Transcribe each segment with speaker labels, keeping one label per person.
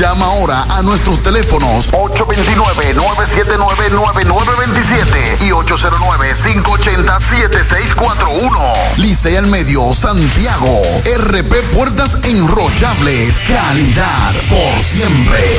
Speaker 1: Llama ahora a nuestros teléfonos 829-979-9927 y 809-580-7641. Licey al Medio, Santiago. RP Puertas Enrollables. Calidad por siempre.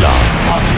Speaker 2: Las siglas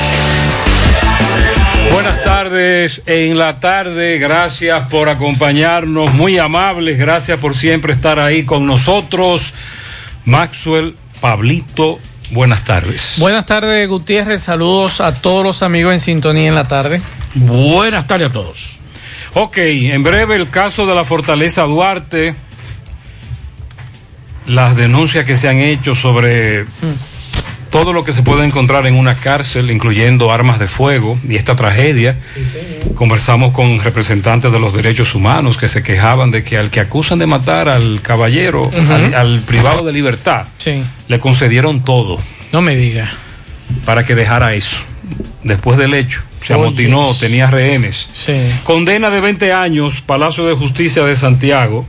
Speaker 3: Buenas tardes, en la tarde, gracias por acompañarnos, muy amables, gracias por siempre estar ahí con nosotros. Maxwell, Pablito, buenas tardes.
Speaker 4: Buenas tardes, Gutiérrez, saludos a todos los amigos en sintonía en la tarde.
Speaker 3: Buenas tardes a todos. Ok, en breve el caso de la Fortaleza Duarte, las denuncias que se han hecho sobre... Mm todo lo que se puede encontrar en una cárcel, incluyendo armas de fuego y esta tragedia. Conversamos con representantes de los derechos humanos que se quejaban de que al que acusan de matar al caballero, al, privado de libertad, le concedieron todo.
Speaker 4: No me diga.
Speaker 3: Para que dejara eso. Después del hecho, se amotinó, tenía rehenes. Condena de 20 años, Palacio de Justicia de Santiago.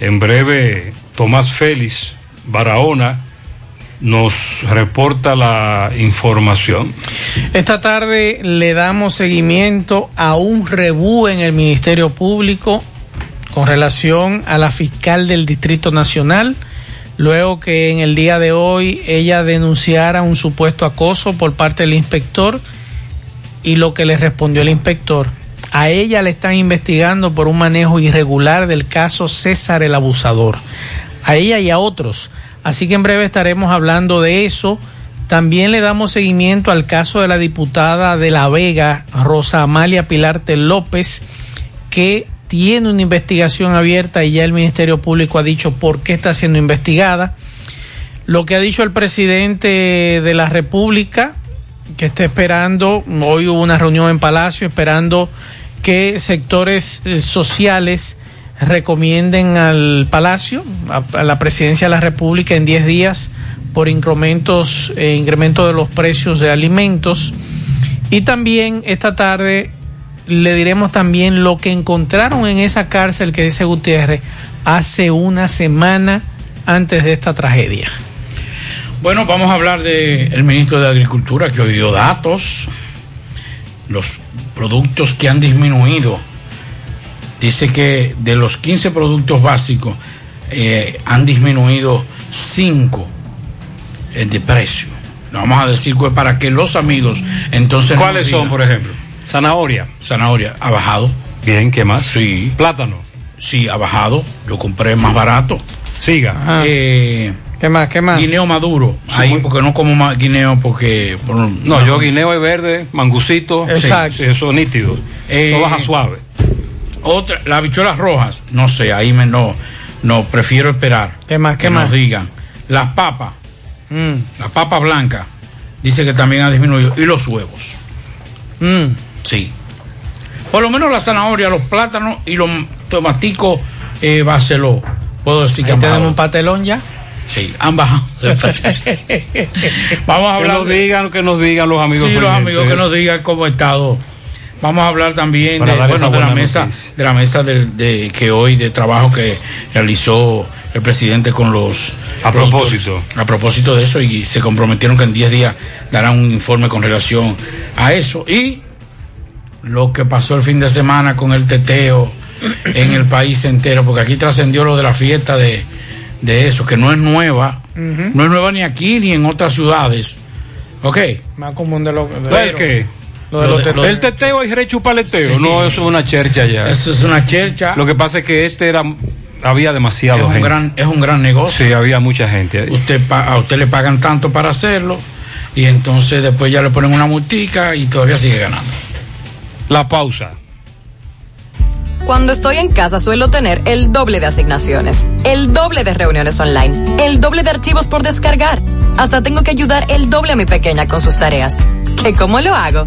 Speaker 3: En breve, Tomás Félix Barahona nos reporta la información.
Speaker 4: Esta tarde le damos seguimiento a un rebú en el Ministerio Público con relación a la fiscal del Distrito Nacional, luego que en el día de hoy ella denunciara un supuesto acoso por parte del inspector y lo que le respondió el inspector. A ella le están investigando por un manejo irregular del caso César el Abusador. A ella y a otros Así que en breve estaremos hablando de eso. También le damos seguimiento al caso de la diputada de La Vega, Rosa Amalia Pilarte López, que tiene una investigación abierta y ya el Ministerio Público ha dicho por qué está siendo investigada. Lo que ha dicho el presidente de la República, que está esperando, hoy hubo una reunión en Palacio, esperando que sectores eh, sociales recomienden al Palacio, a, la Presidencia de la República en 10 días por incrementos, eh, incremento de los precios de alimentos Y también esta tarde le diremos también lo que encontraron en esa cárcel que dice Gutiérrez hace una semana antes de esta tragedia.
Speaker 5: Bueno, vamos a hablar del ministro de Agricultura que hoy dio datos, los productos que han disminuido. Dice que de los 15 productos básicos eh, han disminuido 5 de precio. Vamos a decir que para que los amigos entonces...
Speaker 3: ¿Cuáles son, por ejemplo? Zanahoria.
Speaker 5: Zanahoria, ha bajado.
Speaker 3: Bien, ¿qué más?
Speaker 5: Sí.
Speaker 3: Plátano.
Speaker 5: Sí, ha bajado. Yo compré más barato.
Speaker 3: Siga.
Speaker 5: Eh,
Speaker 4: ¿Qué más? ¿Qué más?
Speaker 5: Guineo maduro. Ahí, porque no como más guineo, porque. Por,
Speaker 3: no, yo guineo es verde, mangucito.
Speaker 4: Exacto.
Speaker 3: Sí, eso es nítido.
Speaker 5: Eh,
Speaker 3: no baja suave.
Speaker 5: Otra, las habichuelas rojas, no sé, ahí me no, no prefiero esperar.
Speaker 4: ¿Qué más? ¿Qué
Speaker 5: que
Speaker 4: más?
Speaker 5: nos digan. Las papas,
Speaker 4: Mm,
Speaker 5: la papa blanca, dice que también ha disminuido. Y los huevos,
Speaker 4: mm.
Speaker 5: sí. Por lo menos la zanahoria, los plátanos y los tomaticos eh. Puedo decir que
Speaker 4: Ahí tenemos un patelón ya.
Speaker 5: Sí, han bajado. Vamos a
Speaker 3: Que
Speaker 5: hablar
Speaker 3: nos
Speaker 5: de-
Speaker 3: digan, que nos digan los amigos.
Speaker 5: sí, los amigos que nos digan cómo ha estado. Vamos a hablar también de, bueno, de la mesa, de la mesa del- de, que hoy de trabajo que realizó el presidente con los
Speaker 3: A propósito.
Speaker 5: a propósito de eso y se comprometieron que en 10 días darán un informe con relación a eso y lo que pasó el fin de semana con el teteo en el país entero, porque aquí trascendió lo de la fiesta de, de eso, que no es nueva, no es nueva ni aquí ni en otras ciudades. ¿Ok?
Speaker 4: Más común de lo
Speaker 3: ¿El qué?
Speaker 4: Lo de
Speaker 5: Lo
Speaker 4: los
Speaker 5: de-
Speaker 4: teteos.
Speaker 5: lo de-
Speaker 3: El teteo y rechupaleteo.
Speaker 5: Sí.
Speaker 3: No, eso es una chercha ya.
Speaker 5: Eso es una chercha.
Speaker 3: Lo que pasa es que este era. Había
Speaker 5: es
Speaker 3: demasiado
Speaker 5: un
Speaker 3: gente.
Speaker 5: gran, es un gran negocio.
Speaker 3: Sí, había mucha gente. ahí.
Speaker 5: Usted pa- a usted le pagan tanto para hacerlo y entonces después ya le ponen una multica y todavía sigue ganando.
Speaker 3: La pausa.
Speaker 6: Cuando estoy en casa suelo tener el doble de asignaciones, el doble de reuniones online, el doble de archivos por descargar. Hasta tengo que ayudar el doble a mi pequeña con sus tareas. ¿Qué cómo lo hago?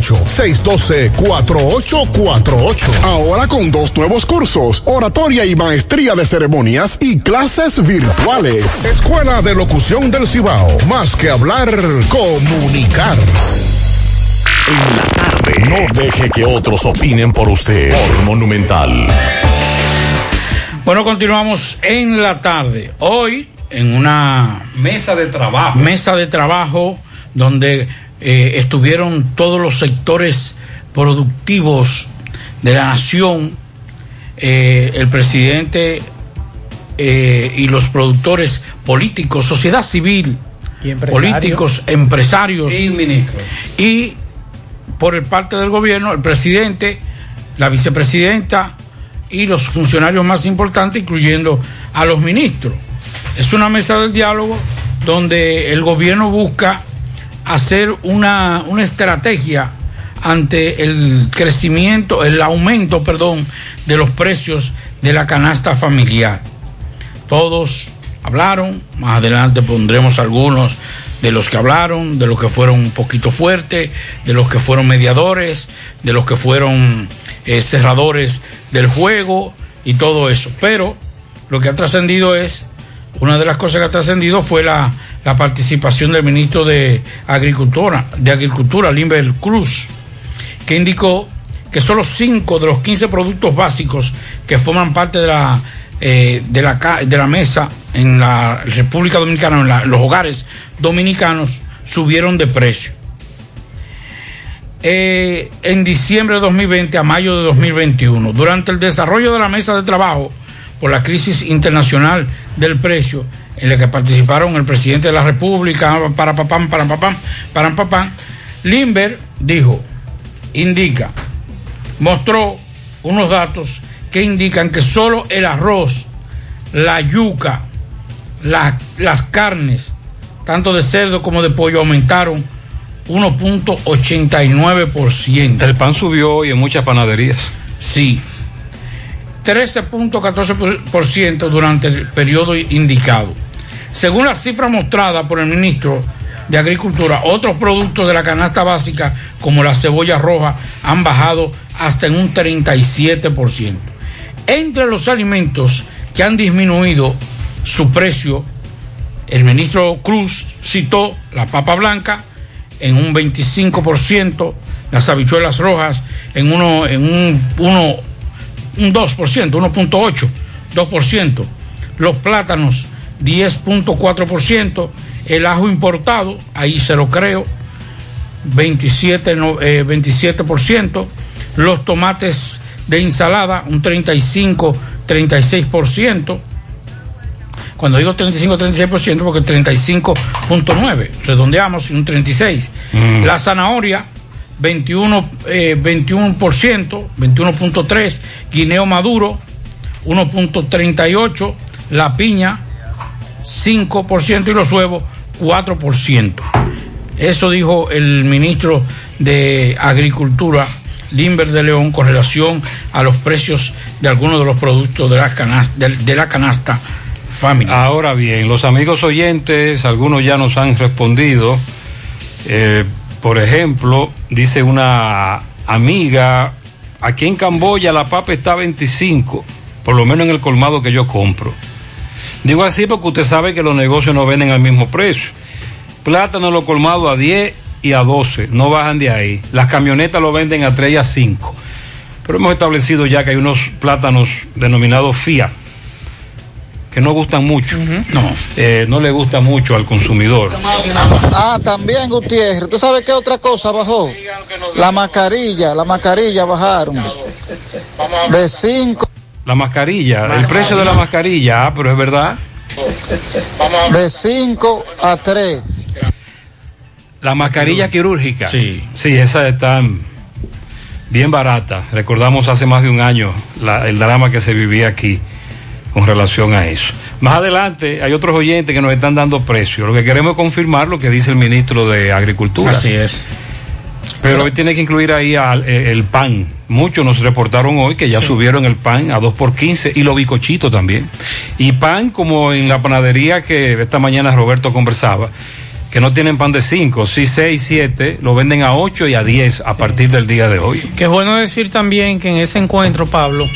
Speaker 7: 612-4848. Ahora con dos nuevos cursos, oratoria y maestría de ceremonias y clases virtuales. Escuela de Locución del Cibao. Más que hablar, comunicar.
Speaker 2: En la tarde. No deje que otros opinen por usted. Por Monumental.
Speaker 5: Bueno, continuamos en la tarde. Hoy, en una
Speaker 3: mesa de trabajo.
Speaker 5: Mesa de trabajo donde eh, estuvieron todos los sectores productivos de la nación, eh, el presidente eh, y los productores políticos, sociedad civil, políticos, empresarios
Speaker 3: y ministros.
Speaker 5: Y por el parte del gobierno, el presidente, la vicepresidenta y los funcionarios más importantes, incluyendo a los ministros. Es una mesa del diálogo donde el gobierno busca hacer una, una estrategia ante el crecimiento, el aumento, perdón, de los precios de la canasta familiar. Todos hablaron, más adelante pondremos algunos de los que hablaron, de los que fueron un poquito fuertes, de los que fueron mediadores, de los que fueron eh, cerradores del juego y todo eso. Pero lo que ha trascendido es, una de las cosas que ha trascendido fue la, participación del ministro de Agricultura, de Agricultura, Limber Cruz, que indicó que solo 5 de los 15 productos básicos que forman parte de la, eh, de la, mesa en la República Dominicana, en los hogares dominicanos, subieron de precio. Eh, en diciembre de 2020 a mayo de 2021, durante el desarrollo de la mesa de trabajo por la crisis internacional del precio, en la que participaron el presidente de la República, para papam, para papam, para papam, Limber dijo, indica, mostró unos datos que indican que solo el arroz, la yuca, la, las carnes, tanto de cerdo como de pollo, aumentaron 1.89%.
Speaker 3: El pan subió hoy en muchas panaderías.
Speaker 5: Sí. 13.14% durante el periodo indicado. Según la cifra mostrada por el ministro de Agricultura, otros productos de la canasta básica, como la cebolla roja, han bajado hasta en un 37%. Entre los alimentos que han disminuido su precio, el ministro Cruz citó la papa blanca en un 25%, las habichuelas rojas en, uno, en un, uno, un 2%, 1.8%, 2%, los plátanos 10.4%, el ajo importado, ahí se lo creo, 27, eh, 27%, los tomates de ensalada, un 35, 36%. Cuando digo 35, 36%, porque 35.9, redondeamos, un 36. Mm. La zanahoria, 21, eh, 21%, 21.3, guineo maduro, 1.38, la piña, 5% y los huevos 4%. Eso dijo el ministro de Agricultura, Limber de León, con relación a los precios de algunos de los productos de la canasta, de.
Speaker 3: Ahora bien, los amigos oyentes, algunos ya nos han respondido. Eh, por ejemplo, dice una amiga, aquí en Camboya la papa está a 25, por lo menos en el colmado que yo compro. Digo así porque usted sabe que los negocios no venden al mismo precio. Plátano lo colmado a 10 y a 12, no bajan de ahí. Las camionetas lo venden a 3 y a 5. Pero hemos establecido ya que hay unos plátanos denominados FIA que no gustan mucho. No, eh, no le gusta mucho al consumidor.
Speaker 8: Ah, también Gutiérrez. ¿Tú sabes qué otra cosa bajó? La mascarilla, la mascarilla bajaron. De 5.
Speaker 3: La mascarilla, el precio de la mascarilla, ah, pero es verdad.
Speaker 8: De 5 a 3.
Speaker 3: La mascarilla quirúrgica. Sí. Sí, esa está bien barata. Recordamos hace más de un año la- el drama que se vivía aquí con relación a eso. Más adelante hay otros oyentes que nos están dando precios. Lo que queremos es confirmar lo que dice el ministro de Agricultura.
Speaker 5: Así es.
Speaker 3: Pero hoy tiene que incluir ahí al- eh, el pan. Muchos nos reportaron hoy que ya subieron el pan a 2 por 15 y los bicochitos también. Y pan como en la panadería que esta mañana Roberto conversaba, que no tienen pan de 5, sí 6, 7, lo venden a 8 y a 10 a partir del día de hoy.
Speaker 4: Que es bueno decir también que en ese encuentro, Pablo,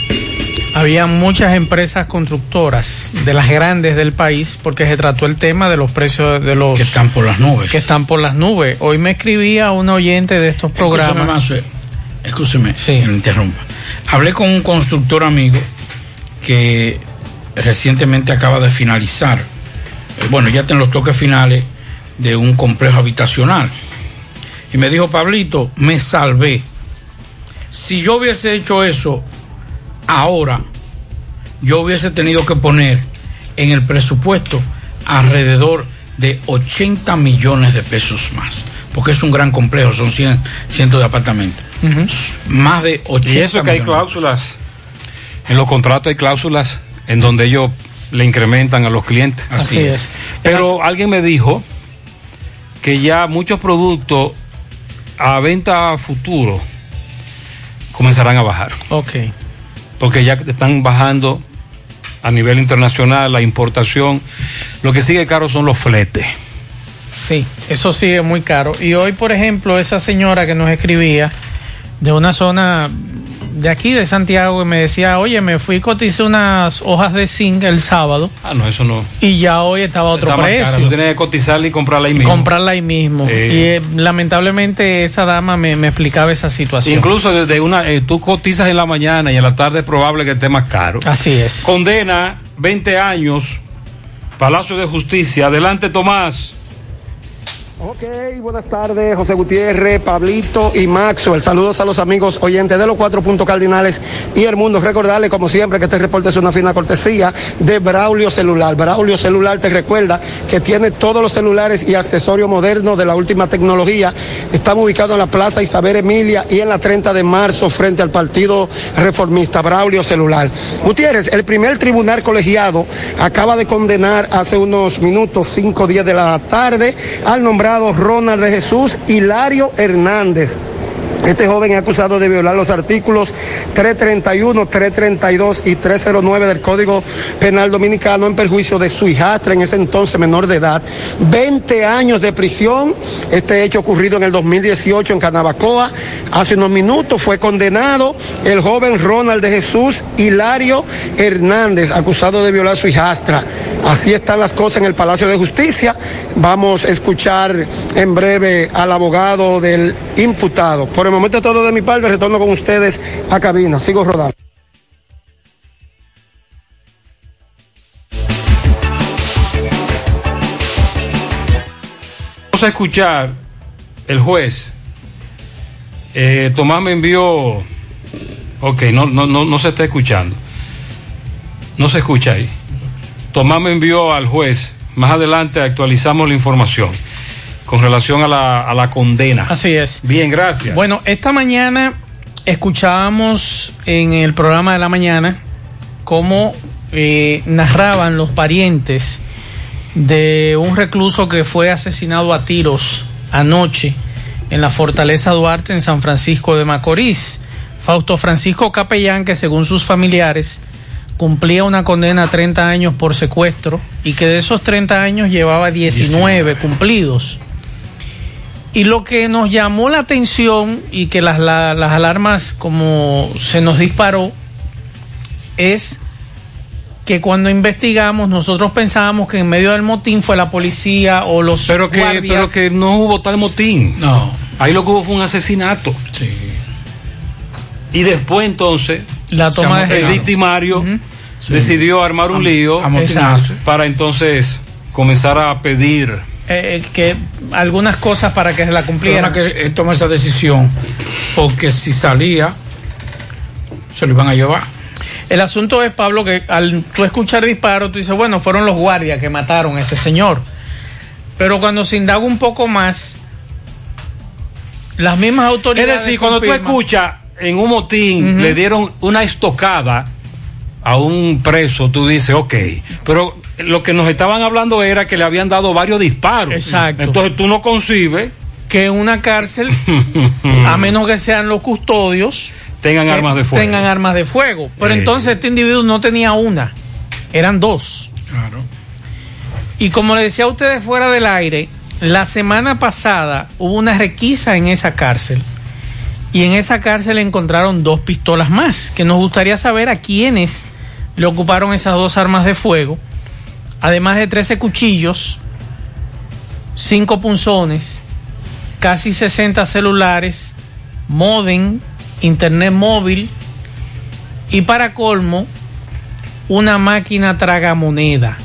Speaker 4: había muchas empresas constructoras de las grandes del país porque se trató el tema de los precios de los
Speaker 5: Que están por las nubes.
Speaker 4: que están por las nubes. Hoy me escribía un oyente de estos programas.
Speaker 5: Escúcheme, Escúcheme, que lo interrumpa. Hablé con un constructor amigo que recientemente acaba de finalizar, eh, bueno, ya está en los toques finales de un complejo habitacional. Y me dijo, Pablito, me salvé. Si yo hubiese hecho eso ahora, yo hubiese tenido que poner en el presupuesto alrededor de 80 millones de pesos más, porque es un gran complejo, son 100 cientos de apartamentos. Más de 80
Speaker 3: Y eso que hay cláusulas, en los contratos hay cláusulas en donde ellos le incrementan a los clientes.
Speaker 5: Así Así es. es.
Speaker 3: Pero alguien me dijo que ya muchos productos a venta a futuro comenzarán a bajar.
Speaker 4: Ok.
Speaker 3: Porque ya están bajando a nivel internacional la importación. Lo que sigue caro son los fletes.
Speaker 4: Sí, eso sigue muy caro. Y hoy, por ejemplo, esa señora que nos escribía de una zona de aquí, de Santiago, y me decía, oye, me fui y coticé unas hojas de zinc el sábado
Speaker 3: Ah, no, eso no.
Speaker 4: y ya hoy estaba a otro
Speaker 3: Está más cara.
Speaker 4: precio.
Speaker 3: Tú tienes que cotizarla y comprarla ahí mismo.
Speaker 4: Comprarla ahí mismo.
Speaker 3: Eh.
Speaker 4: Y eh, lamentablemente esa dama me, me explicaba esa situación.
Speaker 3: Incluso desde una, eh, tú cotizas en la mañana y en la tarde es probable que esté más caro.
Speaker 4: Así es.
Speaker 3: Condena 20 años, Palacio de Justicia. Adelante, Tomás.
Speaker 9: Ok, buenas tardes, José Gutiérrez, Pablito y Maxwell. Saludos a los amigos oyentes de los cuatro puntos cardinales y el mundo. Recordarle, como siempre, que este reporte es una fina cortesía de Braulio Celular. Braulio Celular te recuerda que tiene todos los celulares y accesorios modernos de la última tecnología. Estamos ubicados en la Plaza Isabel Emilia y en la 30 de marzo frente al Partido Reformista. Braulio Celular. Gutiérrez, el primer tribunal colegiado acaba de condenar hace unos minutos, 5 días de la tarde, al Ronald de Jesús Hilario Hernández. Este joven es acusado de violar los artículos 331, 332 y 309 del Código Penal Dominicano en perjuicio de su hijastra, en ese entonces menor de edad. 20 años de prisión. Este hecho ocurrido en el 2018 en Canabacoa. Hace unos minutos fue condenado el joven Ronald de Jesús Hilario Hernández, acusado de violar a su hijastra. Así están las cosas en el Palacio de Justicia. Vamos a escuchar en breve al abogado del imputado. Por el momento todo de mi parte, retorno con ustedes a cabina. Sigo rodando.
Speaker 3: Vamos a escuchar el juez. Eh, Tomás me envió. Ok, no, no, no, no se está escuchando. No se escucha ahí. Tomás me envió al juez. Más adelante actualizamos la información con relación a la, a la condena.
Speaker 4: Así es.
Speaker 3: Bien, gracias.
Speaker 4: Bueno, esta mañana escuchábamos en el programa de la mañana cómo eh, narraban los parientes de un recluso que fue asesinado a tiros anoche en la Fortaleza Duarte en San Francisco de Macorís. Fausto Francisco Capellán, que según sus familiares cumplía una condena a 30 años por secuestro y que de esos 30 años llevaba 19, cumplidos. Y lo que nos llamó la atención y que las, la- las alarmas como se nos disparó es que cuando investigamos nosotros pensábamos que en medio del motín fue la policía o los
Speaker 3: pero que
Speaker 4: guardias.
Speaker 3: pero que no hubo tal motín.
Speaker 5: No.
Speaker 3: Ahí lo que hubo fue un asesinato.
Speaker 5: Sí.
Speaker 3: Y después entonces
Speaker 4: la toma de
Speaker 3: el victimario decidió armar un
Speaker 5: Am-
Speaker 3: lío para entonces comenzar a pedir
Speaker 4: Eh, eh, que algunas cosas para que se la cumplieran.
Speaker 5: Perdona que él tomó esa decisión porque si salía se lo iban a llevar.
Speaker 4: El asunto es, Pablo, que al tú escuchar disparos, tú dices, bueno, fueron los guardias que mataron a ese señor. Pero cuando se indaga un poco más, las mismas
Speaker 3: es
Speaker 4: autoridades.
Speaker 3: decir cuando tú escuchas en un motín le dieron una estocada a un preso tú dices ok pero lo que nos estaban hablando era que le habían dado varios disparos
Speaker 4: Exacto.
Speaker 3: entonces tú no concibes
Speaker 4: que en una cárcel, a menos que sean los custodios,
Speaker 3: tengan
Speaker 4: que
Speaker 3: armas de fuego
Speaker 4: tengan armas de fuego. Pero
Speaker 3: Eh.
Speaker 4: entonces este individuo no tenía una, eran dos.
Speaker 5: Claro.
Speaker 4: Y como le decía a ustedes fuera del aire, la semana pasada hubo una requisa en esa cárcel. Y en esa cárcel encontraron dos pistolas más, que nos gustaría saber a quiénes le ocuparon esas dos armas de fuego, además de 13 cuchillos, 5 punzones, casi 60 celulares, modem, internet móvil y para colmo, una máquina tragamoneda.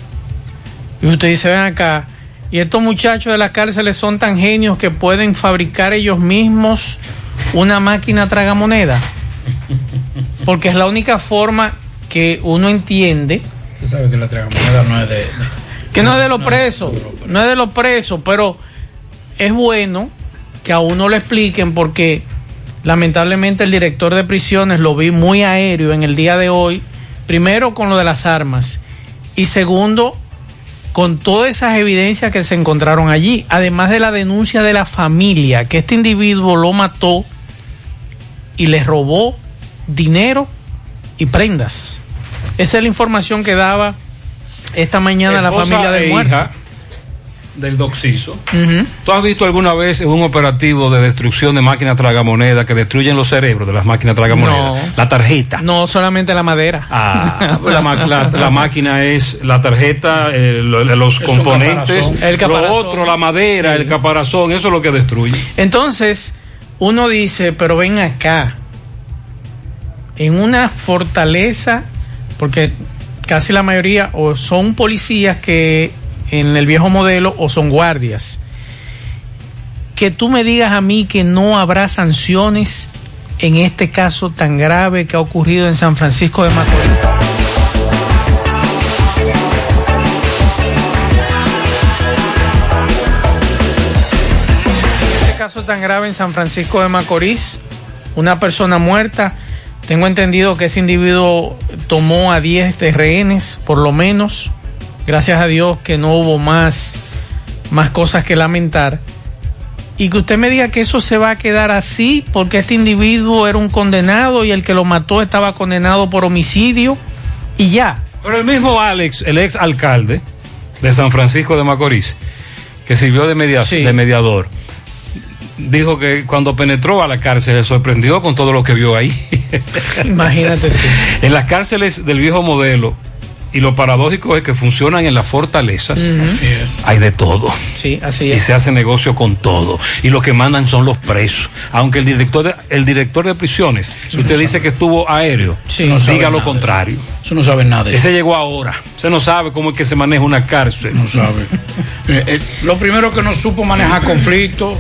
Speaker 4: Y usted dice, ven acá, y estos muchachos de las cárceles son tan genios que pueden fabricar ellos mismos una máquina tragamoneda. Porque es la única forma que uno entiende
Speaker 5: Usted sabe que la tragamoneda no es de, de-
Speaker 4: que no es de los presos, no es de los presos, pero es bueno que a uno lo expliquen porque lamentablemente el director de prisiones lo vi muy aéreo en el día de hoy, primero con lo de las armas y segundo con todas esas evidencias que se encontraron allí, además de la denuncia de la familia, que este individuo lo mató y le robó dinero y prendas. Esa es la información que daba esta mañana la familia del
Speaker 3: e
Speaker 4: muerto.
Speaker 3: hija del doxiso
Speaker 4: Ujú.
Speaker 3: ¿Tú has visto alguna vez en un operativo de destrucción de máquinas tragamonedas que destruyen los cerebros de las máquinas tragamonedas?
Speaker 4: No.
Speaker 3: La tarjeta.
Speaker 4: No solamente la madera.
Speaker 3: Ah, la, ma- la- la máquina es la tarjeta, eh, lo- los componentes,
Speaker 4: caparazón. El caparazón.
Speaker 3: lo otro, la madera, el caparazón, eso es lo que destruye.
Speaker 4: Entonces, uno dice, pero ven acá, en una fortaleza, porque casi la mayoría o son policías que en el viejo modelo o son guardias, que tú me digas a mí que no habrá sanciones en este caso tan grave que ha ocurrido en San Francisco de Macorís. Caso tan grave en San Francisco de Macorís, una persona muerta. Tengo entendido que ese individuo tomó a 10 de rehenes, por lo menos. Gracias a Dios que no hubo más, más cosas que lamentar. Y que usted me diga que eso se va a quedar así porque este individuo era un condenado y el que lo mató estaba condenado por homicidio y ya.
Speaker 3: Pero el mismo Alex, el ex alcalde de San Francisco de Macorís, que sirvió de, media- de mediador, dijo que cuando penetró a la cárcel se sorprendió con todo lo que vio ahí.
Speaker 4: Imagínate tú.
Speaker 3: en las cárceles del viejo modelo, y lo paradójico es que funcionan en las fortalezas.
Speaker 4: Así es.
Speaker 3: hay de todo.
Speaker 4: Sí, así
Speaker 3: Y
Speaker 4: es.
Speaker 3: se hace negocio con todo. Y lo que mandan son los presos. Aunque el director de, el director de prisiones, si usted dice que estuvo aéreo,
Speaker 5: No sabe
Speaker 3: diga lo contrario.
Speaker 5: Eso no sabe nada de
Speaker 3: Ese
Speaker 5: eso.
Speaker 3: llegó ahora. Se no sabe cómo es que se maneja una cárcel.
Speaker 5: No sabe. Eh, eh, lo primero que no supo manejar conflictos.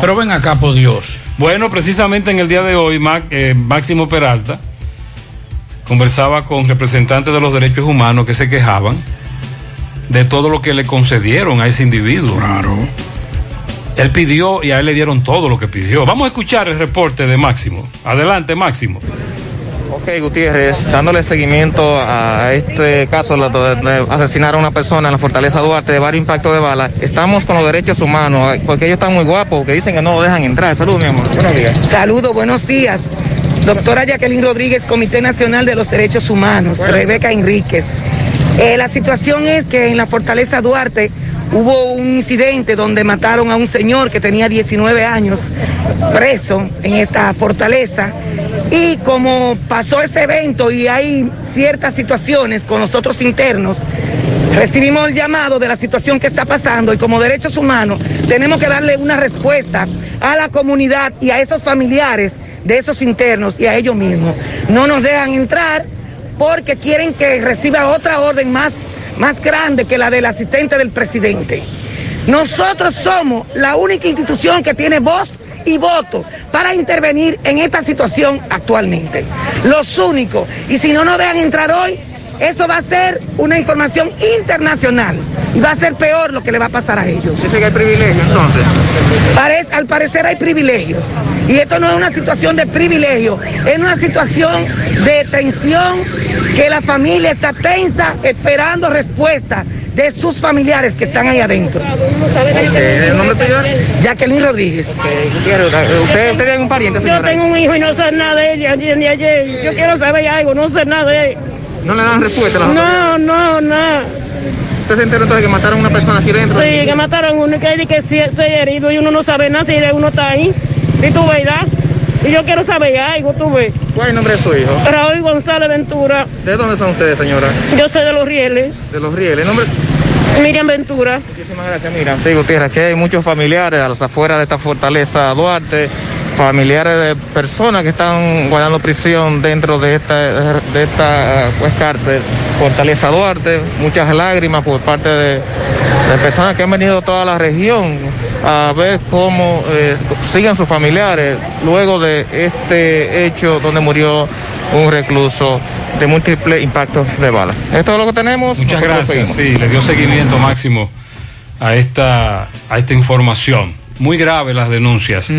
Speaker 5: Pero ven acá, por Dios.
Speaker 3: Bueno, precisamente en el día de hoy, Mac- eh, Máximo Peralta conversaba con representantes de los derechos humanos que se quejaban de todo lo que le concedieron a ese individuo.
Speaker 5: Claro.
Speaker 3: Él pidió y a él le dieron todo lo que pidió. Vamos a escuchar el reporte de Máximo. Adelante, Máximo.
Speaker 10: Ok, Gutiérrez, dándole seguimiento a este caso de, asesinar a una persona en la Fortaleza Duarte de varios impactos de bala, estamos con los derechos humanos, porque ellos están muy guapos, que dicen que no lo dejan entrar. Saludos, mi amor. Buenos días.
Speaker 11: Saludos, buenos días. Doctora Jacqueline Rodríguez, Comité Nacional de los Derechos Humanos, Rebeca Enríquez. Eh, la situación es que en la Fortaleza Duarte hubo un incidente donde mataron a un señor que tenía 19 años preso en esta fortaleza. Y como pasó ese evento y hay ciertas situaciones con los otros internos, recibimos el llamado de la situación que está pasando y como derechos humanos tenemos que darle una respuesta a la comunidad y a esos familiares de esos internos y a ellos mismos. No nos dejan entrar porque quieren que reciba otra orden más, más grande que la del asistente del presidente. Nosotros somos la única institución que tiene voz y voto para intervenir en esta situación actualmente. Los únicos. Y si no nos dejan entrar hoy, eso va a ser una información internacional y va a ser peor lo que le va a pasar a ellos.
Speaker 10: Dice que hay privilegio entonces.
Speaker 11: Parece- al parecer hay privilegios. Y esto no es una situación de privilegio, es una situación de tensión que la familia está tensa esperando respuesta de sus familiares que están ahí adentro.
Speaker 10: ¿El nombre tuyo?
Speaker 11: Jacqueline Rodríguez.
Speaker 10: ¿Usted, usted tiene algún pariente,
Speaker 12: Yo tengo un hijo y no sé nada de ella, ni, ni ayer. Yo quiero saber algo, no sé nada de él.
Speaker 10: ¿No le dan respuesta a las
Speaker 12: No, no, no.
Speaker 10: ¿Usted se enteró entonces que mataron a una persona aquí dentro?
Speaker 12: Sí, que mataron a uno y que él que se, se herido y uno no sabe nada si uno está ahí. Y tú ves, ¿verdad? Y yo quiero saber algo, tú ves.
Speaker 10: ¿Cuál es el nombre de su hijo?
Speaker 12: Raúl González Ventura.
Speaker 10: ¿De dónde son ustedes, señora?
Speaker 12: Yo soy de los rieles.
Speaker 10: De los rieles. ¿El nombre?
Speaker 12: Miriam Ventura.
Speaker 10: Muchísimas gracias, Miriam. Sí, Gutiérrez, aquí hay muchos familiares a las afueras de esta fortaleza Duarte, familiares de personas que están guardando prisión dentro de esta, de esta eh, pues, cárcel, Fortaleza Duarte, muchas lágrimas por parte de, de personas que han venido de toda la región a ver cómo eh, siguen sus familiares luego de este hecho donde murió un recluso de múltiples impactos de bala. Esto es lo que tenemos.
Speaker 3: Muchas gracias. Sí, le dio seguimiento máximo a esta, a esta información. Muy grave las denuncias.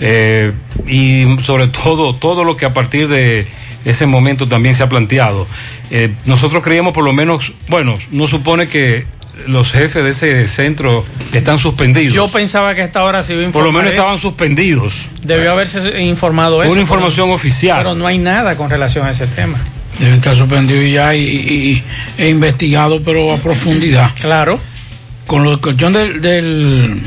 Speaker 3: Eh, y sobre todo, todo lo que a partir de ese momento también se ha planteado. Eh, nosotros creíamos por lo menos, bueno, no supone que los jefes de ese centro están suspendidos.
Speaker 4: Yo pensaba que a esta hora se iba a
Speaker 3: por lo menos
Speaker 4: eso.
Speaker 3: estaban suspendidos.
Speaker 4: Debió haberse informado eso.
Speaker 3: Una información
Speaker 4: pero-
Speaker 3: oficial.
Speaker 4: Pero no hay nada con relación a ese tema.
Speaker 5: Deben estar suspendidos ya y, y- e investigado, pero a profundidad.
Speaker 4: Claro.
Speaker 5: Con la cuestión del, del,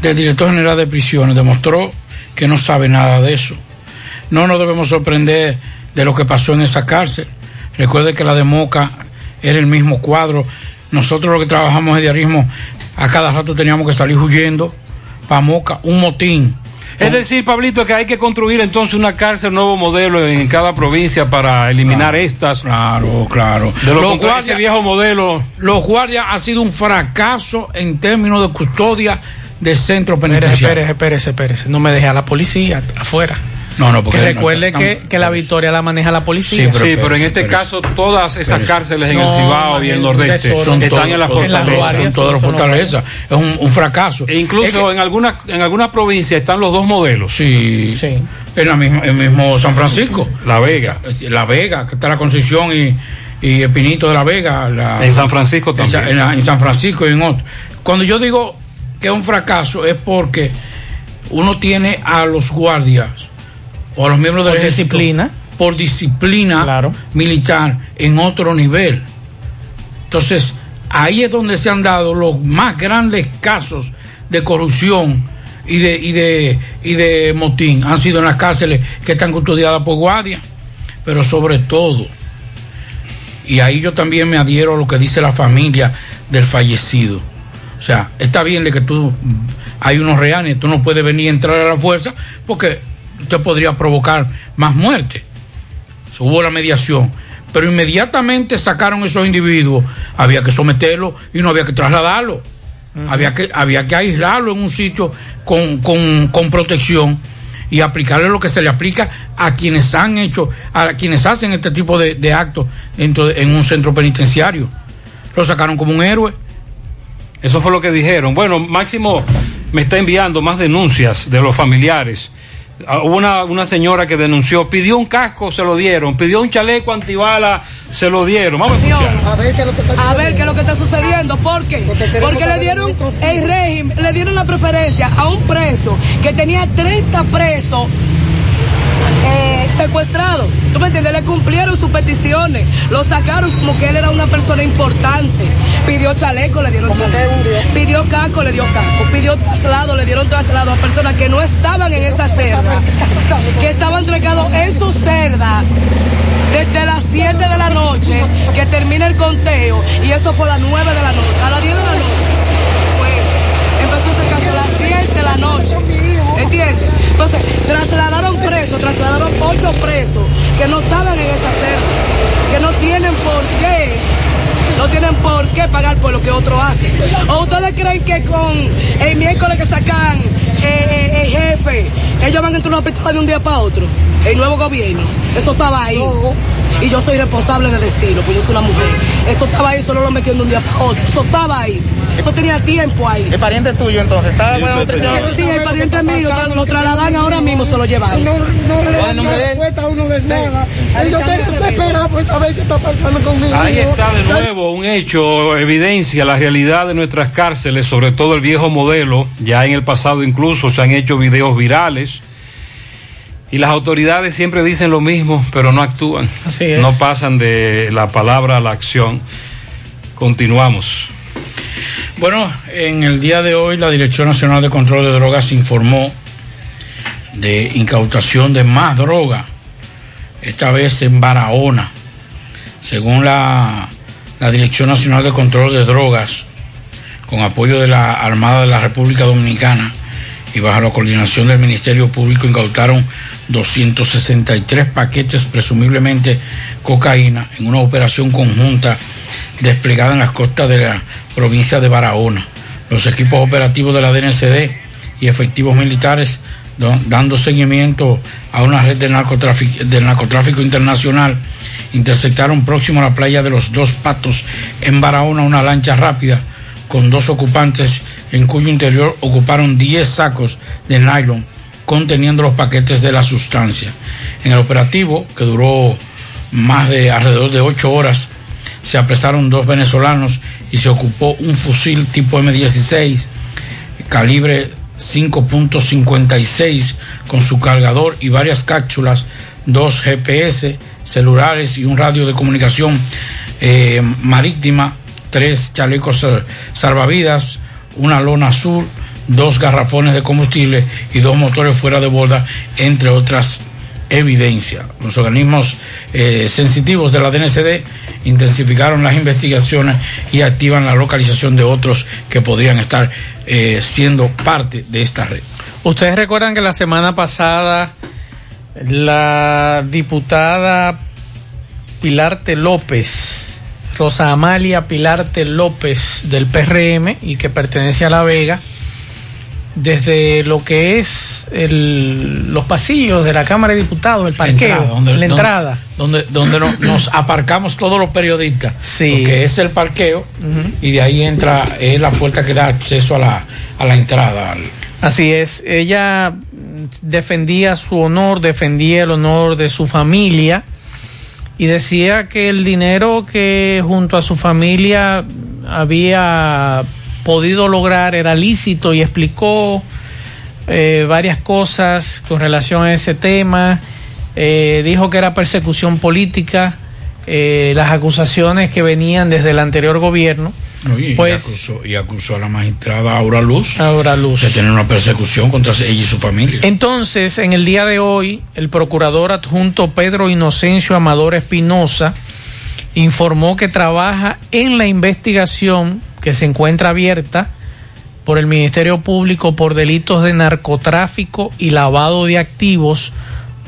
Speaker 5: del director general de prisiones, demostró que no sabe nada de eso. No nos debemos sorprender de lo que pasó en esa cárcel. Recuerde que la de Moca era el mismo cuadro. Nosotros los que trabajamos en diarismo, a cada rato teníamos que salir huyendo para Moca, un motín.
Speaker 3: Es decir, Pablito, que hay que construir entonces una cárcel nuevo modelo en cada provincia para eliminar estas.
Speaker 5: Claro, claro.
Speaker 3: De lo
Speaker 5: Los
Speaker 3: contrario, ese
Speaker 5: guardias-
Speaker 3: viejo modelo.
Speaker 5: Los guardias ha sido un fracaso en términos de custodia de centro penitenciario.
Speaker 4: espérese, espérese, espérese. No me deje a la policía afuera.
Speaker 5: No, no, porque
Speaker 4: que recuerde
Speaker 5: no,
Speaker 4: que, que la victoria la maneja la policía.
Speaker 3: Sí, pero, en este caso todas esas
Speaker 5: pero-
Speaker 3: cárceles en el
Speaker 4: No,
Speaker 3: Cibao y el Nordeste
Speaker 5: son
Speaker 3: están
Speaker 5: todos-
Speaker 3: en la fortaleza.
Speaker 5: son todas las fortalezas. Es un, un fracaso.
Speaker 3: E incluso en algunas en algunas provincias están los dos modelos.
Speaker 5: Sí. En la misma, el mismo San Francisco.
Speaker 3: La Vega.
Speaker 5: La Vega, que está la Concepción y, y el Pinito de la Vega. la-
Speaker 3: En San Francisco
Speaker 5: en
Speaker 3: también.
Speaker 5: En, la- en San Francisco y en otro. Cuando yo digo que es un fracaso es porque uno tiene a los guardias o a los miembros del
Speaker 4: Por
Speaker 5: ejército
Speaker 4: disciplina.
Speaker 5: por disciplina militar en otro nivel. Entonces, ahí es donde se han dado los más grandes casos de corrupción y de, y de, y de motín. Han sido en las cárceles que están custodiadas por guardia, pero sobre todo, y ahí yo también me adhiero a lo que dice la familia del fallecido. O sea, está bien de que tú hay unos reales, tú no puedes venir a entrar a la fuerza porque usted podría provocar más muerte. Hubo la mediación, pero inmediatamente sacaron esos individuos, había que someterlos y no había que trasladarlos. Había que, había que aislarlo en un sitio con, con, con protección y aplicarle lo que se le aplica a quienes han hecho, a quienes hacen este tipo de, de actos dentro de- en un centro penitenciario. Lo sacaron como un héroe.
Speaker 3: Eso fue lo que dijeron. Bueno, Máximo me está enviando más denuncias de los familiares. Ah, Hubo una, una señora que denunció, pidió un casco, se lo dieron, pidió un chaleco antibala, se lo dieron. Vamos a escuchar.
Speaker 13: A ver qué es lo que está A ver qué es lo que está sucediendo. ¿Por qué? Porque le dieron el régimen, le dieron la preferencia a un preso que tenía 30 presos eh, secuestrados. ¿Tú me entiendes? Le cumplieron sus peticiones. Lo sacaron como que él era una persona importante. Pidió chaleco, le dieron chaleco. Pidió casco, le dio casco. Pidió traslado, le dieron traslado a personas que no estaban en esta celda. Que estaban entregados en su celda desde las 7 de la noche que termina el conteo y eso fue a las 9 de la noche, a las 10 de la noche. Pues empezó a las 10 de la noche. ¿Entiendes? Entonces, trasladaron presos, trasladaron ocho presos que no estaban en esa celda, que no tienen por qué no tienen por qué pagar por lo que otros hacen. ¿O ustedes creen que con el miércoles que sacan eh, eh, el jefe, ellos van a entrar una pistola de un día para otro? El nuevo gobierno. Eso estaba ahí. Y yo soy responsable de decirlo, pues yo soy una mujer. Eso estaba ahí, solo lo metieron de un día para otro. Eso estaba ahí. Eso tenía tiempo ahí.
Speaker 10: ¿El pariente tuyo entonces? ¿Estaba?
Speaker 13: Sí, el pariente mío lo trasladan ahora mismo, se lo llevan.
Speaker 9: No, no le dan respuesta a uno de nada. Yo estoy desesperado por saber qué está pasando conmigo.
Speaker 3: Ahí está de nuevo un hecho, evidencia la realidad de nuestras cárceles, sobre todo el viejo modelo. Ya en el pasado incluso se han hecho videos virales. Y las autoridades siempre dicen lo mismo, pero no actúan.
Speaker 4: Así es.
Speaker 3: No pasan de la palabra a la acción. Continuamos.
Speaker 5: Bueno, en el día de hoy la Dirección Nacional de Control de Drogas informó de incautación de más droga, esta vez en Barahona. Según la, la Dirección Nacional de Control de Drogas, con apoyo de la Armada de la República Dominicana y bajo la coordinación del Ministerio Público, incautaron 263 paquetes, presumiblemente cocaína, en una operación conjunta desplegada en las costas de la provincia de Barahona. Los equipos operativos de la DNCD y efectivos militares do- dando seguimiento a una red de narcotráfico, del narcotráfico internacional interceptaron próximo a la playa de los Dos Patos en Barahona una lancha rápida con dos ocupantes en cuyo interior ocuparon 10 sacos de nylon conteniendo los paquetes de la sustancia. En el operativo, que duró más de alrededor de 8 horas, se apresaron dos venezolanos y se ocupó un fusil tipo M16 calibre 5.56 con su cargador y varias cápsulas, dos GPS, celulares y un radio de comunicación eh, marítima, tres chalecos salvavidas, una lona azul, dos garrafones de combustible y dos motores fuera de borda, entre otras evidencias. Los organismos eh, sensitivos de la DNCD intensificaron las investigaciones y activan la localización de otros que podrían estar eh, siendo parte de esta red.
Speaker 4: Ustedes recuerdan que la semana pasada la diputada Pilarte López, Rosa Amalia Pilarte López del PRM y que pertenece a La Vega, desde lo que es el- los pasillos de la Cámara de Diputados, el parqueo,
Speaker 5: entrada, donde-
Speaker 4: la entrada.
Speaker 5: Donde, donde no- nos aparcamos todos los periodistas.
Speaker 4: Sí.
Speaker 5: Porque es el parqueo y de ahí entra, es la puerta que da acceso a la, a la entrada.
Speaker 4: Así es, ella defendía su honor, defendía el honor de su familia y decía que el dinero que junto a su familia había podido lograr era lícito y explicó eh, varias cosas con relación a ese tema. Eh, dijo que era persecución política, eh, las acusaciones que venían desde el anterior gobierno. Pues-
Speaker 5: y acusó, y acusó a la magistrada Aura Luz,
Speaker 4: Aura Luz
Speaker 5: de tener una persecución contra ella y su familia.
Speaker 4: Entonces, en el día de hoy, el procurador adjunto Pedro Inocencio Amador Espinosa informó que trabaja en la investigación que se encuentra abierta por el Ministerio Público por delitos de narcotráfico y lavado de activos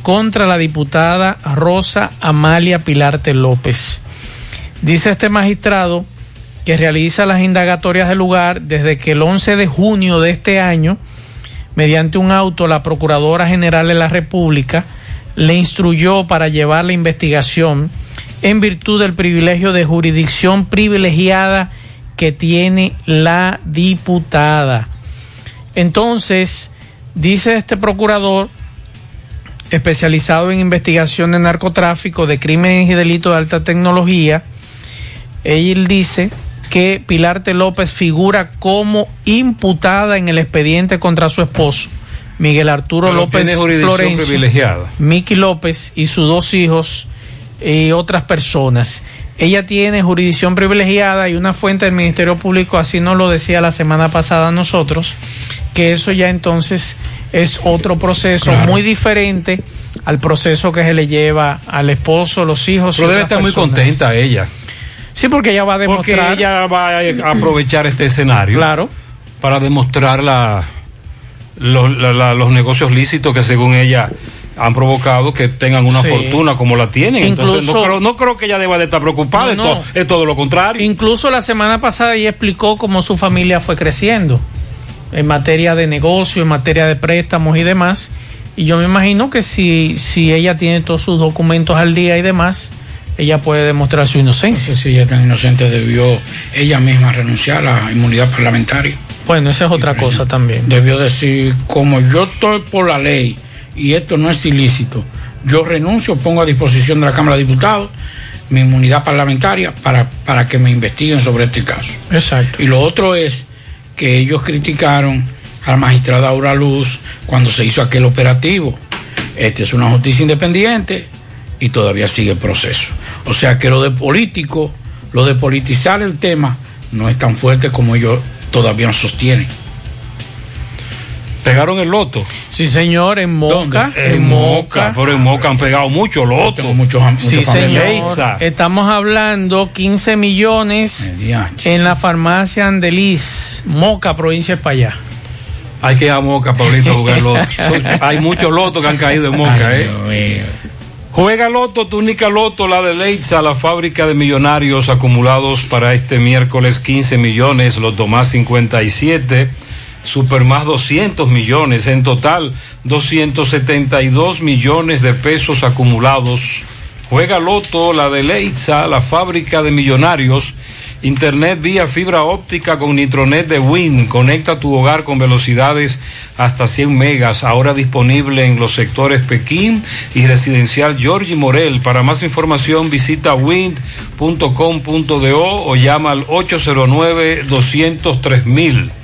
Speaker 4: contra la diputada Rosa Amalia Pilarte López. Dice este magistrado que realiza las indagatorias del lugar desde que el 11 de junio de este año mediante un auto, la Procuradora General de la República le instruyó para llevar la investigación en virtud del privilegio de jurisdicción privilegiada que tiene la diputada. Entonces, dice este procurador, especializado en investigación de narcotráfico, de crímenes y delitos de alta tecnología, él dice que Pilarte López figura como imputada en el expediente contra su esposo, Miguel Arturo
Speaker 3: Pero
Speaker 4: López Florencio. Miki López y sus dos hijos y otras personas. Ella tiene jurisdicción privilegiada y una fuente del Ministerio Público así nos lo decía la semana pasada a nosotros, que eso ya entonces es otro proceso
Speaker 5: Claro.
Speaker 4: muy diferente al proceso que se le lleva al esposo, los hijos.
Speaker 3: Pero debe estar muy contenta ella.
Speaker 4: Sí, porque ella va a demostrar.
Speaker 3: Porque ella va a aprovechar este escenario.
Speaker 4: Claro.
Speaker 3: Para demostrar la, los, la- la- los negocios lícitos que según ella han provocado que tengan una
Speaker 4: Sí.
Speaker 3: fortuna como la tienen. Entonces, no
Speaker 4: Incluso-
Speaker 3: creo, no creo que ella deba de estar preocupada. es
Speaker 4: No,
Speaker 3: to-
Speaker 4: no.
Speaker 3: Es, todo lo contrario.
Speaker 4: Incluso la semana pasada ella explicó cómo su familia fue creciendo en materia de negocio, en materia de préstamos y demás. Y yo me imagino que si, si ella tiene todos sus documentos al día y demás, ella puede demostrar su inocencia.
Speaker 5: Si ella es tan inocente, debió ella misma renunciar a la inmunidad parlamentaria.
Speaker 4: Bueno, esa es otra cosa también.
Speaker 5: Debió decir, como yo estoy por la ley y esto no es ilícito, yo renuncio, pongo a disposición de la Cámara de Diputados mi inmunidad parlamentaria para, para que me investiguen sobre este caso.
Speaker 4: Exacto.
Speaker 5: Y lo otro es que ellos criticaron a la magistrada Aura Luz cuando se hizo aquel operativo. Este es una justicia independiente y todavía sigue el proceso. O sea que lo de político, lo de politizar el tema, no es tan fuerte como ellos todavía lo sostienen.
Speaker 3: Pegaron el loto.
Speaker 4: Sí, señor, en Moca.
Speaker 3: En Moca, pero en Moca han pegado mucho loto.
Speaker 5: muchos,
Speaker 4: Sí, señor. Estamos hablando 15 millones en la farmacia Andeliz, Moca, provincia de Payá.
Speaker 3: Hay que ir a Moca, Pablito, a jugar loto. Hay muchos lotos que han caído en Moca, ¿eh? Juega Loto, túnica Loto, la de Leitza, la fábrica de millonarios acumulados para este miércoles 15 millones, Loto más 57, Super más 200 millones, en total 272 millones de pesos acumulados. Juega Loto, la de Leitza, la fábrica de millonarios, Internet vía fibra óptica con Nitronet de Win. Conecta tu hogar con velocidades hasta 100 megas. Ahora disponible en los sectores Pekín y residencial Georgie Morel. Para más información visita wind.com.do o llama al 809-203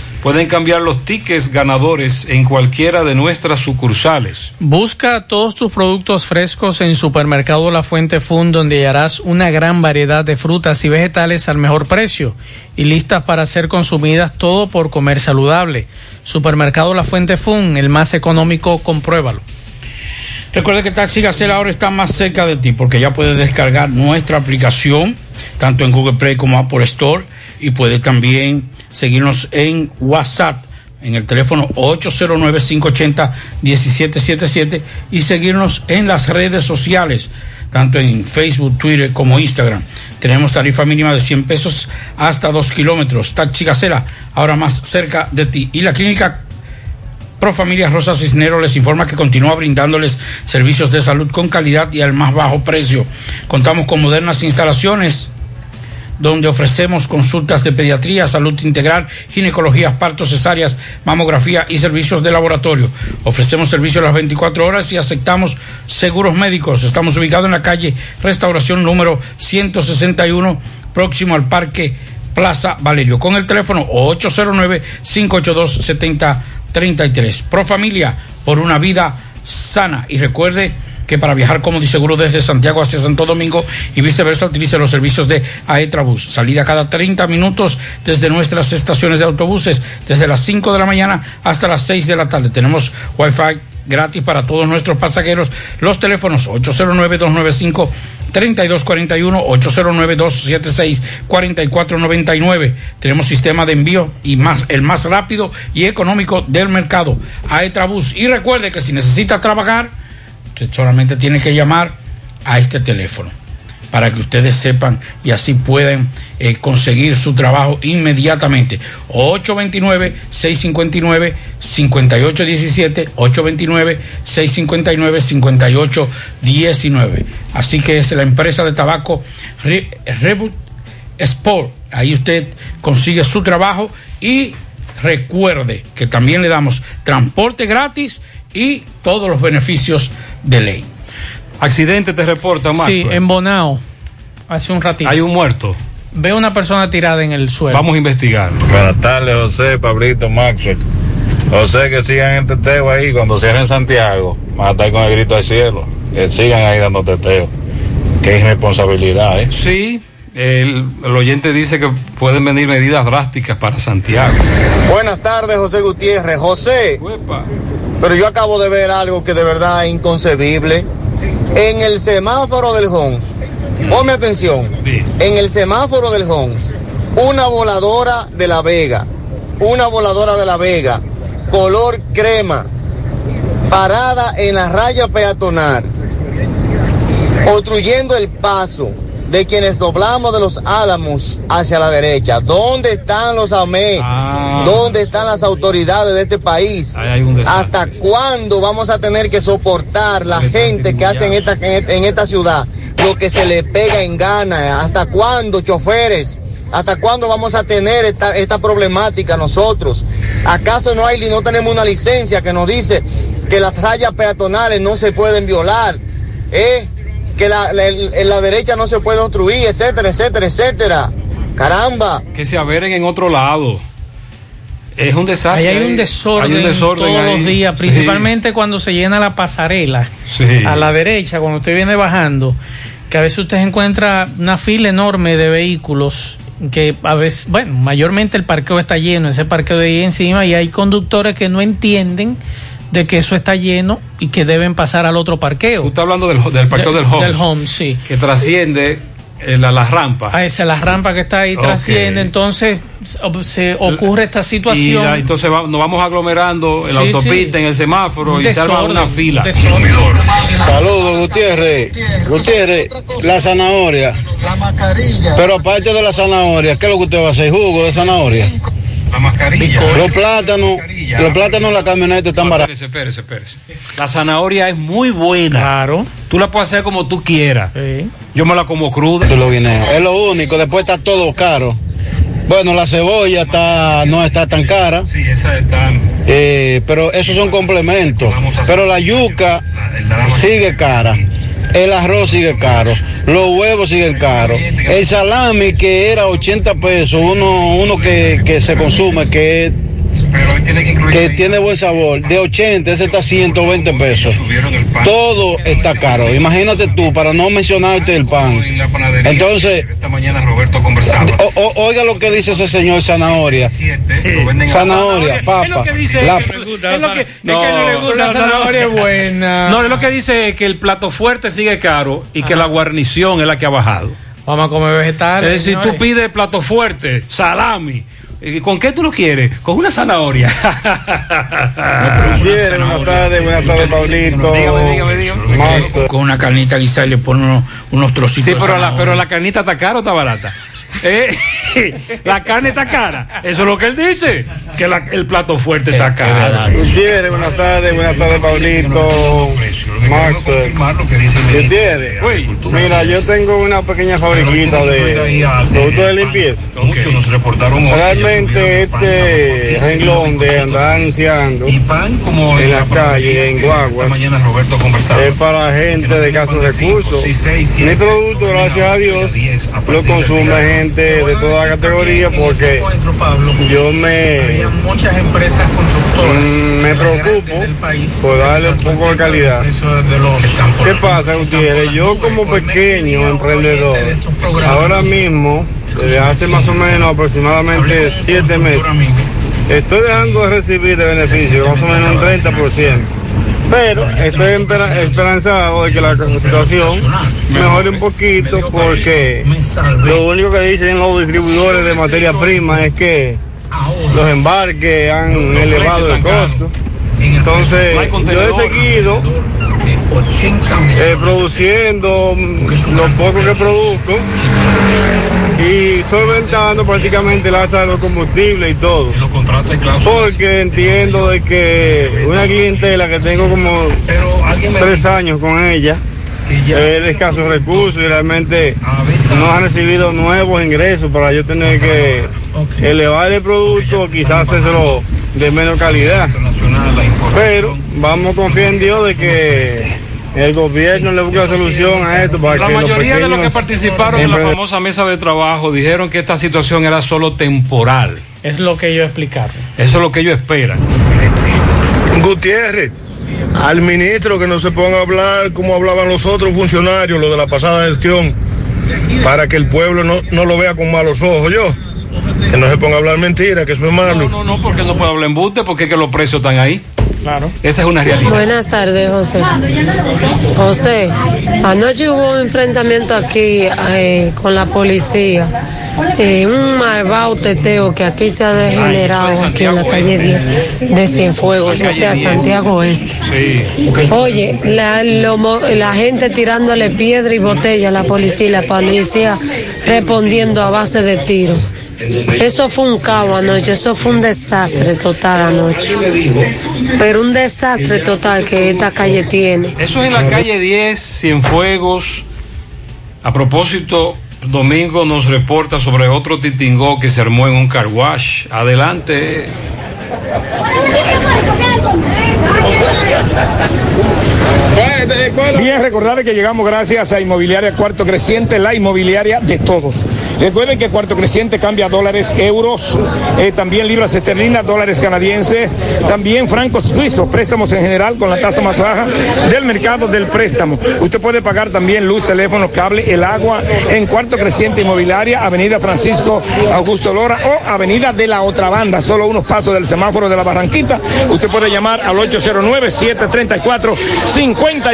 Speaker 3: Pueden cambiar los tickets ganadores en cualquiera de nuestras sucursales.
Speaker 4: Busca todos tus productos frescos en Supermercado La Fuente Fun, donde hallarás una gran variedad de frutas y vegetales al mejor precio y listas para ser consumidas todo por comer saludable. Supermercado La Fuente Fun, el más económico, compruébalo.
Speaker 5: Recuerda que Taxi Gacela ahora está más cerca de ti porque ya puedes descargar nuestra aplicación tanto en Google Play como Apple Store y puedes también seguirnos en WhatsApp en el teléfono 809-580-1777 y seguirnos en las redes sociales tanto en Facebook, Twitter como Instagram. Tenemos tarifa mínima de 100 pesos hasta 2 kilómetros. Taxi Gacela, ahora más cerca de ti. Y la clínica Pro Familia Rosa Cisneros les informa que continúa brindándoles servicios de salud con calidad y al más bajo precio. Contamos con modernas instalaciones donde ofrecemos consultas de pediatría, salud integral, ginecología, partos, cesáreas, mamografía y servicios de laboratorio. Ofrecemos servicios las 24 horas y aceptamos seguros médicos. Estamos ubicados en la calle Restauración número 161, próximo al Parque Plaza Valerio, con el teléfono 809-582-7033. Pro Familia, por una vida sana. Y recuerde que para viajar cómodo y seguro desde Santiago hacia Santo Domingo y viceversa utilice los servicios de Aetrabús. Salida cada 30 minutos desde nuestras estaciones de autobuses, desde las 5 de la mañana hasta las 6 de la tarde. Tenemos Wi-Fi gratis para todos nuestros pasajeros. Los teléfonos 809-295 3241 809-276 4499. Tenemos sistema de envío y más el más rápido y económico del mercado. Aetrabús. Y recuerde que si necesita trabajar Usted solamente tiene que llamar a este teléfono para que ustedes sepan y así puedan eh, conseguir su trabajo inmediatamente. 829-659-5817, 829-659-5819. Así que es la empresa de tabaco Re Reboot Sport. Ahí usted consigue su trabajo y recuerde que también le damos transporte gratis y todos los beneficios de ley.
Speaker 3: Accidente te reporta, Max.
Speaker 4: Sí, en Bonao, hace un ratito.
Speaker 3: Hay un muerto.
Speaker 4: Veo una persona tirada en el suelo.
Speaker 3: Vamos a investigar.
Speaker 14: Buenas tardes, José, Pablito, Maxwell. Sea que sigan en teteo ahí, cuando cierren Santiago, van a estar con el grito al cielo. Que sigan ahí dando teteo. Qué irresponsabilidad, ¿eh?
Speaker 3: Sí, el, el oyente dice que pueden venir medidas drásticas para Santiago.
Speaker 15: Buenas tardes, José Gutiérrez. José, pero yo acabo de ver algo que de verdad es inconcebible. En el semáforo del Homs, ponme atención, en el semáforo del Homs, una voladora de la Vega, una voladora de la Vega, color crema, parada en la raya peatonal, obstruyendo el paso de quienes doblamos de los álamos hacia la derecha. ¿Dónde están los AME? ¿Dónde están las autoridades de este país? ¿Hasta cuándo vamos a tener que soportar la gente que hace en esta, en esta ciudad lo que se le pega en gana? ¿Hasta cuándo, choferes? ¿Hasta cuándo vamos a tener esta, esta problemática nosotros? ¿Acaso no hay no tenemos una licencia que nos dice que las rayas peatonales no se pueden violar? ¿Eh? Que la, la- en la derecha no se puede obstruir, etcétera, etcétera, etcétera. Caramba.
Speaker 3: Que se averen en otro lado. Es un desastre.
Speaker 4: Ahí hay un desorden,
Speaker 3: Hay un desorden
Speaker 4: todos
Speaker 3: ahí.
Speaker 4: los días,
Speaker 3: Sí.
Speaker 4: principalmente cuando se llena la pasarela
Speaker 3: Sí.
Speaker 4: a la derecha, cuando usted viene bajando, que a veces usted encuentra una fila enorme de vehículos que a veces, bueno, mayormente el parqueo está lleno, ese parqueo de ahí encima, y hay conductores que no entienden de que eso está lleno y que deben pasar al otro parqueo.
Speaker 3: Usted está hablando del, del parqueo del home.
Speaker 4: Del home, sí.
Speaker 3: Que trasciende eh, la, la rampa.
Speaker 4: A esa la rampa que está ahí trasciende, entonces se- ocurre esta
Speaker 3: Y
Speaker 4: situación.
Speaker 3: la- entonces va- nos vamos aglomerando en la autopista,
Speaker 4: sí.
Speaker 3: en el semáforo y se arma una fila.
Speaker 16: Saludos, Gutiérrez. Gutiérrez, la zanahoria.
Speaker 15: La mascarilla.
Speaker 16: Pero aparte de la zanahoria, ¿qué es lo que usted va a hacer? ¿Jugo de zanahoria?
Speaker 3: La mascarilla.
Speaker 16: Los plátanos, los plátanos en la camioneta están baratos.
Speaker 3: Espérese, espérese, espérese. La zanahoria es muy buena.
Speaker 4: Claro.
Speaker 3: Tú la puedes hacer como tú quieras. Yo me la como cruda.
Speaker 16: Tú lo guineos. Es lo único, después está todo caro. Bueno, la cebolla está, no está tan cara.
Speaker 3: Sí, esa está.
Speaker 16: Eh, pero esos son complementos. Pero la yuca sigue cara. El arroz sigue caro. Los huevos siguen caros. El salami que era 80 pesos, uno, uno que, que se consume, que, que tiene buen sabor, de 80, ese está a 120 pesos. Todo está caro. Imagínate tú, para no mencionarte el pan. Entonces, oiga lo que dice ese señor zanahoria. Zanahoria, papa. La-
Speaker 3: es que, es lo que- es que no le gusta
Speaker 4: la zanahoria es buena.
Speaker 3: No, es lo que dice es que el plato fuerte sigue caro y que la guarnición es la que ha bajado.
Speaker 4: Vamos a comer vegetales.
Speaker 3: Es decir, tú
Speaker 4: señores.
Speaker 3: pides plato fuerte, salami. ¿Y ¿Con qué tú lo quieres? Con una zanahoria.
Speaker 16: Gutiérrez, buenas tardes, buenas tardes, Pablito.
Speaker 3: Dígame, dígame, dígame.
Speaker 5: Con una carnita guisada y le pone unos, unos trocitos
Speaker 3: Sí,
Speaker 5: de
Speaker 3: pero la,
Speaker 5: zanahoria.
Speaker 3: pero la carnita está cara o está barata. Eh, la carne está cara. Eso es lo que él dice. Que la- el plato fuerte está caro.
Speaker 16: Gutiérrez, buenas tardes, buenas tardes, Pablito. Maxwell. Gutiérrez, mira, yo tengo una pequeña fabriquita de productos de limpieza.
Speaker 3: Muchos nos reportaron.
Speaker 16: Realmente este renglón de andar anunciando en las calles, en guaguas,
Speaker 3: mañana Roberto conversaba.
Speaker 16: es para gente de casos recursos. Mi producto, gracias a Dios, lo consume gente de toda categoría porque yo me,
Speaker 5: muchas empresas constructoras
Speaker 16: mm, me preocupo por darle un poco de calidad. ¿Qué pasa, Gutiérrez? Yo como pequeño emprendedor, ahora mismo, desde hace más o menos aproximadamente siete meses, estoy dejando de recibir de beneficio más o menos un 30%. Pero estoy espera- esperanzado de que la situación mejore un poquito porque lo único que dicen los distribuidores de materia prima es que los embarques han elevado el costo. Entonces, yo he seguido eh, produciendo lo poco que produzco. Y solventando prácticamente el alza de los combustibles y todo. Porque entiendo de que una clientela que tengo como tres años con ella es de escasos recursos y realmente no han recibido nuevos ingresos para yo tener que elevar el producto quizás hacérselo de menos calidad. Pero vamos a confiar en Dios de que el gobierno le busque solución a esto para
Speaker 3: La
Speaker 16: que los
Speaker 3: mayoría de los que participaron en la famosa mesa de trabajo dijeron que esta situación era solo temporal.
Speaker 4: Es lo que ellos explicaron.
Speaker 3: Eso es lo que ellos esperan.
Speaker 16: Gutiérrez, al ministro que no se ponga a hablar como hablaban los otros funcionarios, lo de la pasada gestión, para que el pueblo no, no lo vea con malos ojos. Yo, que no se ponga a hablar mentira, que eso es malo.
Speaker 3: No, no, no, porque no puede hablar embuste, porque es que los precios están ahí.
Speaker 4: Claro.
Speaker 3: Esa es una realidad.
Speaker 17: Buenas tardes, José. José, anoche hubo un enfrentamiento aquí eh, con la policía. Eh, un malvado teteo que aquí se ha degenerado, aquí en la calle 10 de Cienfuegos, o sea, Santiago Este. Oye, la, lo mo- la gente tirándole piedra y botella a la policía y la policía respondiendo a base de tiros. Eso fue un caos anoche, eso fue un desastre total anoche. Pero un desastre total que esta calle tiene.
Speaker 3: Eso es en la calle 10, Cienfuegos. A propósito, Domingo nos reporta sobre otro titingó que se armó en un car wash. Adelante.
Speaker 18: Bien, recordarles que llegamos gracias a Inmobiliaria Cuarto Creciente, la inmobiliaria de todos. Recuerden que Cuarto Creciente cambia dólares, euros, eh, también libras esterlinas, dólares canadienses, también francos suizos, préstamos en general con la tasa más baja del mercado del préstamo. Usted puede pagar también luz, teléfono, cable, el agua en Cuarto Creciente Inmobiliaria, Avenida Francisco Augusto Lora o Avenida de la Otra Banda, solo unos pasos del semáforo de la Barranquita. Usted puede llamar al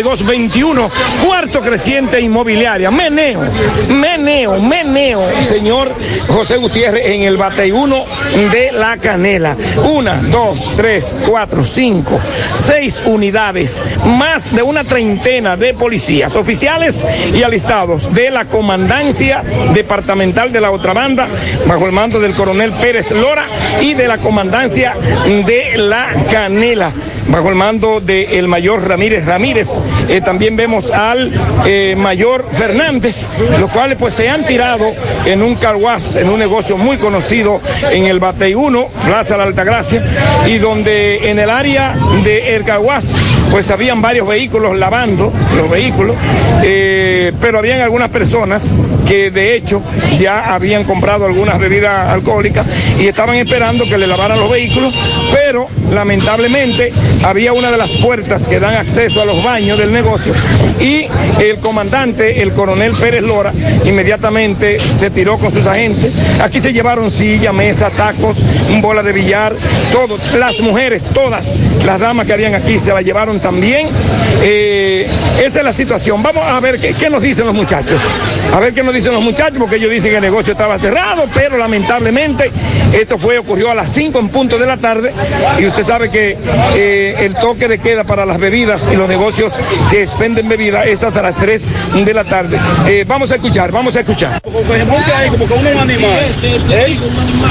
Speaker 18: 809-734-5221, Cuarto Creciente Inmobiliaria. Meneo, meneo, meneo, señor José Gutiérrez en el bateyuno de la Canela. Una, dos, tres, cuatro, cinco, seis unidades, más de una treintena de policías oficiales y alistados de la Comandancia Departamental de la Otra Banda, bajo el mando del coronel Pérez Lora y de la Comandancia de la Canela bajo el mando del mayor Ramírez Ramírez. Eh, también vemos al eh, mayor Fernández, los cuales pues se han tirado en un carguaz, en un negocio muy conocido en el Batey 1, Plaza La Altagracia, y donde en el área de El Carguaz pues habían varios vehículos lavando los vehículos, eh, pero habían algunas personas que de hecho ya habían comprado algunas bebidas alcohólicas y estaban esperando que le lavaran los vehículos, pero lamentablemente había una de las puertas que dan acceso a los baños del negocio y el comandante, el coronel Pérez Lora, inmediatamente se tiró con sus agentes. Aquí se llevaron silla, mesa, tacos, bola de billar, todo. Las mujeres, todas las damas que habían aquí se la llevaron también. Eh, esa es la situación. Vamos a ver qué, qué nos dicen los muchachos. A ver qué nos dicen los muchachos, porque ellos dicen que el negocio estaba cerrado, pero lamentablemente esto fue, ocurrió a las 5 en punto de la tarde y usted sabe que eh, el toque de queda para las bebidas y los negocios que expenden bebida es hasta las 3 de la tarde. Eh, vamos a escuchar, vamos a escuchar.
Speaker 16: Como que uno es un animal. ¿Eh?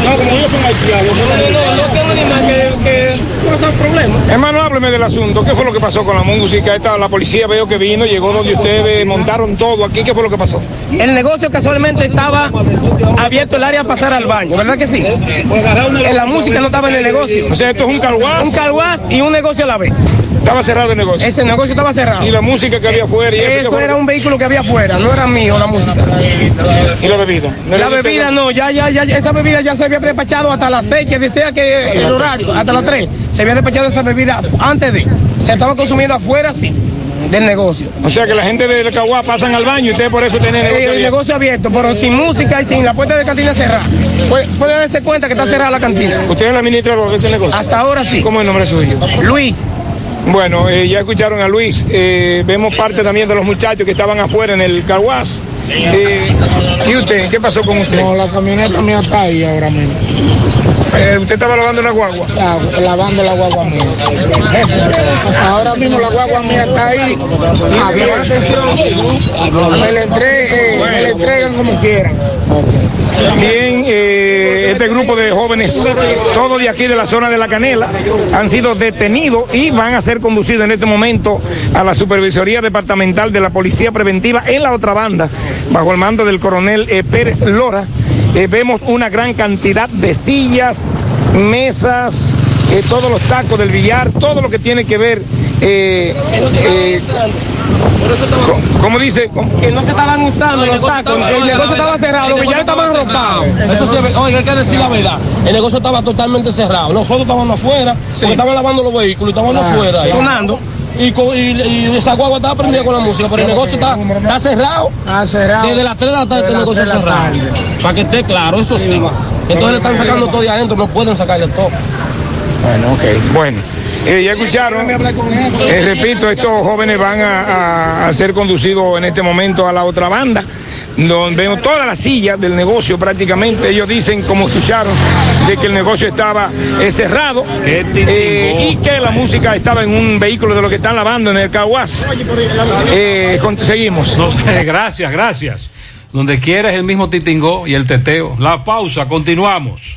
Speaker 16: No, como ellos son haitianos. No, no, animal que, que no problema.
Speaker 18: Hermano, hábleme del asunto. ¿Qué fue lo que pasó con la música? Esta, la policía veo que vino, llegó donde ustedes montaron todo aquí. ¿Qué fue lo que pasó?
Speaker 19: El negocio casualmente estaba abierto el área a pasar al baño, ¿verdad que sí? Eh, La música no estaba en el negocio.
Speaker 18: O sea, esto es un carguaz.
Speaker 19: Un carguaz y un negocio a la vez.
Speaker 18: Estaba cerrado el negocio.
Speaker 19: Ese negocio estaba cerrado.
Speaker 18: Y la música que había afuera. Y eso, ¿qué
Speaker 19: Eso
Speaker 18: fue?
Speaker 19: era un vehículo que había afuera, no era mío la música.
Speaker 18: ¿Y la bebida? ¿No
Speaker 19: La bebida no, ya, ya, ya, esa bebida ya se había despachado hasta las 6, que decía que el horario, hasta las 3. Se había despachado esa bebida antes de. Se estaba consumiendo afuera, sí, del negocio.
Speaker 18: O sea que la gente del Caguá pasan al baño y ustedes por eso tienen
Speaker 19: Eh,
Speaker 18: negocio
Speaker 19: el negocio abierto, pero sin música y sin la puerta de cantina cerrada. Puede, puede darse cuenta que está cerrada la cantina.
Speaker 18: ¿Usted es el administrador de ese negocio?
Speaker 19: Hasta ahora sí.
Speaker 18: ¿Cómo es el nombre suyo?
Speaker 19: Luis.
Speaker 18: Bueno, eh, ya escucharon a Luis. Eh, vemos parte también de los muchachos que estaban afuera en el carguaz. Eh, ¿Y usted? ¿Qué pasó con usted?
Speaker 20: No, la camioneta mía está ahí ahora mismo.
Speaker 18: ¿Usted estaba lavando una guagua?
Speaker 20: La- lavando la guagua mía. Ahora mismo la guagua mía está ahí. abierta. Me la entregue- me la entregan como quieran.
Speaker 18: Bien, eh, este grupo de jóvenes, todos de aquí de la zona de la Canela, han sido detenidos y van a ser conducidos en este momento a la Supervisoría Departamental de la Policía Preventiva en la otra banda, bajo el mando del coronel eh, Pérez Lora. Eh, vemos una gran cantidad de sillas, mesas, eh, todos los tacos del billar, todo lo que tiene que ver. eh, eh, co- ¿Cómo dice?
Speaker 21: Que no se estaban usando los tacos, el negocio estaba cerrado, los billares estaban arropados.
Speaker 19: Eso sí, oiga, hay que decir la verdad. El negocio estaba totalmente cerrado. Nosotros estábamos afuera, porque estaban lavando los vehículos, estábamos
Speaker 21: Claro.
Speaker 19: afuera.
Speaker 21: Sonando.
Speaker 19: Y, con- y, y esa guagua estaba prendida con la música, pero el negocio está, está cerrado.
Speaker 21: cerrado.
Speaker 19: Desde las 3 de la tarde el
Speaker 21: las
Speaker 19: negocio
Speaker 21: 3 de la
Speaker 19: cerrado. Para que esté claro, eso sí. Entonces le están sacando todo de adentro, no pueden sacarle todo.
Speaker 18: Bueno, ok. Bueno, eh, ya escucharon. Eh, repito, estos jóvenes van a, a- a ser conducidos en este momento a la otra banda, donde vemos todas las sillas del negocio prácticamente. Ellos dicen, como escucharon, de que el negocio estaba eh, cerrado eh, y que la música estaba en un vehículo de lo que están lavando en el Caguas. Eh, seguimos.
Speaker 3: No sé, gracias, gracias. Donde quiera es el mismo titingó y el teteo. La pausa, continuamos.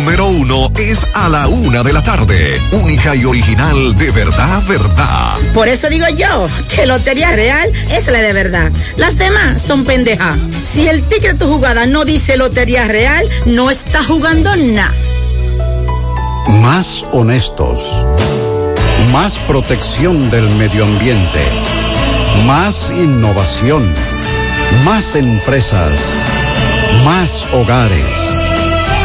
Speaker 22: número uno, es a la una de la tarde. Única y original de verdad, verdad.
Speaker 11: Por eso digo yo que Lotería Real es la de verdad. Las demás son pendeja. Si el ticket de tu jugada no dice Lotería Real, no está jugando nada.
Speaker 23: Más honestos. Más protección del medio ambiente. Más innovación. Más empresas. Más hogares.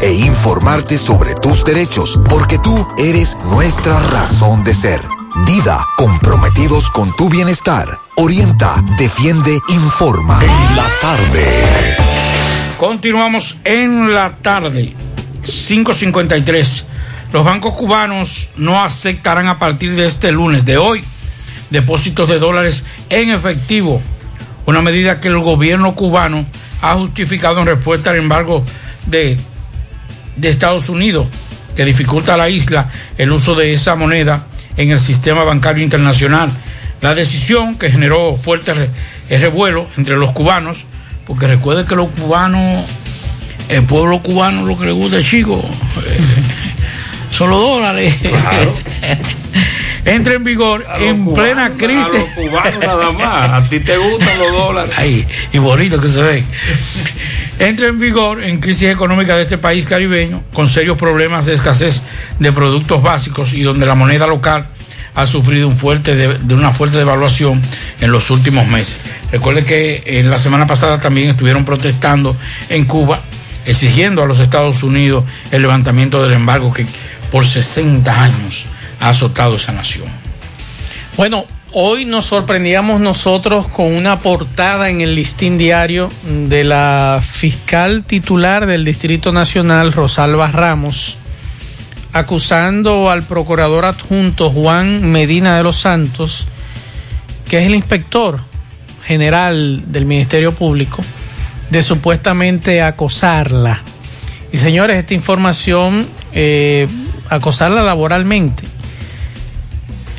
Speaker 24: e informarte sobre tus derechos, porque tú eres nuestra razón de ser. Dida, comprometidos con tu bienestar. Orienta, defiende, informa.
Speaker 2: En la tarde.
Speaker 5: Continuamos en la tarde, 5.53. Los bancos cubanos no aceptarán a partir de este lunes de hoy depósitos de dólares en efectivo, una medida que el gobierno cubano ha justificado en respuesta al embargo de, de Estados Unidos, que dificulta a la isla el uso de esa moneda en el sistema bancario internacional. La decisión que generó fuerte re- revuelo entre los cubanos, porque recuerden que los cubanos, el pueblo cubano lo que le gusta, chico, eh, son los dólares. Entra en vigor en plena crisis.
Speaker 3: A los cubanos nada más. A ti te gustan los dólares.
Speaker 5: Ay, y bonito que se ve. Entra en vigor en crisis económica de este país caribeño, con serios problemas de escasez de productos básicos y donde la moneda local ha sufrido un fuerte de, de una fuerte devaluación en los últimos meses. Recuerde que en la semana pasada también estuvieron protestando en Cuba, exigiendo a los Estados Unidos el levantamiento del embargo que por 60 años ha azotado esa nación.
Speaker 4: Bueno, hoy nos sorprendíamos nosotros con una portada en el listín diario de la fiscal titular del Distrito Nacional, Rosalba Ramos, acusando al procurador adjunto Juan Medina de los Santos, que es el inspector general del Ministerio Público, de supuestamente acosarla. Y señores, esta información, eh, acosarla laboralmente.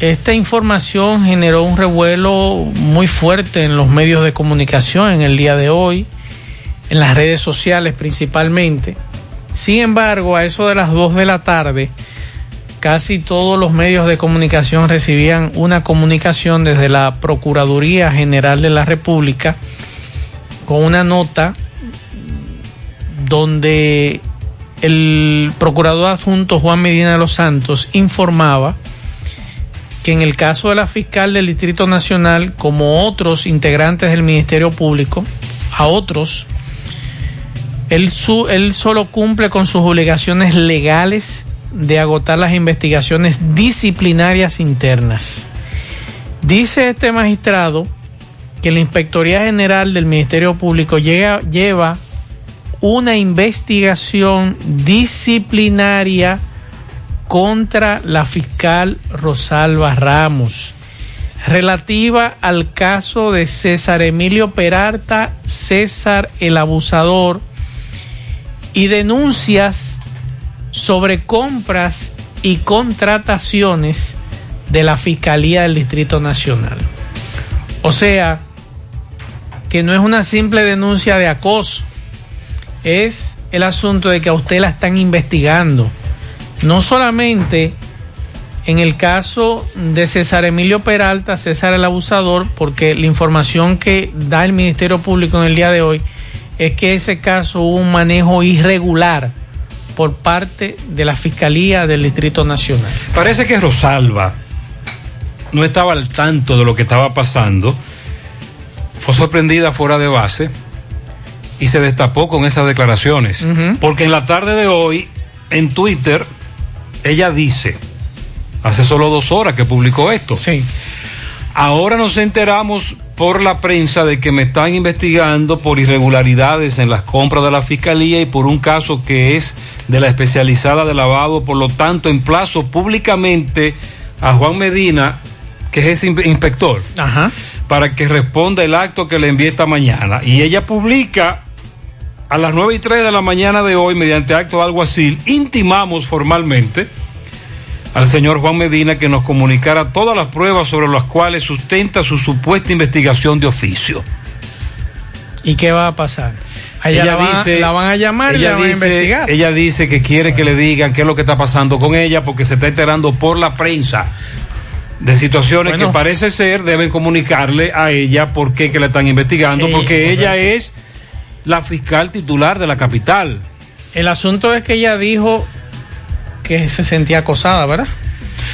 Speaker 4: Esta información generó un revuelo muy fuerte en los medios de comunicación en el día de hoy, en las redes sociales principalmente. Sin embargo, a eso de las 2 de la tarde, casi todos los medios de comunicación recibían una comunicación desde la Procuraduría General de la República con una nota donde el procurador adjunto Juan Medina de los Santos informaba que en el caso de la fiscal del Distrito Nacional, como otros integrantes del Ministerio Público, a otros, él, solo cumple con sus obligaciones legales de agotar las investigaciones disciplinarias internas. Dice este magistrado que la Inspectoría General del Ministerio Público lleva una investigación disciplinaria contra la fiscal Rosalba Ramos relativa al caso de César Emilio Peralta, César el abusador, y denuncias sobre compras y contrataciones de la Fiscalía del Distrito Nacional. O sea, que no es una simple denuncia de acoso, es el asunto de que a usted la están investigando. No solamente en el caso de César Emilio Peralta, César el abusador, porque la información que da el Ministerio Público en el día de hoy es que ese caso hubo un manejo irregular por parte de la Fiscalía del Distrito Nacional.
Speaker 3: Parece que Rosalba no estaba al tanto de lo que estaba pasando fue sorprendida fuera de base y se destapó con esas declaraciones. Porque en la tarde de hoy, en Twitter, ella dice, hace solo dos horas que publicó esto.
Speaker 4: Sí.
Speaker 3: Ahora nos enteramos por la prensa de que me están investigando por irregularidades en las compras de la fiscalía y por un caso que es de la especializada de lavado. Por lo tanto, emplazo públicamente a Juan Medina, que es inspector,
Speaker 4: Ajá.
Speaker 3: para que responda el acto que le envié esta mañana. Y ella publica a las 9 y 3 de la mañana de hoy, mediante acto de alguacil, intimamos formalmente al señor Juan Medina que nos comunicara todas las pruebas sobre las cuales sustenta su supuesta investigación de oficio.
Speaker 4: ¿Y qué va a pasar? A ella, la, van, a- la van a llamar y la van a
Speaker 3: dice-
Speaker 4: investigar.
Speaker 3: Ella dice que quiere que le digan qué es lo que está pasando con ella porque se está enterando por la prensa de situaciones
Speaker 4: Bueno.
Speaker 3: que parece ser deben comunicarle a ella por qué que la están investigando porque ella es la fiscal titular de la capital.
Speaker 4: El asunto es que ella dijo que se sentía acosada, ¿verdad?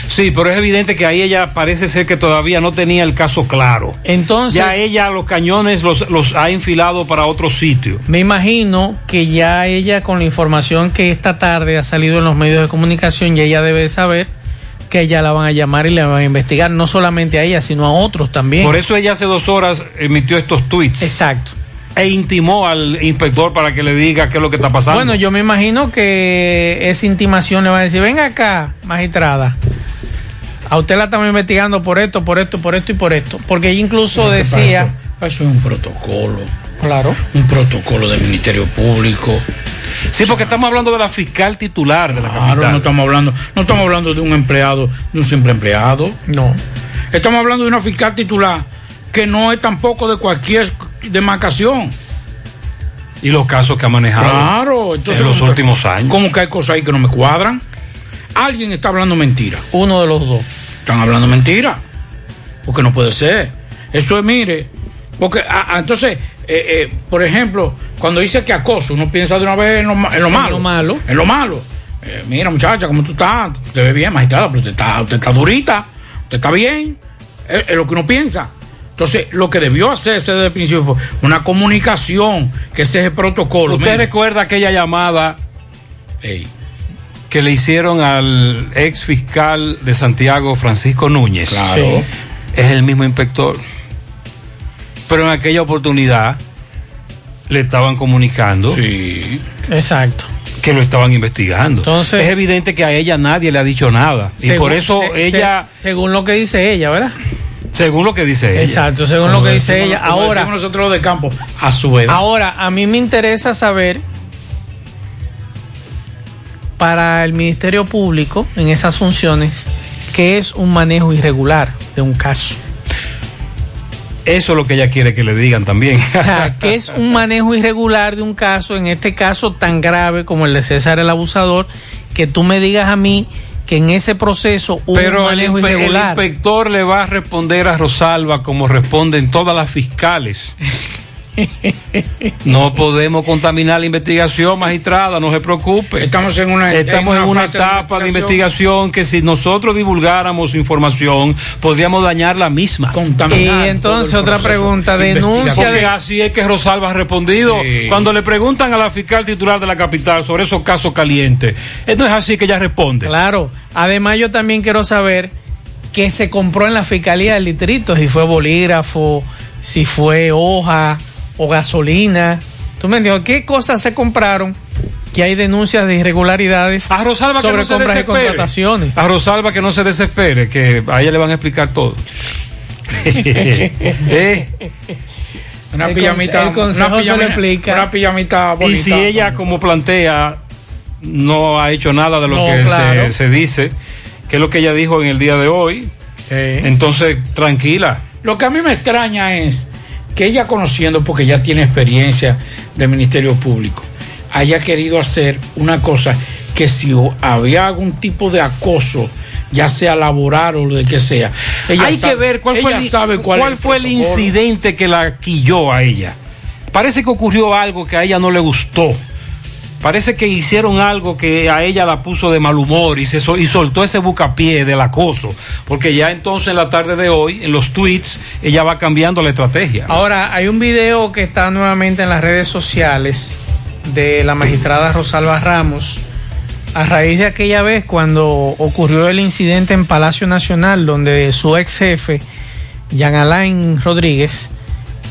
Speaker 3: Sí, pero es evidente que ahí ella parece ser que todavía no tenía el caso claro.
Speaker 4: Entonces,
Speaker 3: Ya ella los cañones los, los ha enfilado para otro sitio.
Speaker 4: me imagino que ya ella con la información que esta tarde ha salido en los medios de comunicación, ya ella debe saber que ella la van a llamar y la van a investigar, no solamente a ella, sino a otros también.
Speaker 3: Por eso ella hace dos horas emitió estos tweets.
Speaker 4: Exacto.
Speaker 3: E intimó al inspector para que le diga qué es lo que está pasando.
Speaker 4: Bueno, yo me imagino que esa intimación le va a decir, venga acá, magistrada. A usted la estamos investigando por esto, por esto, por esto y por esto. Porque ella incluso decía...
Speaker 5: Eso es un protocolo.
Speaker 4: Claro.
Speaker 5: Un protocolo del Ministerio Público.
Speaker 3: Sí, porque estamos hablando de la fiscal titular de la
Speaker 5: Claro,
Speaker 3: capital.
Speaker 5: no estamos hablando, no estamos hablando de un empleado, de un simple empleado.
Speaker 4: No.
Speaker 5: Estamos hablando de una fiscal titular que no es tampoco de cualquier demarcación.
Speaker 3: Y los casos que ha manejado
Speaker 5: Claro, entonces
Speaker 3: en los últimos años.
Speaker 5: Como que hay cosas ahí que no me cuadran. Alguien está hablando mentira.
Speaker 4: Uno de los dos.
Speaker 5: Están hablando mentira. Porque no puede ser. Eso es, mire. Porque ah, ah, entonces, eh, eh, por ejemplo, cuando dice que acoso, uno piensa de una vez en lo, ma- en lo
Speaker 4: En
Speaker 5: malo.
Speaker 4: lo malo.
Speaker 5: En lo malo. Eh, mira, muchacha, ¿cómo tú estás? Te ves bien, magistrada, pero usted está, usted está durita. Usted está bien. Es, es lo que uno piensa. Entonces, lo que debió hacerse desde el principio fue una comunicación, que ese es el protocolo.
Speaker 3: ¿Usted recuerda aquella llamada
Speaker 5: Ey.
Speaker 3: que le hicieron al ex fiscal de Santiago, Francisco Núñez?
Speaker 5: Claro.
Speaker 4: Sí.
Speaker 3: Es el mismo inspector. Pero en aquella oportunidad le estaban comunicando
Speaker 5: Sí.
Speaker 4: Exacto.
Speaker 3: que lo estaban investigando.
Speaker 4: Entonces-
Speaker 3: es evidente que a ella nadie le ha dicho nada. y
Speaker 4: Según-
Speaker 3: por eso
Speaker 4: se-
Speaker 3: ella,
Speaker 4: se- según lo que dice ella, ¿verdad?
Speaker 3: Según lo que dice ella.
Speaker 4: Exacto, según
Speaker 5: Como
Speaker 4: lo que dice ella.
Speaker 5: como
Speaker 4: Ahora,
Speaker 5: nosotros de campo, a su edad.
Speaker 4: ahora, a mí me interesa saber para el Ministerio Público en esas funciones qué es un manejo irregular de un caso.
Speaker 3: Eso es lo que ella quiere que le digan también.
Speaker 4: O sea, ¿qué es un manejo irregular de un caso, en este caso tan grave como el de César el Abusador, que tú me digas a mí que en ese proceso hubo
Speaker 3: Pero el,
Speaker 4: manejo
Speaker 3: el
Speaker 4: irregular?
Speaker 3: inspector le va a responder a Rosalba como responden todas las fiscales. No podemos contaminar la investigación, magistrada, no se preocupe.
Speaker 5: Estamos en una,
Speaker 3: Estamos en una
Speaker 5: de
Speaker 3: etapa de investigación que si nosotros divulgáramos información, podríamos dañar la misma.
Speaker 5: Contaminar
Speaker 4: Y entonces otra pregunta,
Speaker 5: de
Speaker 4: denuncia de...
Speaker 3: Porque así es que Rosalba ha respondido.
Speaker 5: Sí.
Speaker 3: Cuando le preguntan a la fiscal titular de la capital sobre esos casos calientes, eh, no es así que ella responde.
Speaker 4: Claro. Además, yo también quiero saber qué se compró en la Fiscalía del Distrito, si fue bolígrafo, si fue hoja o gasolina. ¿Tú me entiendes? ¿Qué cosas se compraron que hay denuncias de irregularidades
Speaker 3: A Rosalba que
Speaker 4: sobre
Speaker 3: no se
Speaker 4: compras y
Speaker 3: desespere.
Speaker 4: contrataciones?
Speaker 3: A Rosalba que no se desespere, que a ella le van a explicar todo. Eh,
Speaker 5: Una
Speaker 4: El
Speaker 5: pijamita,
Speaker 4: con- el consejo
Speaker 5: una
Speaker 4: se
Speaker 5: pijamita,
Speaker 4: explica.
Speaker 5: una pijamita
Speaker 3: Y
Speaker 5: bonita.
Speaker 3: si ella, como plantea, no ha hecho nada de lo
Speaker 4: No,
Speaker 3: que
Speaker 4: claro.
Speaker 3: se, se dice, que es lo que ella dijo en el día de hoy, entonces tranquila.
Speaker 5: Lo que a mí me extraña es que ella conociendo, porque ya tiene experiencia del Ministerio Público, haya querido hacer una cosa que si había algún tipo de acoso, ya sea laboral o lo de que sea, ella
Speaker 3: Hay
Speaker 5: sabe-
Speaker 3: que ver cuál fue, el,
Speaker 5: sabe cuál,
Speaker 3: fue el incidente que la quilló a ella. Parece que ocurrió algo que a ella no le gustó. Parece que hicieron algo que a ella la puso de mal humor y, se soltó ese bucapié del acoso. Porque ya entonces en la tarde de hoy, en los tweets, ella va cambiando la estrategia.
Speaker 4: Ahora, hay un video que está nuevamente en las redes sociales de la magistrada Rosalba Ramos a raíz de aquella vez cuando ocurrió el incidente en Palacio Nacional donde su ex jefe, Jean Alain Rodríguez,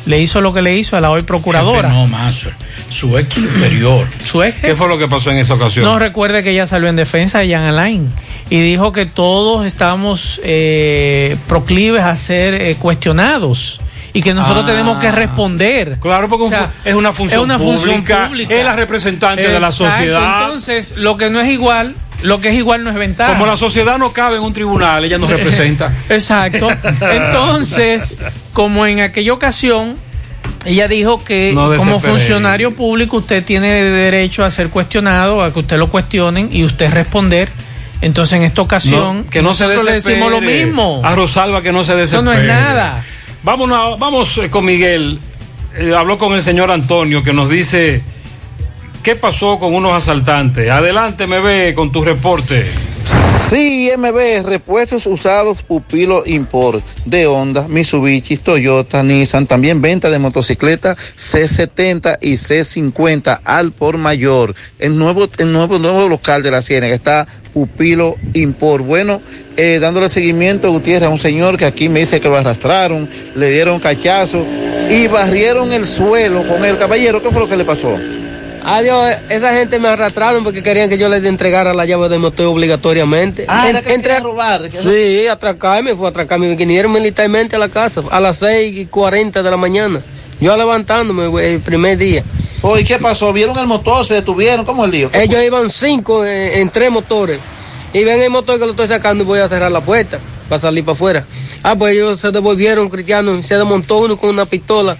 Speaker 4: le hizo lo que le hizo a la hoy procuradora.
Speaker 5: Jefe no, más, su ex superior.
Speaker 4: Su ex
Speaker 3: ¿Qué fue lo que pasó en esa ocasión?
Speaker 4: No recuerde que ella salió en defensa de Jean Alain y dijo que todos estamos eh, proclives a ser eh, cuestionados y que nosotros
Speaker 3: Ah.
Speaker 4: tenemos que responder.
Speaker 3: Claro, porque
Speaker 4: O sea,
Speaker 3: es una función
Speaker 4: es una función
Speaker 3: pública,
Speaker 4: pública.
Speaker 3: es la representante de la sociedad.
Speaker 4: Entonces, lo que no es igual, lo que es igual no es ventaja.
Speaker 3: Como la sociedad no cabe en un tribunal, ella nos representa.
Speaker 4: Exacto. Entonces, como en aquella ocasión, ella dijo que
Speaker 3: No
Speaker 4: como funcionario público usted tiene derecho a ser cuestionado, a que usted lo cuestionen y usted responder. Entonces, en esta ocasión,
Speaker 3: No, que no se
Speaker 4: nosotros le decimos lo mismo.
Speaker 3: A Rosalba que no se
Speaker 4: Eso
Speaker 3: desespere.
Speaker 4: no es nada.
Speaker 3: Vámonos, vamos eh, con Miguel. Eh, habló con el señor Antonio que nos dice qué pasó con unos asaltantes. Adelante, me ve con tu reporte.
Speaker 25: Sí, MB, repuestos usados Pupilo Import de Honda, Mitsubishi, Toyota, Nissan, también venta de motocicleta C70 y C50 al por mayor. El nuevo, el nuevo, nuevo local de la Ciénaga está Pupilo Import. Bueno, eh, dándole seguimiento, Gutiérrez, a un señor que aquí me dice que lo arrastraron, le dieron cachazo y barrieron el suelo con el caballero. ¿Qué fue lo que le pasó?
Speaker 26: Adiós, esa gente me arrastraron porque querían que yo les entregara la llave de motor obligatoriamente.
Speaker 25: Ah,
Speaker 26: En-
Speaker 25: era que
Speaker 26: entre-
Speaker 25: quería robar. que-
Speaker 26: Sí, atracarme, fue a atracarme. Me vinieron militarmente a la casa a las 6 y 40 de la mañana. Yo levantándome el primer día.
Speaker 25: Oh, ¿y qué pasó? ¿Vieron el motor? ¿Se detuvieron? ¿Cómo el lío? ¿Qué
Speaker 26: Ellos iban cinco en, en tres motores. Y ven el motor que lo estoy sacando y voy a cerrar la puerta para salir para afuera. Ah, pues ellos se devolvieron, cristianos, y se desmontó uno con una pistola.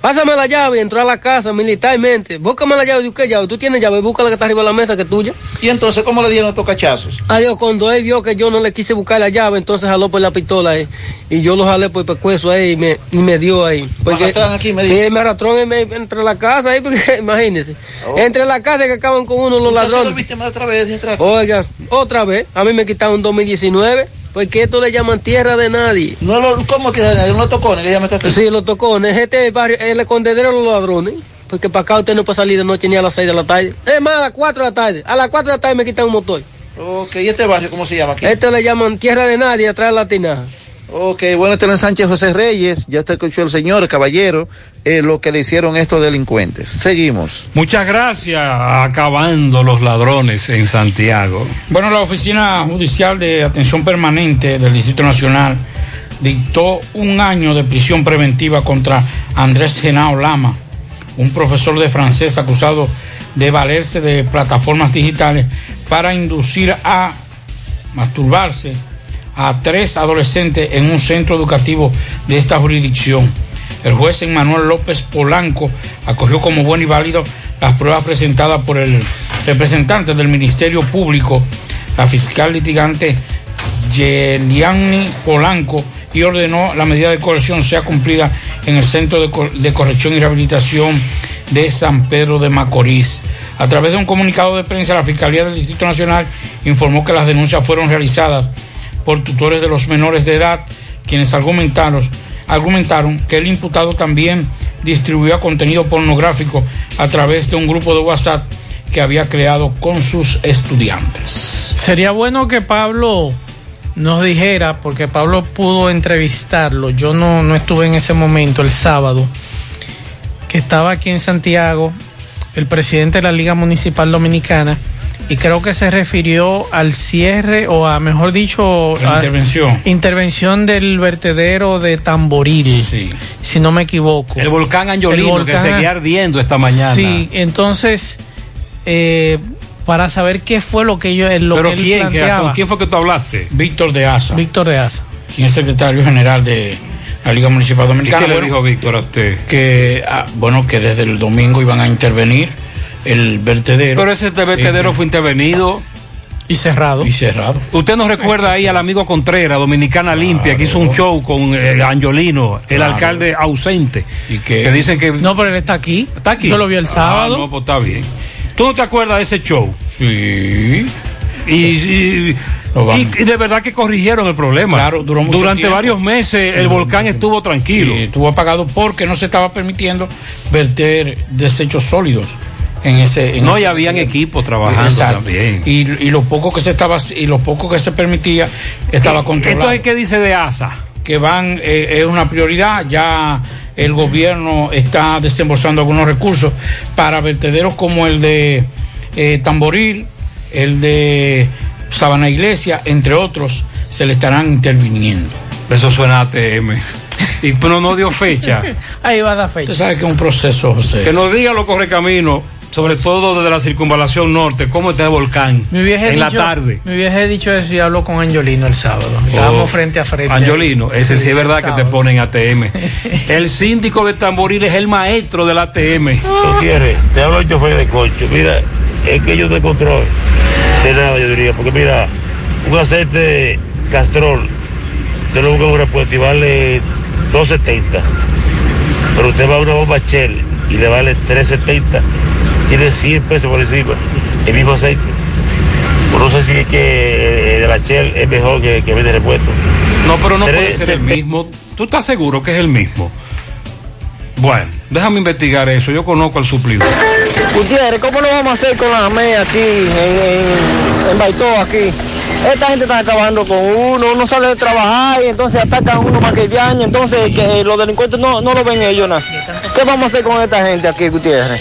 Speaker 26: Pásame la llave, y entró a la casa militarmente. Búscame la llave. ¿De qué llave? Tú tienes llave, busca la que está arriba de la mesa, que es tuya.
Speaker 25: ¿Y entonces cómo le dieron estos cachazos?
Speaker 26: Adiós, cuando él vio que yo no le quise buscar la llave, entonces jaló por la pistola ahí. Y yo lo jalé por el pescuezo ahí y me, y me dio ahí.
Speaker 25: Porque, aquí, me dice.
Speaker 26: Sí, me arrastró entre la casa ahí, porque imagínense.
Speaker 25: Oh.
Speaker 26: Entre la casa que acaban con uno los ladrones.
Speaker 25: Oigan, otra vez.
Speaker 26: A mí me quitaron 2019. Pues que esto le llaman tierra de nadie.
Speaker 25: No lo, ¿Cómo que nadie? ¿Los tocones que llaman aquí?
Speaker 26: Sí, los tocones. Este barrio, es el escondedero de los ladrones. Porque para acá usted no puede salir de noche ni a las 6 de la tarde. Es más, a las 4 de la tarde. A las 4 de la tarde me quitan un motor.
Speaker 25: Ok, ¿y este barrio cómo se llama aquí?
Speaker 26: Este le llaman tierra de nadie, atrás de la tinaja.
Speaker 25: Ok, bueno, este es Sánchez José Reyes, ya te escuchó el señor, caballero, eh, lo que le hicieron estos delincuentes. Seguimos.
Speaker 3: Muchas gracias. Acabando los ladrones en Santiago.
Speaker 5: Bueno, la Oficina Judicial de Atención Permanente del Distrito Nacional dictó un año de prisión preventiva contra Andrés Genao Lama, un profesor de francés acusado de valerse de plataformas digitales para inducir a masturbarse a tres adolescentes en un centro educativo de esta jurisdicción. El juez Emmanuel López Polanco acogió como bueno y válido las pruebas presentadas por el representante del Ministerio Público, la fiscal litigante Yeliani Polanco, y ordenó la medida de coerción sea cumplida en el Centro de, de Corrección y Rehabilitación de San Pedro de Macorís. A través de un comunicado de prensa, la Fiscalía del Distrito Nacional informó que las denuncias fueron realizadas por tutores de los menores de edad, quienes argumentaron, argumentaron que el imputado también distribuía contenido pornográfico a través de un grupo de WhatsApp que había creado con sus estudiantes.
Speaker 4: Sería bueno que Pablo nos dijera, porque Pablo pudo entrevistarlo, yo no, no estuve en ese momento el sábado, que estaba aquí en Santiago, el presidente de la Liga Municipal Dominicana, y creo que se refirió al cierre, o a, mejor dicho,
Speaker 5: La
Speaker 4: a-
Speaker 5: intervención.
Speaker 4: intervención del vertedero de Tamboril, si no me equivoco.
Speaker 3: El volcán Angiolino
Speaker 4: El
Speaker 3: que
Speaker 4: volcán-
Speaker 3: seguía ardiendo esta mañana.
Speaker 4: Sí, entonces, eh, para saber qué fue lo que yo, lo
Speaker 3: ¿Pero
Speaker 4: que él
Speaker 3: quién? ¿Qué-
Speaker 4: planteaba.
Speaker 3: ¿Con quién fue que tú hablaste?
Speaker 5: Víctor de Asa.
Speaker 4: Víctor de Asa.
Speaker 5: quien es secretario general de la Liga Municipal
Speaker 3: ¿Y
Speaker 5: Dominicana.
Speaker 3: qué le
Speaker 5: Bueno,
Speaker 3: dijo Víctor a usted?
Speaker 5: que ah, bueno que desde el domingo iban a intervenir el vertedero
Speaker 3: Pero ese vertedero
Speaker 5: Eh,
Speaker 3: fue intervenido.
Speaker 4: Y cerrado.
Speaker 5: y cerrado.
Speaker 3: Usted nos recuerda ahí al amigo Contreras, Dominicana Limpia, que hizo un show con eh, Angiolino, el
Speaker 5: Claro.
Speaker 3: alcalde ausente.
Speaker 5: Y que,
Speaker 3: Que dicen que.
Speaker 4: No, pero él está aquí.
Speaker 3: ¿Está aquí?
Speaker 4: Yo lo vi el sábado.
Speaker 3: Ah, no, pues está bien. ¿Tú no te acuerdas de ese show?
Speaker 5: Sí.
Speaker 3: Y, y Y, y de verdad que corrigieron el problema.
Speaker 5: Claro, duró mucho
Speaker 3: Durante
Speaker 5: tiempo.
Speaker 3: varios meses el volcán estuvo tranquilo.
Speaker 5: Sí, estuvo apagado porque no se estaba permitiendo verter desechos sólidos en ese. en
Speaker 3: No,
Speaker 5: ese-
Speaker 3: y habían equipos trabajando
Speaker 5: Exacto.
Speaker 3: también.
Speaker 5: Y, y lo poco que se estaba y lo poco que se permitía estaba controlado.
Speaker 3: Entonces, ¿qué dice de ASA?
Speaker 5: Que van eh, es una prioridad ya. El gobierno está desembolsando algunos recursos para vertederos como el de eh, Tamboril, el de Sabana Iglesia, entre otros, se le estarán interviniendo.
Speaker 3: Eso suena a ATM. Y pero no dio fecha.
Speaker 4: Ahí va a dar fecha.
Speaker 5: Usted sabe que es un proceso, José.
Speaker 3: Que nos digan los correcaminos, sobre todo desde la circunvalación norte, cómo está el volcán
Speaker 4: Mi vieja
Speaker 3: en la tarde.
Speaker 4: Mi vieja he dicho eso y hablo con Angiolino el sábado. Estábamos
Speaker 3: Oh,
Speaker 4: frente a frente.
Speaker 3: Angiolino, ese sí,
Speaker 4: Sí,
Speaker 3: es verdad que te ponen ATM. El síndico de Tamboril es el maestro del ATM.
Speaker 27: Gutiérrez, te hablo el chofer de coche. Mira, es que yo te control de nada, yo diría, porque mira, un aceite Castrol, usted lo busca en un repuesto y vale 2.70. Pero usted va a una bomba Shell y le vale 3.70. Tiene 100 pesos por encima, el mismo aceite. Pues no sé si es que eh, de la Shell es mejor que, que vende repuesto.
Speaker 3: No, pero no puede ser el
Speaker 27: 3.70.
Speaker 3: mismo. ¿Tú estás seguro que es el mismo? Bueno, déjame investigar eso. Yo conozco al suplidor.
Speaker 20: Gutiérrez, ¿cómo lo vamos a hacer con la MEA aquí, en, en, en Baitó, aquí? Esta gente está acabando con uno, uno sale de trabajar y entonces atacan a uno más que de año, entonces que los delincuentes no, no lo ven ellos nada. ¿Qué vamos a hacer con esta gente aquí, Gutiérrez?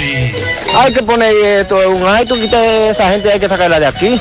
Speaker 20: Hay que poner esto en un alto, quitar esa gente, hay que sacarla de aquí.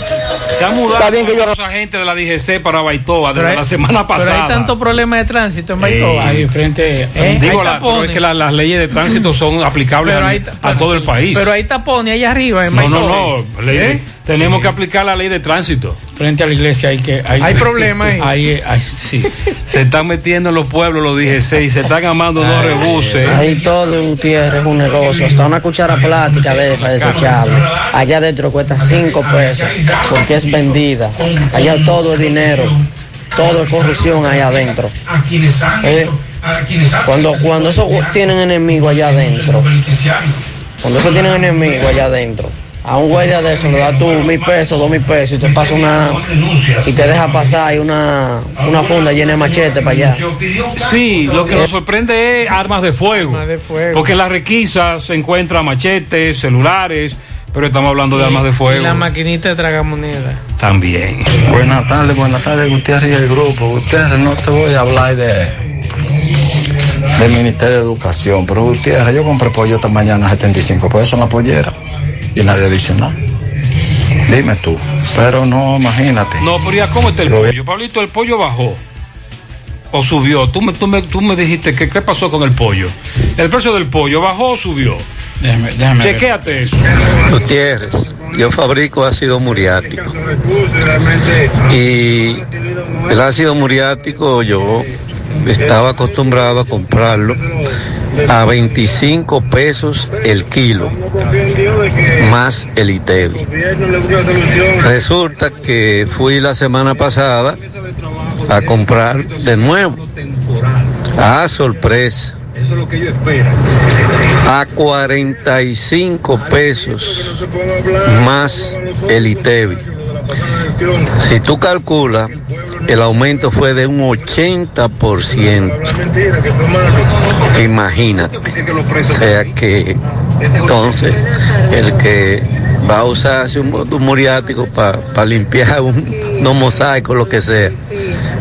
Speaker 3: Se ha mudado
Speaker 20: Está bien que yo-
Speaker 3: mucha gente de la DGC para Baitoa desde
Speaker 4: Pero hay-
Speaker 3: la semana
Speaker 4: Pero
Speaker 3: pasada.
Speaker 4: hay tanto problema de tránsito en Baitoa.
Speaker 5: Ahí frente.
Speaker 4: Eh,
Speaker 3: Digo,
Speaker 4: hay
Speaker 3: la- pero es que la- las leyes de tránsito son aplicables
Speaker 4: Pero
Speaker 3: a, todo el país.
Speaker 4: Pero hay tapones allá arriba en
Speaker 3: no, no,
Speaker 4: Baitoa.
Speaker 3: no.
Speaker 4: ¿Eh?
Speaker 3: Tenemos que aplicar la ley de tránsito.
Speaker 5: Frente a la iglesia hay que.
Speaker 4: Hay problemas ahí.
Speaker 5: Ahí, sí.
Speaker 3: Se están metiendo en los pueblos los DGC y se están amando unos rebuses.
Speaker 20: Ahí todo Gutiérrez es un negocio, hasta una cuchara plástica de esa desechable. Allá adentro cuesta 5 pesos porque es vendida. Allá todo es dinero, todo es corrupción allá adentro. Eh, Cuando, cuando eso tienen enemigo allá adentro, cuando eso tienen enemigo allá adentro, a un guardia de eso le da tú mil pesos, dos mil pesos y te pasa una y te deja pasar y una, una funda llena de machete para allá.
Speaker 3: Sí, lo que nos sorprende es armas de fuego. Porque en las requisas se encuentran machetes, celulares, pero estamos hablando de armas de
Speaker 4: Y
Speaker 3: fuego
Speaker 4: la maquinita de tragamoneda.
Speaker 3: también.
Speaker 28: Buenas tardes, buenas tardes, Gutiérrez y el grupo. Gutiérrez, no te voy a hablar de del Ministerio de Educación, pero Gutiérrez, yo compré pollo esta mañana a 75 pesos en la pollera y nadie adicional. Dime tú, pero no, imagínate.
Speaker 3: No, pero ya, ¿cómo está el pollo? Pablito, el pollo bajó. ¿O subió? Tú me, tú me, tú me dijiste que qué pasó con el pollo. ¿El precio del pollo bajó o subió?
Speaker 5: Déjame, déjame ver.
Speaker 3: Chequéate eso.
Speaker 29: Gutiérrez, yo fabrico ácido muriático. Y el ácido muriático yo estaba acostumbrado a comprarlo a 25 pesos el kilo, más el ITEVI. Resulta que fui la semana pasada a comprar de nuevo. Ah, sorpresa. A 45 pesos más el ITEVI. Si tú calculas, el aumento fue de un 80%. Imagínate. O sea que entonces el que va a usarse un, un muriático para limpiar un, unos mosaicos, lo que sea,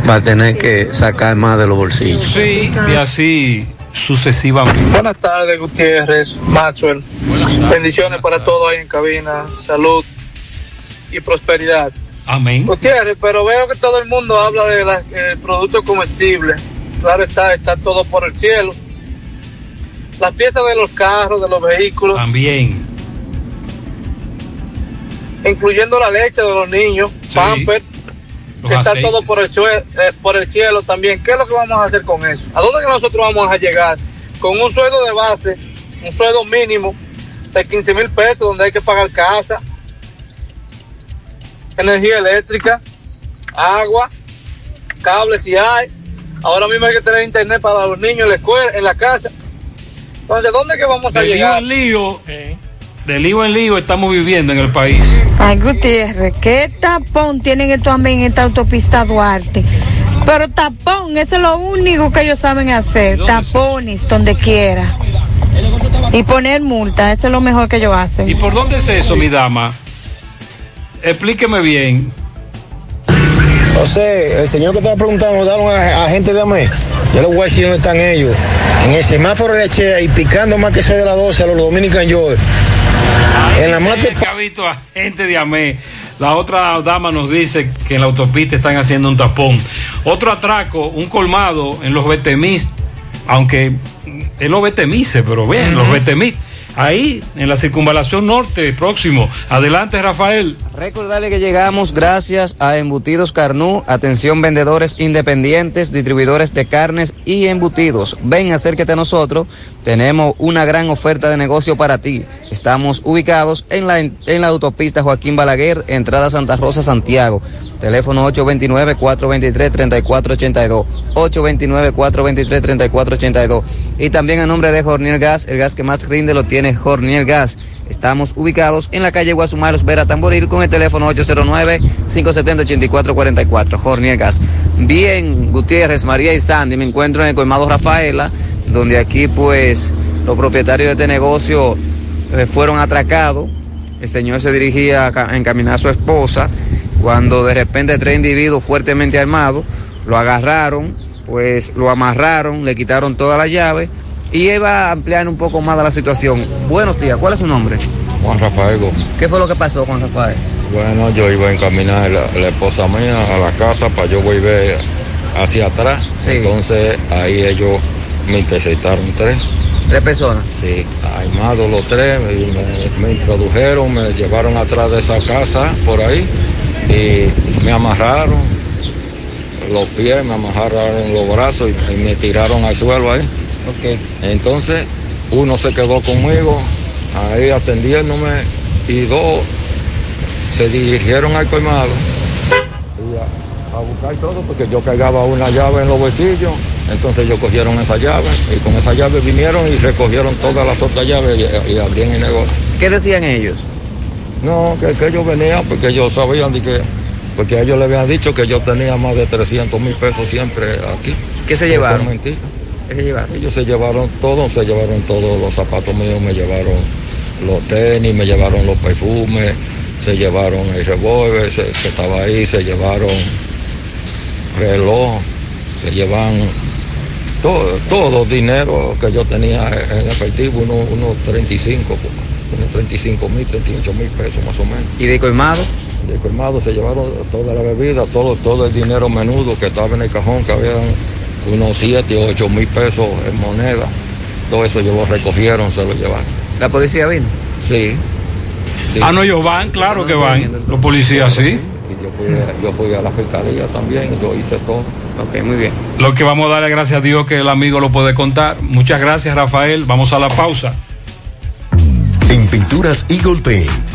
Speaker 29: va a tener que sacar más de los bolsillos.
Speaker 3: Sí, y así sucesivamente.
Speaker 30: Buenas tardes, Gutiérrez, Maxwell. Bendiciones para todos ahí en cabina. Salud y prosperidad.
Speaker 3: Amén.
Speaker 30: Gutiérrez, pero veo que todo el mundo habla de la- eh, productos comestibles. Claro está, está todo por el cielo. Las piezas de los carros, de los vehículos,
Speaker 3: También.
Speaker 30: incluyendo la leche de los niños, Pampers,
Speaker 3: Los
Speaker 30: que está todo por el, sue- eh, por el cielo también. ¿Qué es lo que vamos a hacer con eso? ¿A dónde que nosotros vamos a llegar? Con un sueldo de base, un sueldo mínimo de 15 mil pesos, donde hay que pagar casa, energía eléctrica, agua, cables si hay. Ahora mismo hay que tener internet para los niños en la escuela, en la casa. Entonces, ¿dónde que vamos a
Speaker 3: De lío
Speaker 30: llegar?
Speaker 3: en lío. De lío en lío estamos viviendo en el país.
Speaker 30: Ay, Gutiérrez, ¿qué tapón tienen estos amén en esta autopista Duarte? Pero tapón, eso es lo único que ellos saben hacer. Tapones donde quiera. Y poner multa, eso es lo mejor que ellos hacen.
Speaker 3: ¿Y por dónde es eso, mi dama? Explíqueme bien.
Speaker 31: José, el señor que estaba preguntando, daron a, a gente de AME. Yo les voy a decir dónde están ellos. En el semáforo de Chea y picando más que soy de las 12 a los Dominican Joy. En la mate.
Speaker 3: que ha visto a gente de AME. La otra dama nos dice que en la autopista están haciendo un tapón. Otro atraco, un colmado en los Betemis, aunque es los Betemice, pero bien, los Betemis. Ahí, en la circunvalación norte, próximo. Adelante, Rafael.
Speaker 32: Recordarle que llegamos gracias a Embutidos Carnú, atención vendedores independientes, distribuidores de carnes y embutidos. Ven, acércate a nosotros, tenemos una gran oferta de negocio para ti. Estamos ubicados en la, en la autopista Joaquín Balaguer, entrada Santa Rosa, Santiago. Teléfono 829-423-3482. 829-423-3482. Y también a nombre de Jorniel Gas, el gas que más rinde lo tiene Jorniel Gas. Estamos ubicados en la calle Guasumaros, Vera Tamboril, con el teléfono 809-570-8444. Jorniel Gas. Bien, Gutiérrez, María y Sandy, me encuentro en el colmado Rafaela, donde aquí pues los propietarios de este negocio eh, fueron atracados. El señor se dirigía a encaminar a su esposa cuando de repente tres individuos fuertemente armados lo agarraron, pues lo amarraron, le quitaron toda la llave y iba a ampliar un poco más de la situación. Buenos días, ¿cuál es su nombre?
Speaker 33: Juan Rafael Gómez.
Speaker 32: ¿Qué fue lo que pasó, Juan Rafael?
Speaker 33: Bueno, yo iba a encaminar la, la esposa mía a la casa para yo volver hacia atrás. Entonces ahí ellos me interceptaron tres.
Speaker 32: ¿Tres personas?
Speaker 33: Sí, armados los tres, y me, me introdujeron, me llevaron atrás de esa casa por ahí y me amarraron los pies, me amarraron los brazos y, y me tiraron al suelo ahí.
Speaker 32: Ok.
Speaker 33: Entonces uno se quedó conmigo ahí atendiéndome y dos se dirigieron al colmado y a, a buscar todo porque yo cargaba una llave en los bolsillos. Entonces ellos cogieron esa llave y con esa llave vinieron y recogieron todas las otras llaves y, y abrieron el negocio.
Speaker 32: ¿Qué decían ellos?
Speaker 33: No, que, que ellos venían porque ellos sabían de que, porque ellos le habían dicho que yo tenía más de 300 mil pesos siempre aquí.
Speaker 32: ¿Qué se llevaron?
Speaker 33: mentira. Ellos se llevaron todo, se llevaron todos los zapatos míos, me llevaron los tenis, me llevaron los perfumes, se llevaron el revólver se- que estaba ahí, se llevaron reloj, se llevan todo, todo dinero que yo tenía en efectivo, unos unos 35, unos 35 mil, 38 mil pesos más o menos.
Speaker 32: ¿Y de colmado?
Speaker 33: De colmado se llevaron toda la bebida, todo, todo el dinero menudo que estaba en el cajón, que habían unos 7 o 8 mil pesos en moneda. Todo eso ellos lo recogieron, se lo llevaron.
Speaker 32: ¿La policía vino?
Speaker 33: Sí. sí.
Speaker 3: Ah, no, ellos van, claro que van. Los policías, sí.
Speaker 33: Y yo fui, yo fui a la fiscalía también, yo hice todo.
Speaker 32: Ok, muy bien.
Speaker 3: Lo que vamos a darle gracias a Dios que el amigo lo puede contar. Muchas gracias, Rafael. Vamos a la pausa.
Speaker 34: En Pinturas Eagle Paint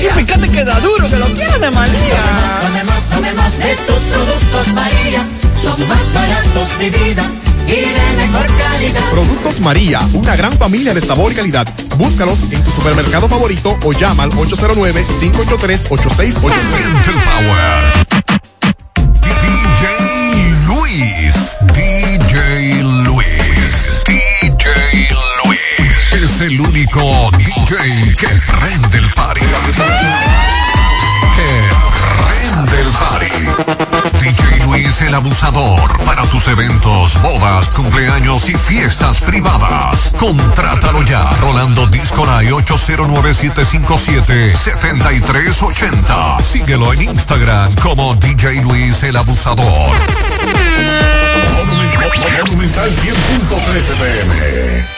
Speaker 35: Y fíjate que da duro, que lo quiero de María.
Speaker 36: Tomemos, tomemos de tus productos, María. Son más baratos de vida y de mejor calidad.
Speaker 37: Productos María, una gran familia de sabor y calidad. Búscalos en tu supermercado favorito o llama al 809-583-8689.
Speaker 22: DJ Luis. DJ Luis. DJ Luis. Es el único DJ
Speaker 38: que prende el party. Que prende el party. DJ Luis el Abusador para tus eventos, bodas, cumpleaños y fiestas privadas. Contrátalo ya. Rolando Discolay 809-757-7380. Síguelo en Instagram como DJ Luis el Abusador.
Speaker 39: Monumental 100.13 pm.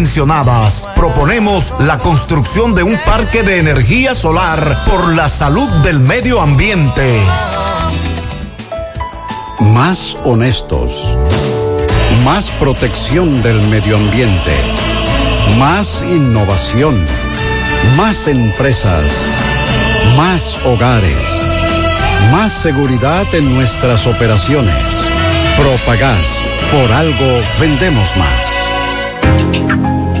Speaker 40: Proponemos la construcción de un parque de energía solar por la salud del medio ambiente.
Speaker 23: Más honestos. Más protección del medio ambiente. Más innovación. Más empresas. Más hogares. Más seguridad en nuestras operaciones. Propagás. Por algo vendemos más. Thank you.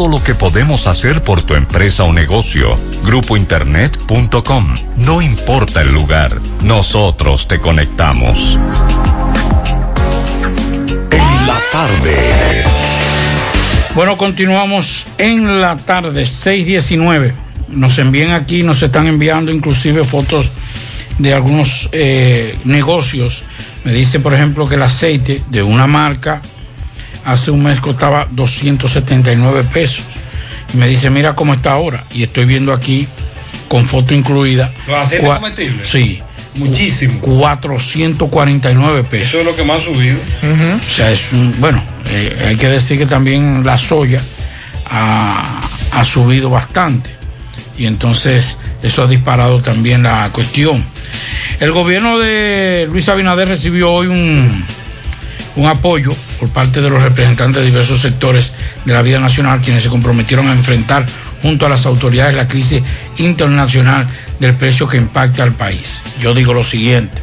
Speaker 38: lo que podemos hacer por tu empresa o negocio. Grupointernet.com. No importa el lugar, nosotros te conectamos.
Speaker 39: En la tarde.
Speaker 5: Bueno, continuamos en la tarde, 6.19. Nos envían aquí, nos están enviando inclusive fotos de algunos eh, negocios. Me dice, por ejemplo, que el aceite de una marca hace un mes costaba 279 pesos. Y me dice, mira cómo está ahora. Y estoy viendo aquí, con foto incluida.
Speaker 3: ¿Los aceites comestibles?
Speaker 5: Sí.
Speaker 3: Muchísimo.
Speaker 5: 449 pesos.
Speaker 3: Eso es lo que más ha subido.
Speaker 5: O sea, es un, bueno, eh, hay que decir que también la soya ha, ha subido bastante. Y entonces eso ha disparado también la cuestión. El gobierno de Luis Abinader recibió hoy un, un apoyo por parte de los representantes de diversos sectores de la vida nacional, quienes se comprometieron a enfrentar junto a las autoridades la crisis internacional del precio que impacta al país. Yo digo lo siguiente,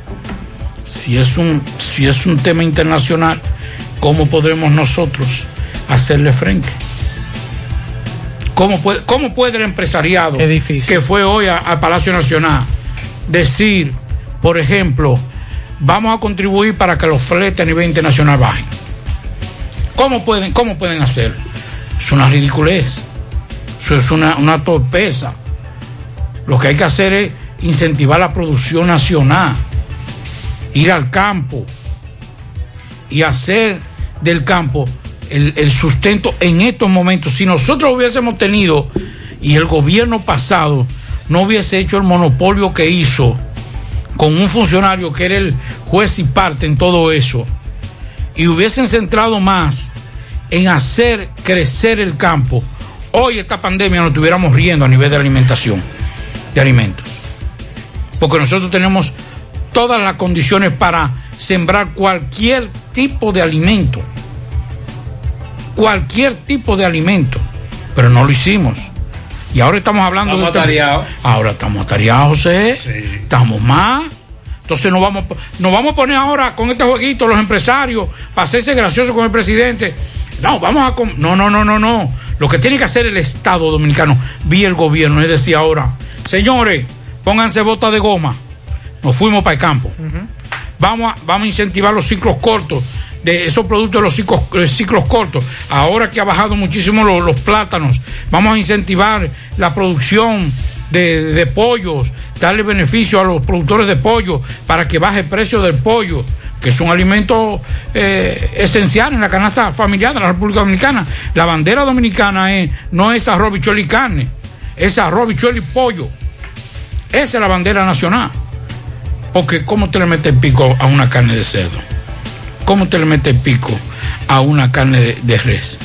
Speaker 5: si es un, si es un tema internacional, ¿cómo podremos nosotros hacerle frente? ¿Cómo puede, cómo puede el empresariado que fue hoy al Palacio Nacional decir, por ejemplo, vamos a contribuir para que los fletes a nivel internacional bajen? ¿Cómo pueden, cómo pueden hacerlo? Es una ridiculez. Eso es una, una torpeza. Lo que hay que hacer es incentivar la producción nacional, ir al campo y hacer del campo el, el sustento en estos momentos. Si nosotros hubiésemos tenido y el gobierno pasado no hubiese hecho el monopolio que hizo con un funcionario que era el juez y parte en todo eso, y hubiesen centrado más en hacer crecer el campo, hoy esta pandemia nos estuviéramos riendo a nivel de alimentación, de alimentos. Porque nosotros tenemos todas las condiciones para sembrar cualquier tipo de alimento. Cualquier tipo de alimento. Pero no lo hicimos. Y ahora estamos hablando
Speaker 3: Estamos
Speaker 5: de.
Speaker 3: atareados.
Speaker 5: Ahora estamos atareados, José. Estamos más. Entonces nos vamos, nos vamos a poner ahora con este jueguito los empresarios para hacerse graciosos con el presidente. No, vamos a... No, no, no, no, no. Lo que tiene que hacer el Estado dominicano, vía el gobierno, es decir, ahora, señores, pónganse botas de goma. Nos fuimos para el campo. Vamos a, vamos a incentivar los ciclos cortos, de esos productos de los ciclos, eh, ciclos cortos. Ahora que ha bajado muchísimo lo- los, plátanos, vamos a incentivar la producción de, pollos, darle beneficio a los productores de pollo para que baje el precio del pollo, que es un alimento eh, esencial en la canasta familiar de la República Dominicana. La bandera dominicana es, no es arroz, bichuelo y carne, es arroz, bichuelo y pollo. Esa es la bandera nacional. Porque ¿cómo te le mete el pico a una carne de cerdo? ¿Cómo te le mete pico a una carne de, de res?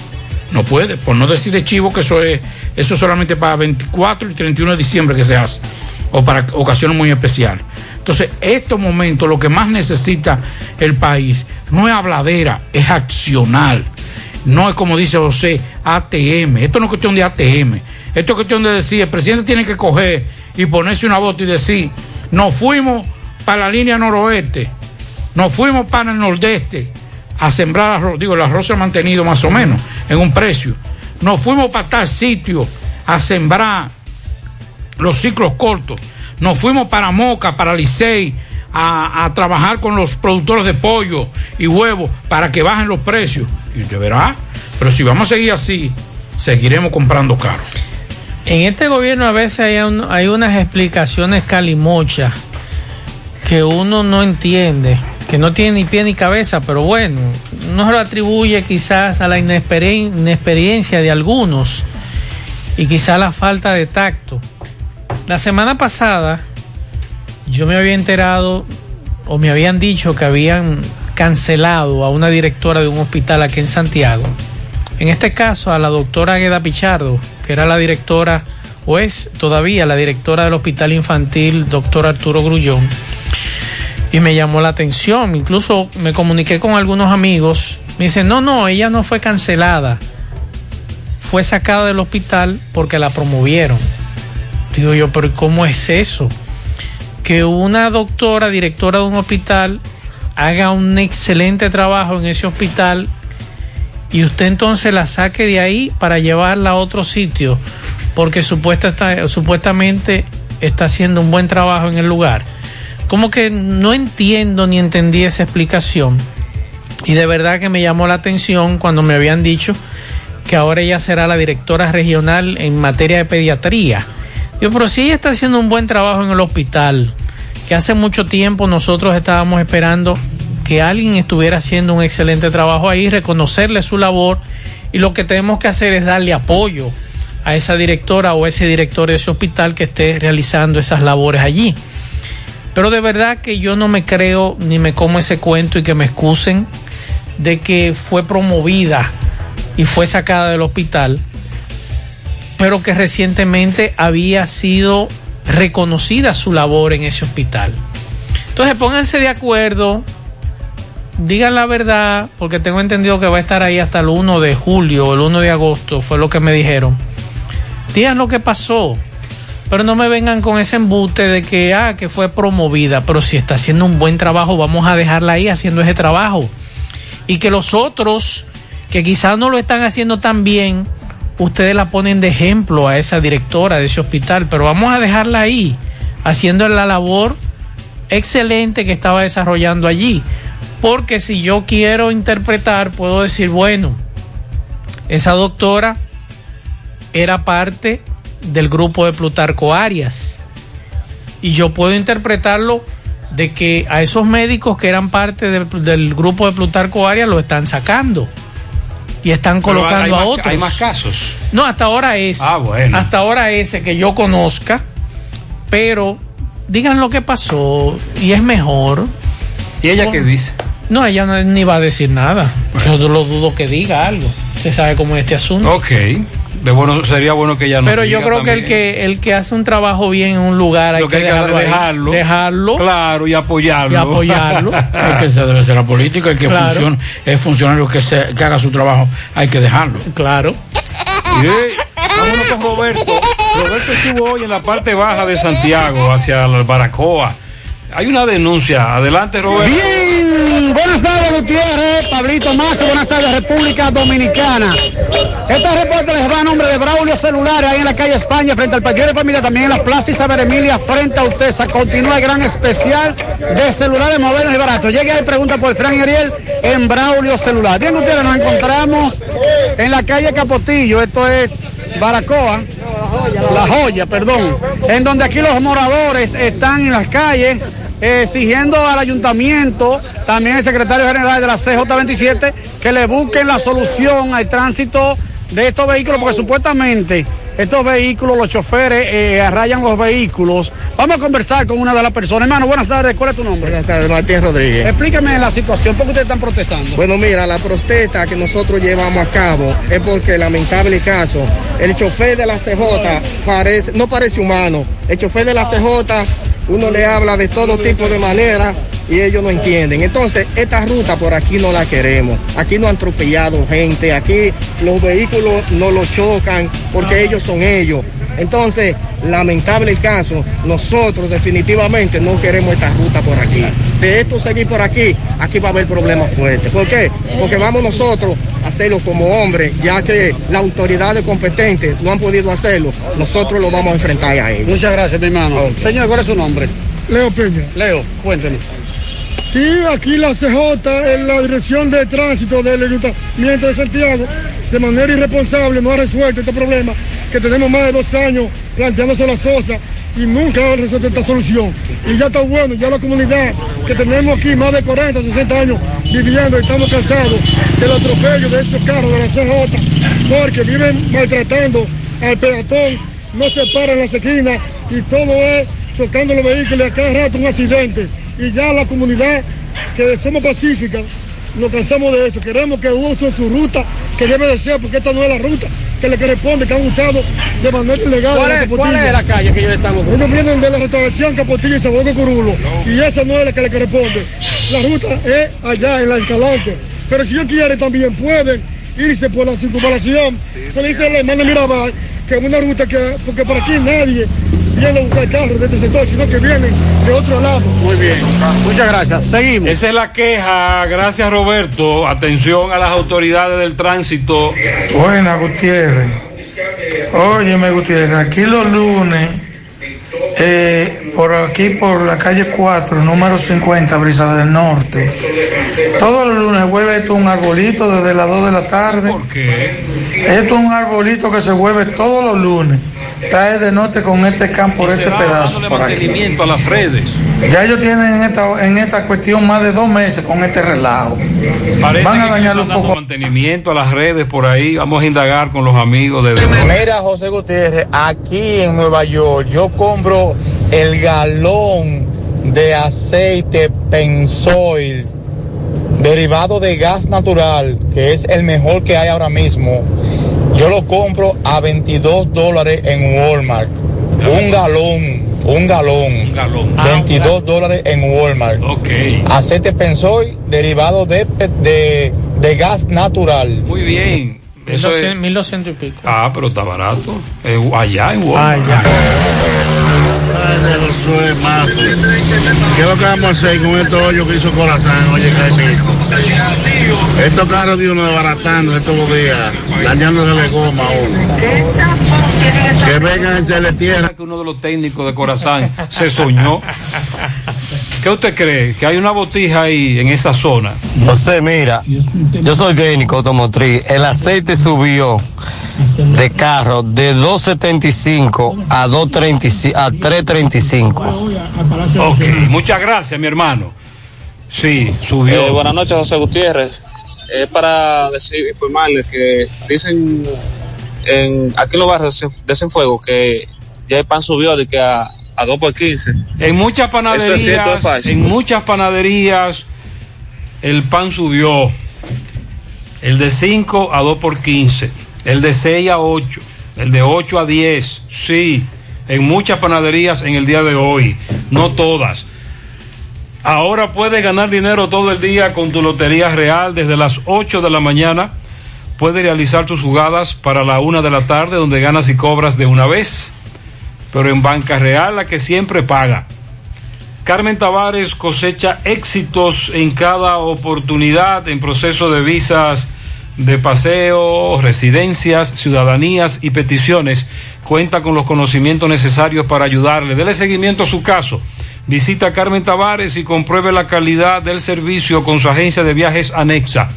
Speaker 5: No puede, por no decir de chivo que eso es eso es solamente para 24 y 31 de diciembre que se hace, o para ocasiones muy especiales. Entonces, estos momentos lo que más necesita el país no es habladera, es accional. No es como dice José, ATM. Esto no es cuestión de ATM. Esto es cuestión de decir, el presidente tiene que coger y ponerse una bota y decir, nos fuimos para la línea noroeste, nos fuimos para el nordeste a sembrar arroz. Digo, el arroz se ha mantenido más o menos en un precio. Nos fuimos para tal sitio a sembrar los ciclos cortos. Nos fuimos para Moca, para Licey, a, trabajar con los productores de pollo y huevos para que bajen los precios. Y usted verá, pero si vamos a seguir así, seguiremos comprando caro.
Speaker 4: En este gobierno a veces hay, hay unas explicaciones calimochas que uno no entiende, que no tiene ni pie ni cabeza, pero bueno, no lo atribuye quizás a la inexperi- inexperiencia de algunos y quizás a la falta de tacto. La semana pasada yo me había enterado o me habían dicho que habían cancelado a una directora de un hospital aquí en Santiago. En este caso a la doctora Agueda Pichardo, que era la directora o es todavía la directora del Hospital Infantil, doctor Arturo Grullón. Y me llamó la atención, incluso me comuniqué con algunos amigos. Me dicen, no, no, ella no fue cancelada. Fue sacada del hospital porque la promovieron. Digo yo, pero ¿cómo es eso? Que una doctora, directora de un hospital, haga un excelente trabajo en ese hospital y usted entonces la saque de ahí para llevarla a otro sitio porque supuesta está, supuestamente está haciendo un buen trabajo en el lugar. Como que no entiendo ni entendí esa explicación. Y de verdad que me llamó la atención cuando me habían dicho que ahora ella será la directora regional en materia de pediatría. Yo, pero si ella está haciendo un buen trabajo en el hospital, que hace mucho tiempo nosotros estábamos esperando que alguien estuviera haciendo un excelente trabajo ahí, reconocerle su labor y lo que tenemos que hacer es darle apoyo a esa directora o ese director de ese hospital que esté realizando esas labores allí. Pero de verdad que yo no me creo ni me como ese cuento y que me excusen de que fue promovida y fue sacada del hospital, pero que recientemente había sido reconocida su labor en ese hospital. Entonces pónganse de acuerdo, digan la verdad, porque tengo entendido que va a estar ahí hasta el 1 de julio el 1 de agosto, fue lo que me dijeron. Digan lo que pasó, pero no me vengan con ese embute de que, ah, que fue promovida, pero si está haciendo un buen trabajo, vamos a dejarla ahí haciendo ese trabajo. Y que los otros, que quizás no lo están haciendo tan bien, ustedes la ponen de ejemplo a esa directora de ese hospital, pero vamos a dejarla ahí, haciendo la labor excelente que estaba desarrollando allí. Porque si yo quiero interpretar, puedo decir, bueno, esa doctora era parte del grupo de Plutarco Arias. Y yo puedo interpretarlo de que a esos médicos que eran parte del, del grupo de Plutarco Arias lo están sacando y están colocando a otros.
Speaker 3: Hay más casos.
Speaker 4: No, hasta ahora es.
Speaker 3: Ah, bueno.
Speaker 4: Hasta ahora ese que yo conozca, pero digan lo que pasó y es mejor.
Speaker 3: ¿Y ella qué dice?
Speaker 4: No, ella no, ni va a decir nada. Yo lo dudo que diga algo. Se sabe cómo es este asunto.
Speaker 3: Ok. De bueno, sería bueno que ella no
Speaker 4: Pero yo creo que el que el que hace un trabajo bien en un lugar hay
Speaker 3: que
Speaker 4: que
Speaker 3: hay que
Speaker 4: dejarlo, ahí.
Speaker 3: dejarlo. Claro, y apoyarlo.
Speaker 4: y apoyarlo.
Speaker 5: Es que esa debe ser la política, el que
Speaker 4: Claro.
Speaker 5: funcione, es funcionario que, se, que haga su trabajo, hay que dejarlo.
Speaker 4: Claro.
Speaker 3: Y, vámonos con Roberto. Roberto estuvo hoy en la parte baja de Santiago, hacia la Baracoa. Hay una denuncia. Adelante, Roberto.
Speaker 41: Bien, buenas tardes Gutiérrez, Pablito Mazo, buenas tardes República Dominicana. Este reporte les va a nombre de Braulio Celulares, ahí en la calle España, frente al Partido de Familia, también en la Plaza Isabel Emilia, frente a Utesa. Continúa el gran especial de celulares modernos y baratos. Llegue ahí, pregunta por Fran Ariel en Braulio Celular. Bien, Gutiérrez, nos encontramos en la calle Capotillo, esto es Baracoa. La joya, perdón. En donde aquí los moradores están en las calles exigiendo al ayuntamiento, también el secretario general de la CJ27, que le busquen la solución al tránsito de estos vehículos, porque supuestamente estos vehículos, los choferes eh, arrayan los vehículos. Vamos a conversar con una de las personas. Hermano, buenas tardes. ¿Cuál es tu nombre?
Speaker 42: Buenas tardes, Martín Rodríguez.
Speaker 41: Explícame la situación. ¿Por qué ustedes están protestando?
Speaker 42: Bueno, mira, la protesta que nosotros llevamos a cabo es porque, lamentable caso, el chofer de la CJ parece, no parece humano. El chofer de la CJ, uno le habla de todo tipo de manera y ellos no entienden. Entonces, esta ruta por aquí no la queremos. Aquí no han atropellado gente, aquí los vehículos no lo chocan porque ellos son ellos. Entonces, lamentable el caso, nosotros definitivamente no queremos esta ruta por aquí. De esto seguir por aquí, aquí va a haber problemas fuertes. ¿Por qué? Porque vamos nosotros a hacerlo como hombres, ya que las autoridades competentes no han podido hacerlo, nosotros lo vamos a enfrentar a ellos.
Speaker 41: Muchas gracias, mi hermano. Señor, ¿cuál es su nombre?
Speaker 43: Leo Peña.
Speaker 41: Leo, cuéntenos.
Speaker 43: Sí, aquí la CJ en la dirección de tránsito del Ayuntamiento de Santiago, de manera irresponsable, no ha resuelto este problema que tenemos más de dos años planteándose la SOSA y nunca ha resuelto esta solución. Y ya está bueno, ya la comunidad que tenemos aquí más de 40, 60 años viviendo, estamos cansados del atropello de esos carros de la CJ, porque viven maltratando al peatón, no se paran las esquinas y todo es chocando los vehículos y a cada rato un accidente y ya la comunidad que somos pacíficas nos cansamos de eso. Queremos que usen su ruta que debe de ser, porque esta no es la ruta que le corresponde, que han usado de manera ilegal.
Speaker 41: ¿Cuál es- cuál es la calle que ellos están usando?
Speaker 43: Ellos vienen de la restauración Capotillo y Sabogo Curulo. Y esa no es la que le corresponde. La ruta es allá en la Escalante. Pero si ellos quieren también pueden irse por la circunvalación. Pueden irse a la hermana Mirabal, que es una ruta que, porque por aquí nadie viene a buscar carros de este sector, sino que vienen de otro lado.
Speaker 41: Muy bien. Muchas gracias. Seguimos.
Speaker 3: Esa es la queja. Gracias, Roberto. Atención a las autoridades del tránsito.
Speaker 44: Buena, Gutiérrez. Óyeme, Gutiérrez, aquí los lunes, eh, por aquí por la calle 4, número 50, Brisa del Norte, todos los lunes vuelve esto un arbolito desde las 2 de la tarde. ¿Por
Speaker 3: qué?
Speaker 44: Esto es un arbolito que se vuelve todos los lunes. Está de norte con este campo, por este pedazo. Por aquí.
Speaker 3: mantenimiento a las redes.
Speaker 44: Ya ellos tienen en esta, en esta cuestión más de dos meses con este relajo.
Speaker 3: Parece
Speaker 44: Van a dañar un poco.
Speaker 3: mantenimiento a las redes por ahí. Vamos a indagar con los amigos de.
Speaker 45: Mira, José Gutiérrez, aquí en Nueva York yo compro el galón de aceite Pensoil derivado de gas natural, que es el mejor que hay ahora mismo. Yo lo compro a 22 dólares en Walmart. Un galón, un galón. 22 dólares en Walmart. Aceite Pensoil derivado de, de, de gas natural.
Speaker 3: Muy bien. Eso es.
Speaker 4: 1200, 1200 y pico.
Speaker 3: Ah, pero está barato. Eh, allá en
Speaker 4: Ah,
Speaker 37: Mazo. ¿Qué es lo que vamos a hacer con estos hoyos que hizo Corazán? Oye, Caimito. Estos carros de uno desbaratando estos días, dañándole goma a uno. Que vengan a echarle tierra.
Speaker 3: que uno de los técnicos de Corazán se soñó. ¿Qué usted cree? Que hay una botija ahí en esa zona.
Speaker 46: José, mira, yo soy técnico automotriz. El aceite subió de carro de 2.75 a 2.35 a 3.35.
Speaker 3: Ok, muchas gracias, mi hermano. Sí, subió.
Speaker 47: Eh, buenas noches, José Gutiérrez. Es para decir, informarles que dicen en, aquí en los barrios de Cien- de Cienfuegos que ya el pan subió de que a, a 2 por 15.
Speaker 3: En muchas
Speaker 47: Eso es cierto,
Speaker 3: panaderías,
Speaker 47: es
Speaker 3: en muchas panaderías, el pan subió. El de 5 a 2 por 15. El de 6 a 8. El de 8 a 10. Sí. En muchas panaderías en el día de hoy. No todas. Ahora puedes ganar dinero todo el día con tu Lotería Real desde las 8 de la mañana. Puedes realizar tus jugadas para la 1 de la tarde donde ganas y cobras de una vez. Pero en Banca Real la que siempre paga. Carmen Tavares cosecha éxitos en cada oportunidad en proceso de visas de paseo, residencias, ciudadanías y peticiones. Cuenta con los conocimientos necesarios para ayudarle. Dele seguimiento a su caso. Visita a Carmen Tavares y compruebe la calidad del servicio con su agencia de viajes anexa.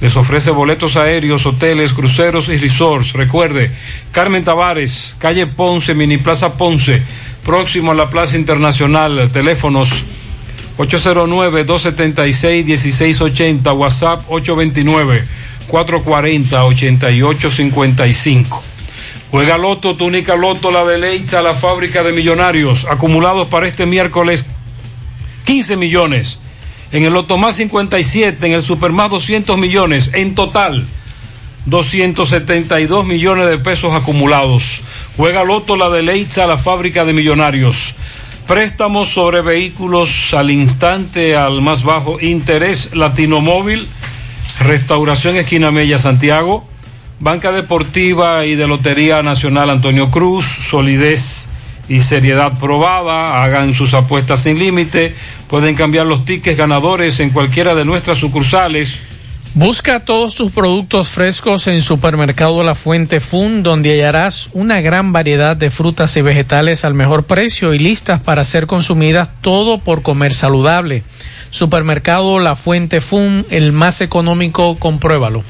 Speaker 3: Les ofrece boletos aéreos, hoteles, cruceros y resorts. Recuerde, Carmen Tavares, calle Ponce, Mini Plaza Ponce, próximo a la Plaza Internacional. Teléfonos 809-276-1680, WhatsApp 829-440-8855. Juega Loto, túnica Loto, la deleita, la fábrica de millonarios, acumulados para este miércoles 15 millones. En el Loto más 57, en el Super más 200 millones, en total 272 millones de pesos acumulados. Juega Loto, la deleita, la fábrica de millonarios. Préstamos sobre vehículos al instante, al más bajo interés, Latino Móvil, Restauración Esquina Mella, Santiago. Banca Deportiva y de Lotería Nacional Antonio Cruz, solidez y seriedad probada, hagan sus apuestas sin límite, pueden cambiar los tickets ganadores en cualquiera de nuestras sucursales.
Speaker 4: Busca todos tus productos frescos en Supermercado La Fuente Fun, donde hallarás una gran variedad de frutas y vegetales al mejor precio y listas para ser consumidas, todo por comer saludable. Supermercado La Fuente Fun, el más económico, compruébalo.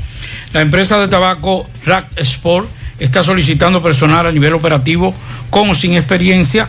Speaker 5: La empresa de tabaco Rack Sport está solicitando personal a nivel operativo con o sin experiencia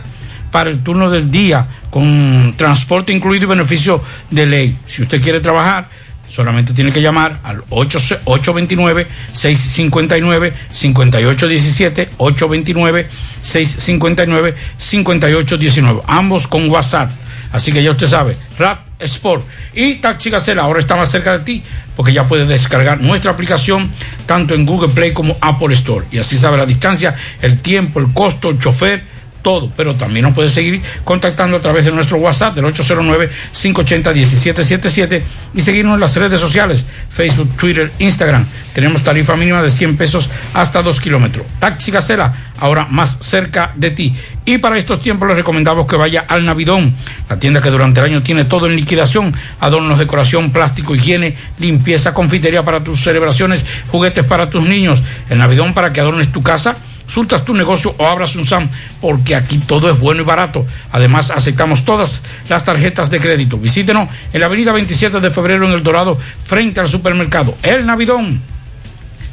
Speaker 5: para el turno del día, con transporte incluido y beneficio de ley. Si usted quiere trabajar, solamente tiene que llamar al 829-659-5817, 829-659-5819, ambos con WhatsApp. Así que ya usted sabe, Rack Sport. Y Taxi Gacela ahora está más cerca de ti porque ya puedes descargar nuestra aplicación tanto en Google Play como Apple Store. Y así sabe la distancia, el tiempo, el costo, el chofer, todo, pero también nos puedes seguir contactando a través de nuestro WhatsApp del 809-580-1777 y seguirnos en las redes sociales, Facebook, Twitter, Instagram. Tenemos tarifa mínima de 100 pesos hasta 2 kilómetros. Taxi Gacela, ahora más cerca de ti. Y para estos tiempos les recomendamos que vaya al Navidón, la tienda que durante el año tiene todo en liquidación, adornos, decoración, plástico, higiene, limpieza, confitería para tus celebraciones, juguetes para tus niños. El Navidón para que adornes tu casa Sultas tu negocio o abras un SAM, porque aquí todo es bueno y barato. Además, aceptamos todas las tarjetas de crédito. Visítenos en la avenida 27 de febrero en El Dorado, frente al supermercado El Navidón.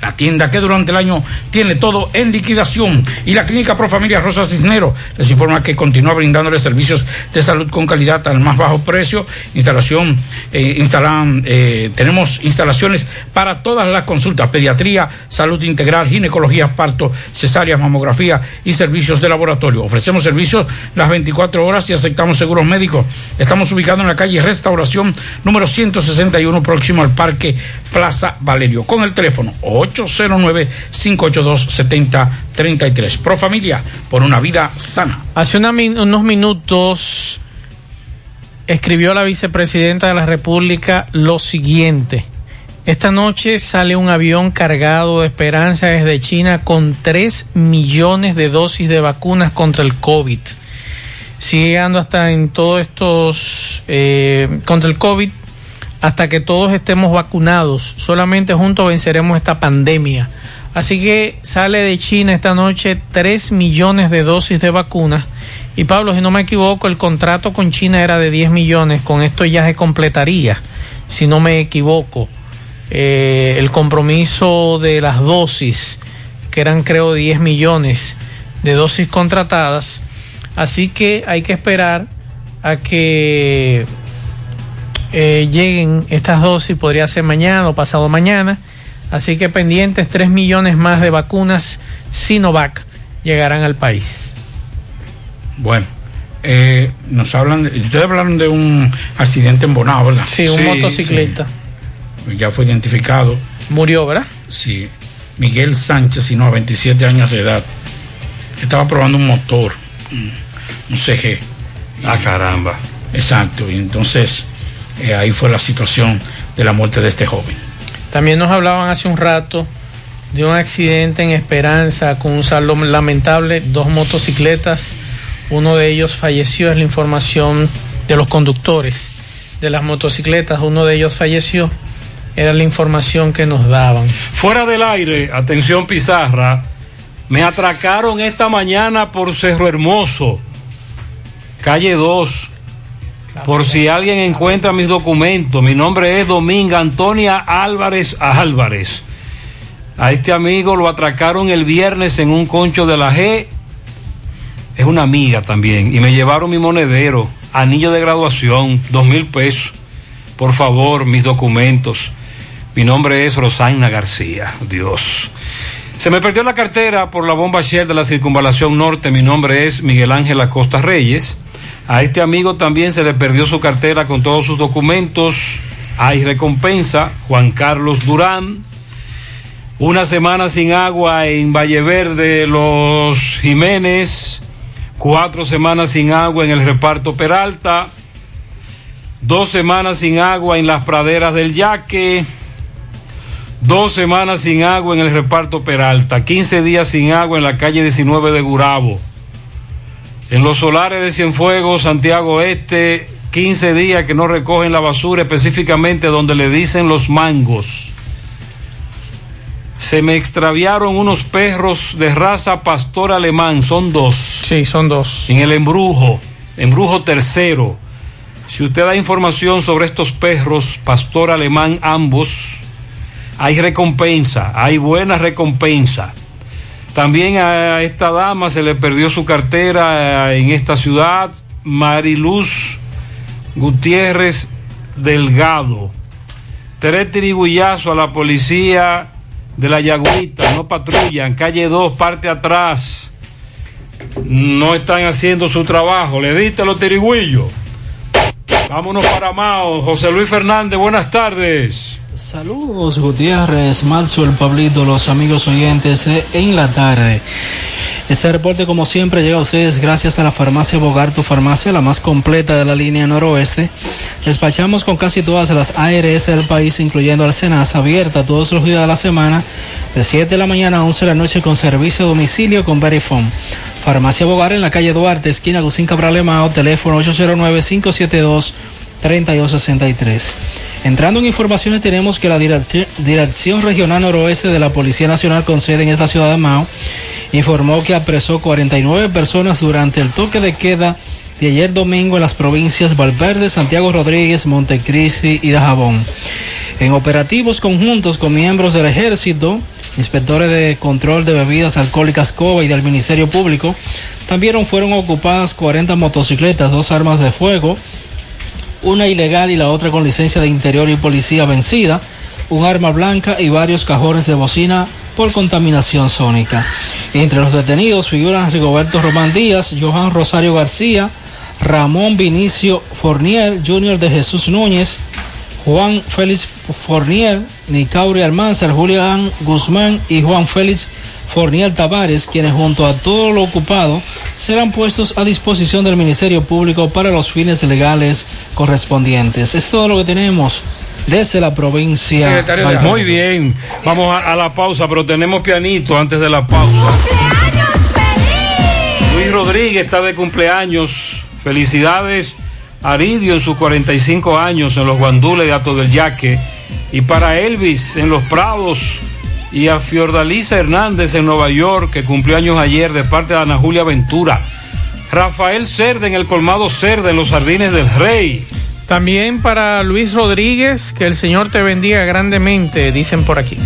Speaker 5: La tienda que durante el año tiene todo en liquidación. Y la Clínica Pro Familia Rosa Cisnero les informa que continúa brindándoles servicios de salud con calidad al más bajo precio. Instalación, eh, instalan, eh, tenemos instalaciones para todas las consultas: pediatría, salud integral, ginecología, parto, cesárea, mamografía y servicios de laboratorio. Ofrecemos servicios las 24 horas y aceptamos seguros médicos. Estamos ubicados en la calle Restauración número 161, próximo al Parque Plaza Valerio, con el teléfono 809-582-7033. Pro Familia, por una vida sana.
Speaker 4: Hace unos minutos escribió la vicepresidenta de la República lo siguiente. Esta noche sale un avión cargado de esperanza desde China con 3 millones de dosis de vacunas contra el COVID. Sigue llegando hasta en todos estos eh, contra el COVID hasta que todos estemos vacunados. Solamente juntos venceremos esta pandemia. Así que sale de China esta noche 3 millones de dosis de vacunas. Y Pablo, si no me equivoco, el contrato con China era de 10 millones. Con esto ya se completaría, si no me equivoco, eh, el compromiso de las dosis, que eran creo 10 millones de dosis contratadas. Así que hay que esperar a que eh, lleguen estas dosis, podría ser mañana o pasado mañana. Así que pendientes, 3 millones más de vacunas Sinovac llegarán al país.
Speaker 5: Bueno, eh, nos hablan, de- ustedes hablaron de un accidente en Bonao, ¿verdad?
Speaker 4: Sí, un motociclista.
Speaker 5: sí. Ya fue identificado.
Speaker 4: Murió, ¿verdad?
Speaker 5: Sí. Miguel Sánchez, sino a 27 años de edad. Estaba probando un motor, un un CG.
Speaker 3: Ah, caramba.
Speaker 5: Exacto, y entonces eh, ahí fue la situación de la muerte de este joven.
Speaker 4: También nos hablaban hace un rato de un accidente en Esperanza con un saldo lamentable, dos motocicletas, uno de ellos falleció, es la información de los conductores de las motocicletas, uno de ellos falleció, era la información que nos daban.
Speaker 3: Fuera del aire, atención Pizarra, me atracaron esta mañana por Cerro Hermoso, calle 2. Por si alguien encuentra mis documentos, mi nombre es Dominga Antonia Álvarez Álvarez. A este amigo lo atracaron el viernes en un concho de la G. Es una amiga también. Y me llevaron mi monedero, anillo de graduación, dos mil pesos. Por favor, mis documentos. Mi nombre es Rosaina García. Dios. Se me perdió la cartera por la bomba Shell de la circunvalación norte. Mi nombre es Miguel Ángel Acosta Reyes. A este amigo también se le perdió su cartera con todos sus documentos. Hay recompensa. Juan Carlos Durán. Una semana sin agua en Valle Verde, Los Jiménez. Cuatro semanas sin agua en el reparto Peralta. Dos semanas sin agua en las praderas del Yaque. Dos semanas sin agua en el reparto Peralta. 15 días sin agua en la calle 19 de Gurabo. En los solares de Cienfuegos, Santiago Este, 15 días que no recogen la basura, específicamente donde le dicen los mangos. Se me extraviaron unos perros de raza pastor alemán, son dos.
Speaker 4: Sí, son dos.
Speaker 3: En el embrujo, embrujo tercero. Si usted da información sobre estos perros, pastor alemán ambos, hay recompensa, hay buena recompensa. También a esta dama se le perdió su cartera eh, en esta ciudad, Mariluz Gutiérrez Delgado. Tres tirigullazos a la policía de la Yagüita, no patrullan, calle 2, parte atrás. No están haciendo su trabajo. Le diste los tirigüillos. Vámonos para Mao. José Luis Fernández, buenas tardes.
Speaker 48: Saludos Gutiérrez, Maxwell, Pablito, los amigos oyentes de En la Tarde. Este reporte como siempre llega a ustedes gracias a la farmacia Bogarto Farmacia, la más completa de la línea noroeste. Despachamos con casi todas las ARS del país, incluyendo Alcenas, abierta todos los días de la semana, de 7 de la mañana a 11 de la noche con servicio a domicilio con Verifone. Farmacia Bogar en la calle Duarte, esquina Gusín Cabral Emao, teléfono 809-572-3263. Entrando en informaciones tenemos que la Dirección, Dirección Regional Noroeste de la Policía Nacional con sede en esta ciudad de Mao informó que apresó 49 personas durante el toque de queda de ayer domingo en las provincias Valverde, Santiago Rodríguez, Montecristi y Dajabón. En operativos conjuntos con miembros del ejército, inspectores de control de bebidas alcohólicas COBA y del Ministerio Público, también fueron ocupadas 40 motocicletas, dos armas de fuego, una ilegal y la otra con licencia de interior y policía vencida, un arma blanca y varios cajones de bocina por contaminación sónica. Entre los detenidos figuran Rigoberto Román Díaz, Johan Rosario García, Ramón Vinicio Fornier, Junior de Jesús Núñez, Juan Félix Fornier, Nicauri Almanzar, Julián Guzmán y Juan Félix Fornier Tavares, quienes junto a todo lo ocupado serán puestos a disposición del Ministerio Público para los fines legales correspondientes. Es todo lo que tenemos desde la provincia.
Speaker 3: Secretario de- Muy bien, vamos a, a la pausa, pero tenemos pianito antes de la pausa. Luis Rodríguez está de cumpleaños. Felicidades Aridio en sus 45 años en los guandules de Ato del Yaque. Y para Elvis en los Prados. Y a Fiordalisa Hernández en Nueva York, que cumplió años ayer de parte de Ana Julia Ventura. Rafael Cerda en el colmado Cerda en los Jardines del Rey.
Speaker 4: También para Luis Rodríguez, que el Señor te bendiga grandemente, dicen por aquí.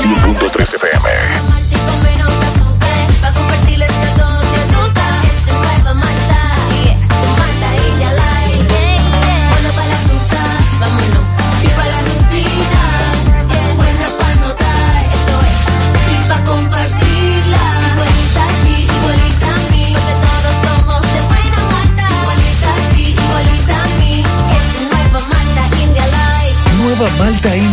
Speaker 39: 100.3 FM.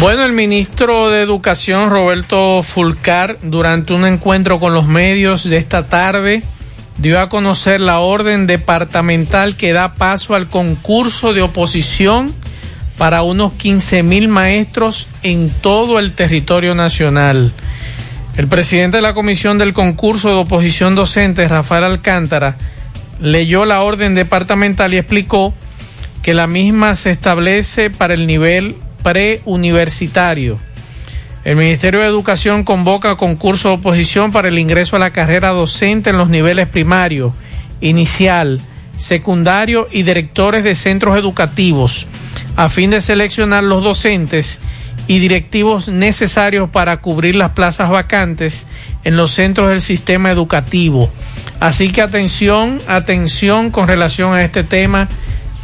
Speaker 4: Bueno, el ministro de Educación, Roberto Fulcar, durante un encuentro con los medios de esta tarde, dio a conocer la orden departamental que da paso al concurso de oposición para unos 15 mil maestros en todo el territorio nacional. El presidente de la comisión del concurso de oposición docente, Rafael Alcántara, leyó la orden departamental y explicó que la misma se establece para el nivel preuniversitario. El Ministerio de Educación convoca concurso de oposición para el ingreso a la carrera docente en los niveles primario, inicial, secundario y directores de centros educativos, a fin de seleccionar los docentes y directivos necesarios para cubrir las plazas vacantes en los centros del sistema educativo. Así que atención, atención con relación a este tema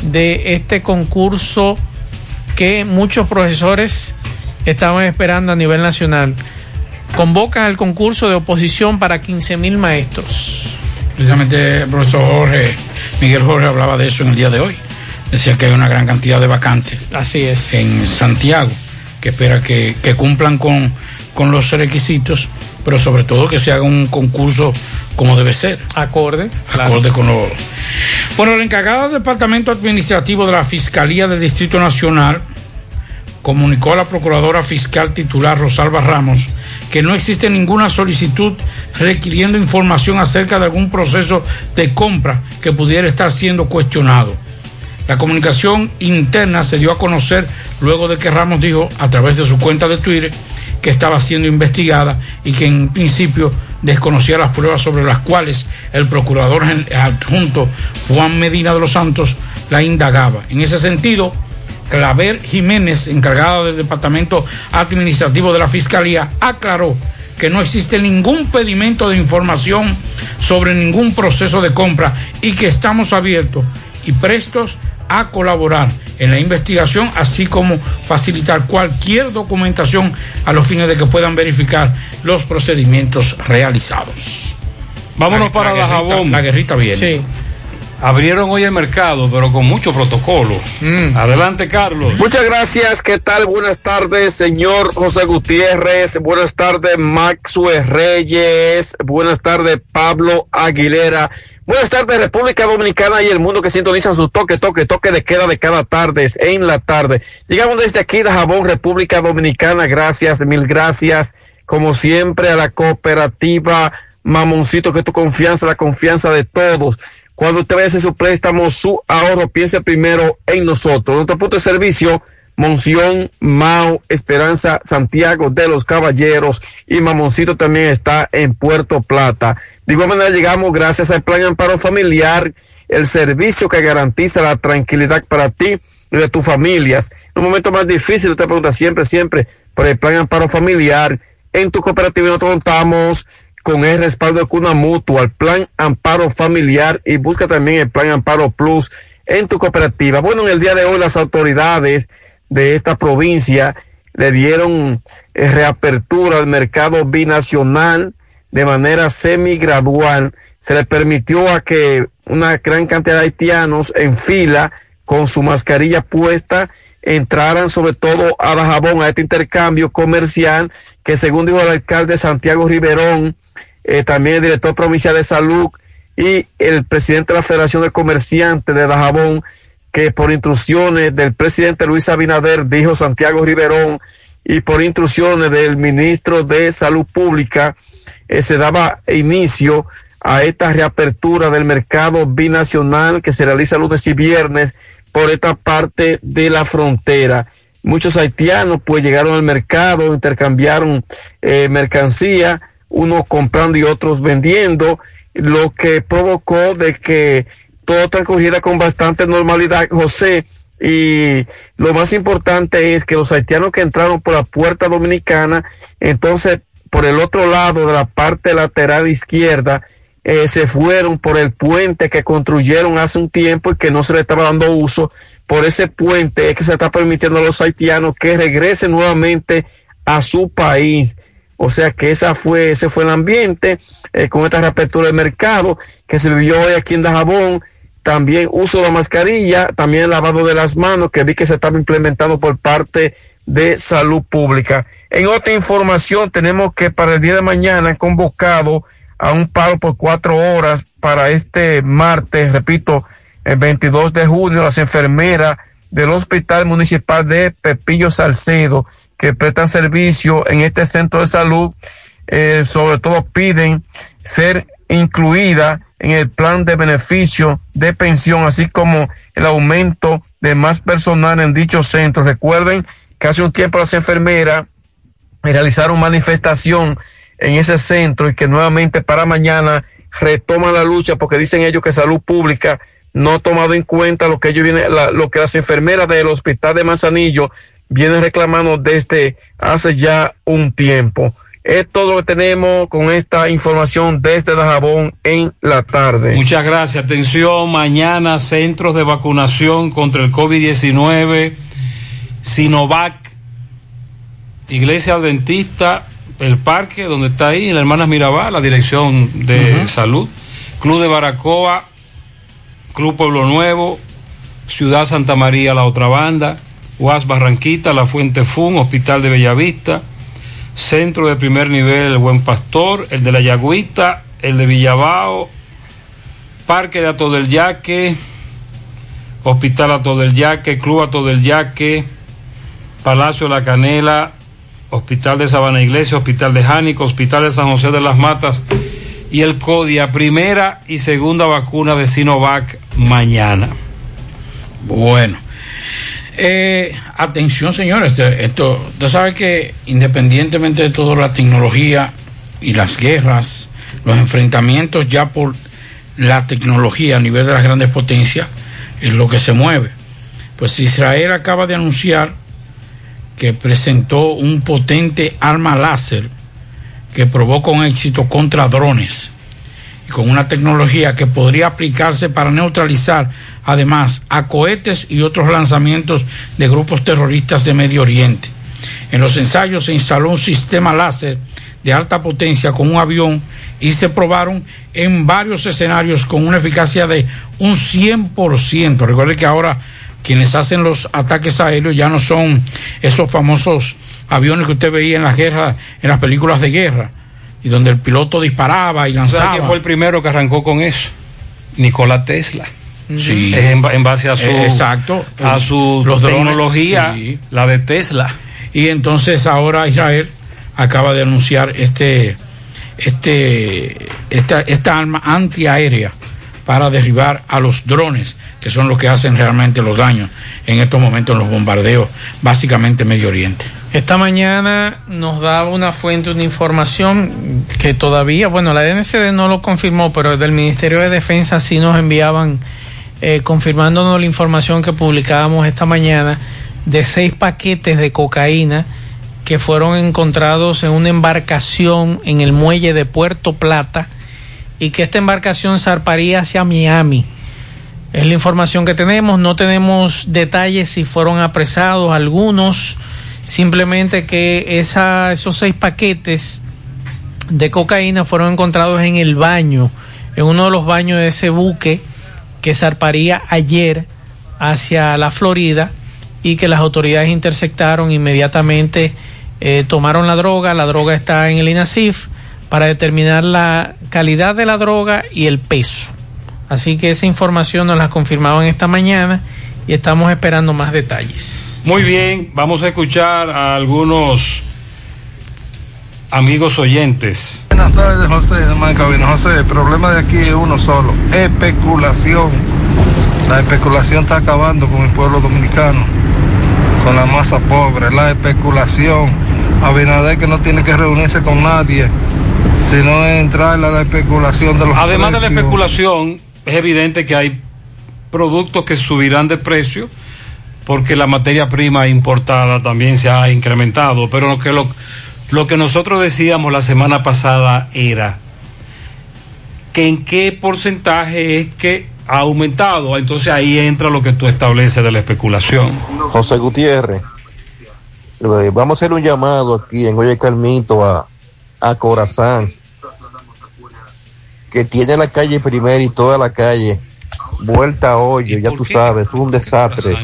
Speaker 4: de este concurso que muchos profesores estaban esperando a nivel nacional. Convocan al concurso de oposición para 15 mil maestros.
Speaker 5: Precisamente el profesor Jorge, Miguel Jorge hablaba de eso en el día de hoy. Decía que hay una gran cantidad de vacantes.
Speaker 4: Así es.
Speaker 5: En Santiago, que espera que, que cumplan con, con los requisitos, pero sobre todo que se haga un concurso como debe ser.
Speaker 4: Acorde.
Speaker 5: Acorde con los... Bueno, el encargado del Departamento Administrativo de la Fiscalía del Distrito Nacional comunicó a la Procuradora Fiscal titular Rosalba Ramos que no existe ninguna solicitud requiriendo información acerca de algún proceso de compra que pudiera estar siendo cuestionado. La comunicación interna se dio a conocer luego de que Ramos dijo a través de su cuenta de Twitter que estaba siendo investigada y que en principio desconocía las pruebas sobre las cuales el procurador adjunto Juan Medina de los Santos la indagaba. En ese sentido, Claver Jiménez, encargada del Departamento Administrativo de la Fiscalía, aclaró que no existe ningún pedimento de información sobre ningún proceso de compra y que estamos abiertos y prestos a colaborar en la investigación, así como facilitar cualquier documentación a los fines de que puedan verificar los procedimientos realizados.
Speaker 3: Vámonos para
Speaker 5: guerrita-
Speaker 3: Dajabón.
Speaker 5: La guerrita viene.
Speaker 4: Sí.
Speaker 3: Abrieron hoy el mercado, pero con mucho protocolo. Adelante, Carlos.
Speaker 49: Muchas gracias, ¿qué tal? Buenas tardes, señor José Gutiérrez. Buenas tardes, Maxwell Reyes. Buenas tardes, Pablo Aguilera. Buenas tardes, República Dominicana y el mundo que sintonizan su toque, toque, toque de queda de cada tarde, en la tarde. Llegamos desde aquí de Jabón, República Dominicana. Gracias, mil gracias. Como siempre, a la cooperativa Mamoncito, que tu confianza, la confianza de todos. Cuando usted vaya a hacer su préstamo, su ahorro, piense primero en nosotros. Nuestro punto de servicio, Monción, Mao, Esperanza, Santiago de los Caballeros y Mamoncito también está en Puerto Plata. De igual manera llegamos gracias al Plan Amparo Familiar, el servicio que garantiza la tranquilidad para ti y de tus familias. En un momento más difícil, usted pregunta siempre, siempre por el Plan Amparo Familiar. En tu cooperativa nosotros contamos con el respaldo de Cuna Mutua, el Plan Amparo Familiar y busca también el Plan Amparo Plus en tu cooperativa. Bueno, en el día de hoy las autoridades de esta provincia le dieron eh, reapertura al mercado binacional de manera semigradual. Se le permitió a que una gran cantidad de haitianos en fila con su mascarilla puesta entraran sobre todo a Dajabón a este intercambio comercial que según dijo el alcalde Santiago Riverón eh, también el director provincial de salud y el presidente de la Federación de Comerciantes de Dajabón, que por instrucciones del presidente Luis Abinader, dijo Santiago Riverón, y por instrucciones del ministro de Salud Pública, eh, se daba inicio a esta reapertura del mercado binacional que se realiza lunes y viernes por esta parte de la frontera. Muchos haitianos pues llegaron al mercado, intercambiaron eh, mercancía, unos comprando y otros vendiendo, lo que provocó de que todo transcurriera con bastante normalidad, José. Y lo más importante es que los haitianos que entraron por la puerta dominicana, entonces por el otro lado de la parte lateral izquierda, eh, se fueron por el puente que construyeron hace un tiempo y que no se le estaba dando uso. Por ese puente es que se está permitiendo a los haitianos que regresen nuevamente a su país. O sea que esa fue, ese fue el ambiente eh, con esta reapertura del mercado que se vivió hoy aquí en Dajabón. También uso de la mascarilla, también lavado de las manos que vi que se estaba implementando por parte de salud pública. En otra información tenemos que para el día de mañana convocado a un paro por cuatro horas para este martes, repito, el 22 de junio, las enfermeras del Hospital Municipal de Pepillo Salcedo que prestan servicio en este centro de salud, eh, sobre todo piden ser incluida en el plan de beneficio de pensión, así como el aumento de más personal en dichos centros. Recuerden que hace un tiempo las enfermeras realizaron manifestación en ese centro y que nuevamente para mañana retoman la lucha porque dicen ellos que salud pública no ha tomado en cuenta lo que ellos vienen, lo que las enfermeras del hospital de Manzanillo vienen reclamando desde hace ya un tiempo. Es todo lo que tenemos con esta información desde Dajabón en la tarde.
Speaker 3: Muchas gracias. Atención, mañana centros de vacunación contra el COVID-19, Sinovac, Iglesia Adventista, el parque donde está ahí, la hermana Mirabal, la dirección de salud, Club de Baracoa, Club Pueblo Nuevo, Ciudad Santa María, la otra banda, UAS Barranquita, La Fuente Fun, Hospital de Bellavista, Centro de Primer Nivel, El Buen Pastor, el de La Yagüita, el de Villabao, Parque de Ato del Yaque, Hospital Ato del Yaque, Club Ato del Yaque, Palacio La Canela, Hospital de Sabana Iglesia, Hospital de Jánico, Hospital de San José de las Matas y el CODIA, primera y segunda vacuna de Sinovac mañana.
Speaker 5: Bueno. Eh, atención, señores. Esto, usted sabe que independientemente de toda la tecnología y las guerras, los enfrentamientos ya por la tecnología a nivel de las grandes potencias es lo que se mueve. Pues Israel acaba de anunciar que presentó un potente arma láser que provoca un éxito contra drones y con una tecnología que podría aplicarse para neutralizar además a cohetes y otros lanzamientos de grupos terroristas de Medio Oriente. En los ensayos se instaló un sistema láser de alta potencia con un avión y se probaron en varios escenarios con una eficacia de un 100%. Recuerde que ahora quienes hacen los ataques aéreos ya no son esos famosos aviones que usted veía en las guerras, en las películas de guerra, y donde el piloto disparaba y
Speaker 3: ¿Sabe
Speaker 5: lanzaba.
Speaker 3: quién fue el primero que arrancó con eso? Nikola Tesla.
Speaker 5: Sí.
Speaker 3: Es en, ba- en base a su,
Speaker 5: Eh, exacto.
Speaker 3: a su
Speaker 5: Los drones,
Speaker 3: tecnología,
Speaker 5: sí.
Speaker 3: la de Tesla.
Speaker 5: Y entonces ahora Israel acaba de anunciar este, este, esta, esta arma antiaérea para derribar a los drones, que son los que hacen realmente los daños en estos momentos en los bombardeos, básicamente Medio Oriente.
Speaker 4: Esta mañana nos daba una fuente, una información que todavía, bueno, la DNCD no lo confirmó, pero del Ministerio de Defensa sí nos enviaban eh, confirmándonos la información que publicábamos esta mañana de seis paquetes de cocaína que fueron encontrados en una embarcación en el muelle de Puerto Plata y que esta embarcación zarparía hacia Miami. Es la información que tenemos, no tenemos detalles si fueron apresados algunos, simplemente que esos seis paquetes de cocaína fueron encontrados en el baño, en uno de los baños de ese buque que zarparía ayer hacia la Florida y que las autoridades interceptaron inmediatamente, eh, tomaron la droga, la droga está en el INASIF, para determinar la calidad de la droga y el peso. Así que esa información nos la confirmaban esta mañana y estamos esperando más detalles.
Speaker 3: Muy bien, vamos a escuchar a algunos amigos oyentes.
Speaker 50: Buenas tardes, José de Mancabino. José, el problema de aquí es uno solo, especulación. La especulación está acabando con el pueblo dominicano, con la masa pobre, la especulación. Abinader que no tiene que reunirse con nadie, sino entrar a la especulación de los
Speaker 3: Además de la especulación, es evidente que hay productos que subirán de precio porque la materia prima importada también se ha incrementado. Pero lo que, lo, lo que nosotros decíamos la semana pasada era que en qué porcentaje es que ha aumentado. Entonces ahí entra lo que tú estableces de la especulación.
Speaker 51: José Gutiérrez, eh, vamos a hacer un llamado aquí en Oye Calmito a, a Corazán, que tiene la calle primera y toda la calle vuelta a hoyo, ya tú sabes, es un desastre.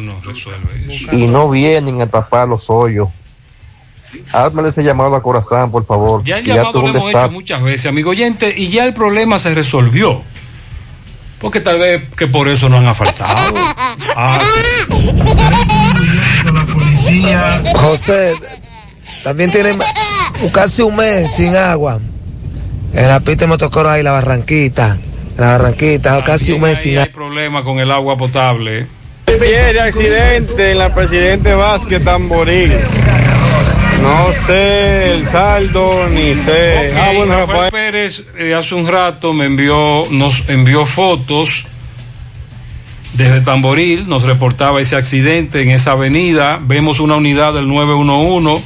Speaker 51: Y no vienen a tapar los hoyos. Házmele ese llamado a Corazán, por favor.
Speaker 3: Ya el llamado
Speaker 51: esto
Speaker 3: lo hemos hecho
Speaker 51: desastre.
Speaker 3: muchas veces, amigo oyente, y ya el problema se resolvió. Porque tal vez que por eso no han asfaltado. Ah,
Speaker 52: José, también tiene casi un mes sin agua. En la pista de motocross ahí, la Barranquita. En la Barranquita, casi un mes sin
Speaker 3: hay
Speaker 52: agua.
Speaker 3: problema con el agua potable.
Speaker 53: Tiene accidente en la Presidente Vázquez Tamboril. No sé el saldo ni sé. Ah, bueno,
Speaker 3: Rafael
Speaker 53: Rafael.
Speaker 3: Pérez eh, hace un rato me envió, nos envió fotos desde Tamboril, nos reportaba ese accidente en esa avenida. Vemos una unidad del 911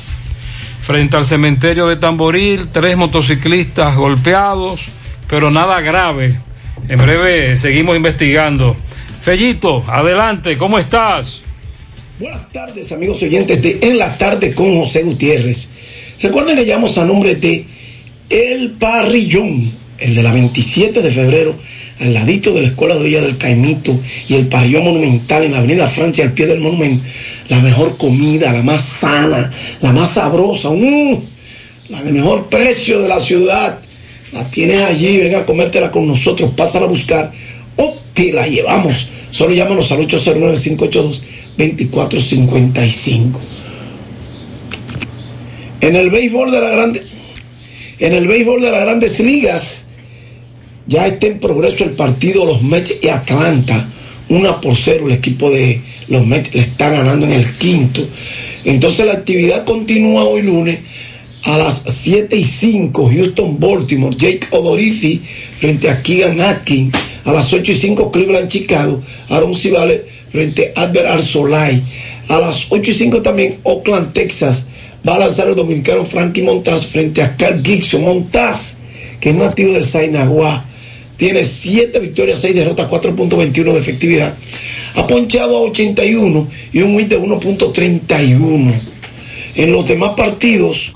Speaker 3: frente al cementerio de Tamboril, tres motociclistas golpeados, pero nada grave. En breve seguimos investigando. Fellito, adelante, ¿cómo estás?
Speaker 54: Buenas tardes, amigos oyentes de En la Tarde con José Gutiérrez. Recuerden que llamamos a nombre de El Parrillón, el de la 27 de febrero, al ladito de la Escuela de Olla del Caimito y el Parrillón Monumental en la Avenida Francia, al pie del monumento. La mejor comida, la más sana, la más sabrosa, ¡mm! la de mejor precio de la ciudad. La tienes allí, venga a comértela con nosotros, pásala a buscar o te la llevamos. Solo llámanos al 809-582-2455. En el béisbol de la grande, en el béisbol de las grandes ligas, ya está en progreso el partido los Mets y Atlanta. Una por cero, el equipo de los Mets le está ganando en el quinto. Entonces la actividad continúa hoy lunes a las 7 y 5, Houston, Baltimore, Jake Odorizzi frente a Keegan Atkins. A las 8 y 5, Cleveland, Chicago, Aaron Civale frente a Albert Arzolay. A las 8 y 5 también, Oakland, Texas, va a lanzar el dominicano Frankie Montaz frente a Carl Gibson. Montaz, que es nativo de Sainagua, tiene 7 victorias, 6 derrotas, 4.21 de efectividad. Ha ponchado a 81 y un win de 1.31. En los demás partidos,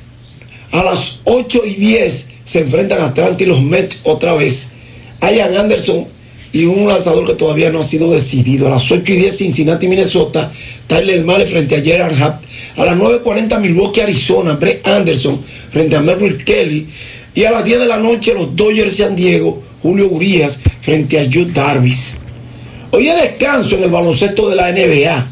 Speaker 54: a las 8 y 10 se enfrentan Atlanta y los Mets otra vez. Ian Anderson y un lanzador que todavía no ha sido decidido. A las 8 y 10 Cincinnati, Minnesota. Tyler Male frente a Gerard Happ. A las 9.40 Milwaukee, Arizona. Brett Anderson frente a Merrill Kelly. Y a las 10 de la noche los Dodgers San Diego. Julio Urias frente a Jude Darvis. Hoy es descanso en el baloncesto de la NBA.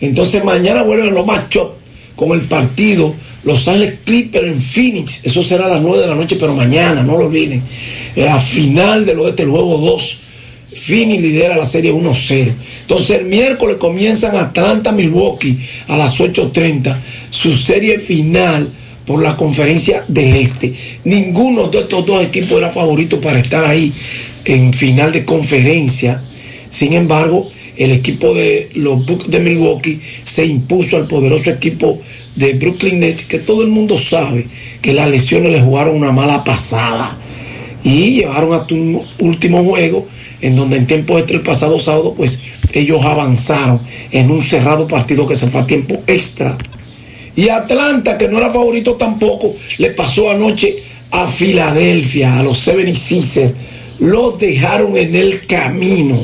Speaker 54: Entonces mañana vuelven los matchups con el partido Los Ángeles Clippers en Phoenix. Eso será a las 9 de la noche, pero mañana, no lo olviden. La final del oeste, juego 2. Phoenix lidera la serie 1-0. Entonces el miércoles comienzan Atlanta, Milwaukee a las 8.30. Su serie final por la conferencia del este. Ninguno de estos dos equipos era favorito para estar ahí en final de conferencia. Sin embargo, el equipo de los Bucks de Milwaukee se impuso al poderoso equipo de Brooklyn Nets, que todo el mundo sabe que las lesiones le jugaron una mala pasada. Y llevaron hasta un último juego en donde en tiempo extra el pasado sábado, pues ellos avanzaron en un cerrado partido que se fue a tiempo extra. Y Atlanta, que no era favorito tampoco, le pasó anoche a Filadelfia, a los 76ers. Los dejaron en el camino.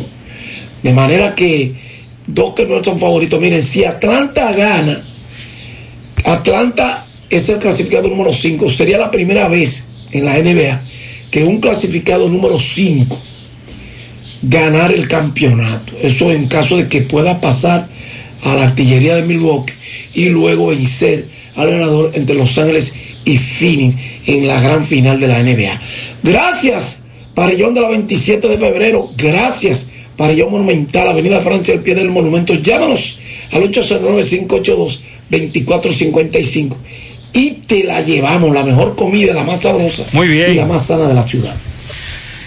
Speaker 54: De manera que dos que no son favoritos. Miren, si Atlanta gana, Atlanta es el clasificado número 5. Sería la primera vez en la NBA que un clasificado número 5 ganar el campeonato. Eso en caso de que pueda pasar a la artillería de Milwaukee y luego vencer al ganador entre Los Ángeles y Phoenix en la gran final de la NBA. Gracias, Parillón de la 27 de febrero. Gracias, Parillón Monumental, Avenida Francia, al pie del monumento. Llámanos al 809-582-2455 y te la llevamos, la mejor comida, la más sabrosa
Speaker 3: Muy bien.
Speaker 54: y la más sana de la ciudad.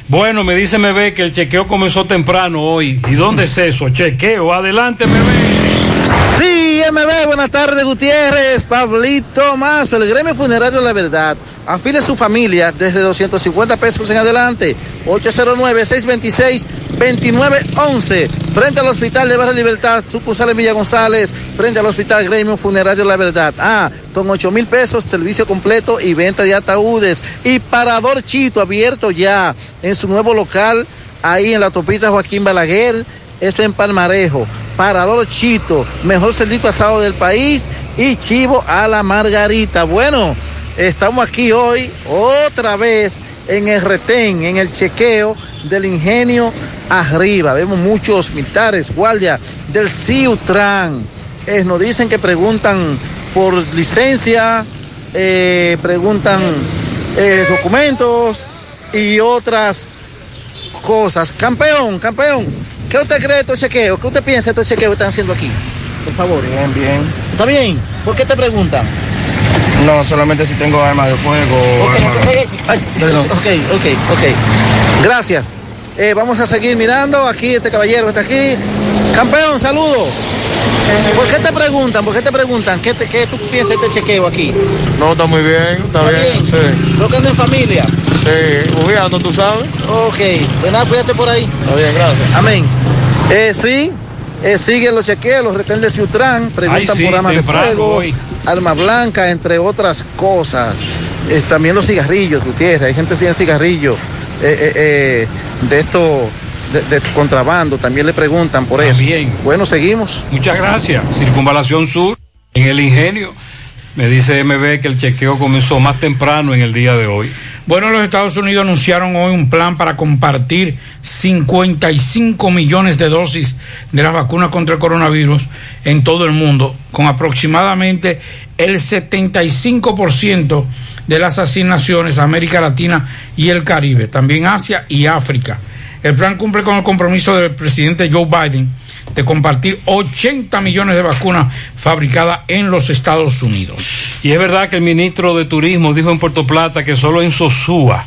Speaker 3: Bueno, me dice MB que el chequeo comenzó temprano hoy. ¿Y dónde es eso? Chequeo, adelante MB.
Speaker 55: Sí, MB, buenas tardes, Gutiérrez, Pablito Mazo, el gremio funerario La Verdad. Afile su familia desde 250 pesos en adelante. 809-626-2911. Frente al Hospital de Barra Libertad, sucursal en Villa González. Frente al Hospital Gremio Funerario La Verdad. Ah, con 8 mil pesos, servicio completo y venta de ataúdes. Y Parador Chito abierto ya en su nuevo local, ahí en la autopista Joaquín Balaguer. Eso en Palmarejo. Parador Chito, mejor cerdito asado del país y chivo a la margarita. Bueno, estamos aquí hoy otra vez en el retén, en el chequeo del ingenio arriba. Vemos muchos militares, guardias del CIUTRAN. Eh, nos dicen que preguntan por licencia, eh, preguntan eh, documentos y otras cosas. Campeón, campeón, ¿qué usted cree de estos chequeos? ¿Qué usted piensa de estos chequeos que están haciendo aquí? Por favor.
Speaker 56: Bien, bien.
Speaker 55: ¿Está bien? ¿Por qué te preguntan?
Speaker 56: No, solamente si tengo armas de fuego. armas-
Speaker 55: Ay,
Speaker 56: Perdón.
Speaker 55: Ok, ok, ok. Gracias. Eh, vamos a seguir mirando. Aquí este caballero está aquí. Campeón, saludo. ¿Por qué te preguntan? ¿Por qué te preguntan? ¿Qué, te- qué tú piensas de este chequeo aquí?
Speaker 56: No, está muy bien, está, bien. Sí.
Speaker 55: ¿Lo que en familia?
Speaker 56: Sí, moviendo, tú sabes.
Speaker 55: Ok, pues nada, cuídate por ahí.
Speaker 56: Está bien, gracias.
Speaker 55: Amén. Eh, sí, eh, siguen los chequeos, los retén de Ciutrán, preguntan
Speaker 3: Ay, sí,
Speaker 55: por armas de fuego,
Speaker 3: hoy.
Speaker 55: arma blanca, entre otras cosas. Eh, también los cigarrillos, Gutiérrez, hay gente que tiene cigarrillos eh, eh, eh, de esto, de, de contrabando, también le preguntan por eso. Bueno, seguimos.
Speaker 3: Muchas gracias. Circunvalación Sur, en el ingenio. Me dice MB que el chequeo comenzó más temprano en el día de hoy.
Speaker 5: Bueno, los Estados Unidos anunciaron hoy un plan para compartir 55 millones de dosis de la vacuna contra el coronavirus en todo el mundo, con aproximadamente el 75% de las asignaciones a América Latina y el Caribe, también Asia y África. El plan cumple con el compromiso del presidente Joe Biden de compartir 80 millones de vacunas fabricadas en los Estados Unidos.
Speaker 3: Y es verdad que el ministro de Turismo dijo en Puerto Plata que solo en Sosúa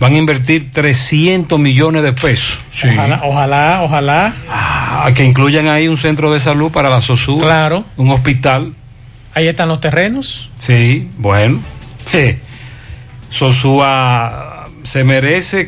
Speaker 3: van a invertir 300 millones de pesos.
Speaker 4: Ojalá, ojalá, ojalá.
Speaker 3: Ah, que incluyan ahí un centro de salud para la Sosúa.
Speaker 4: Claro.
Speaker 3: Un hospital.
Speaker 4: Ahí están los terrenos.
Speaker 3: Sí, bueno. Je. Sosúa se merece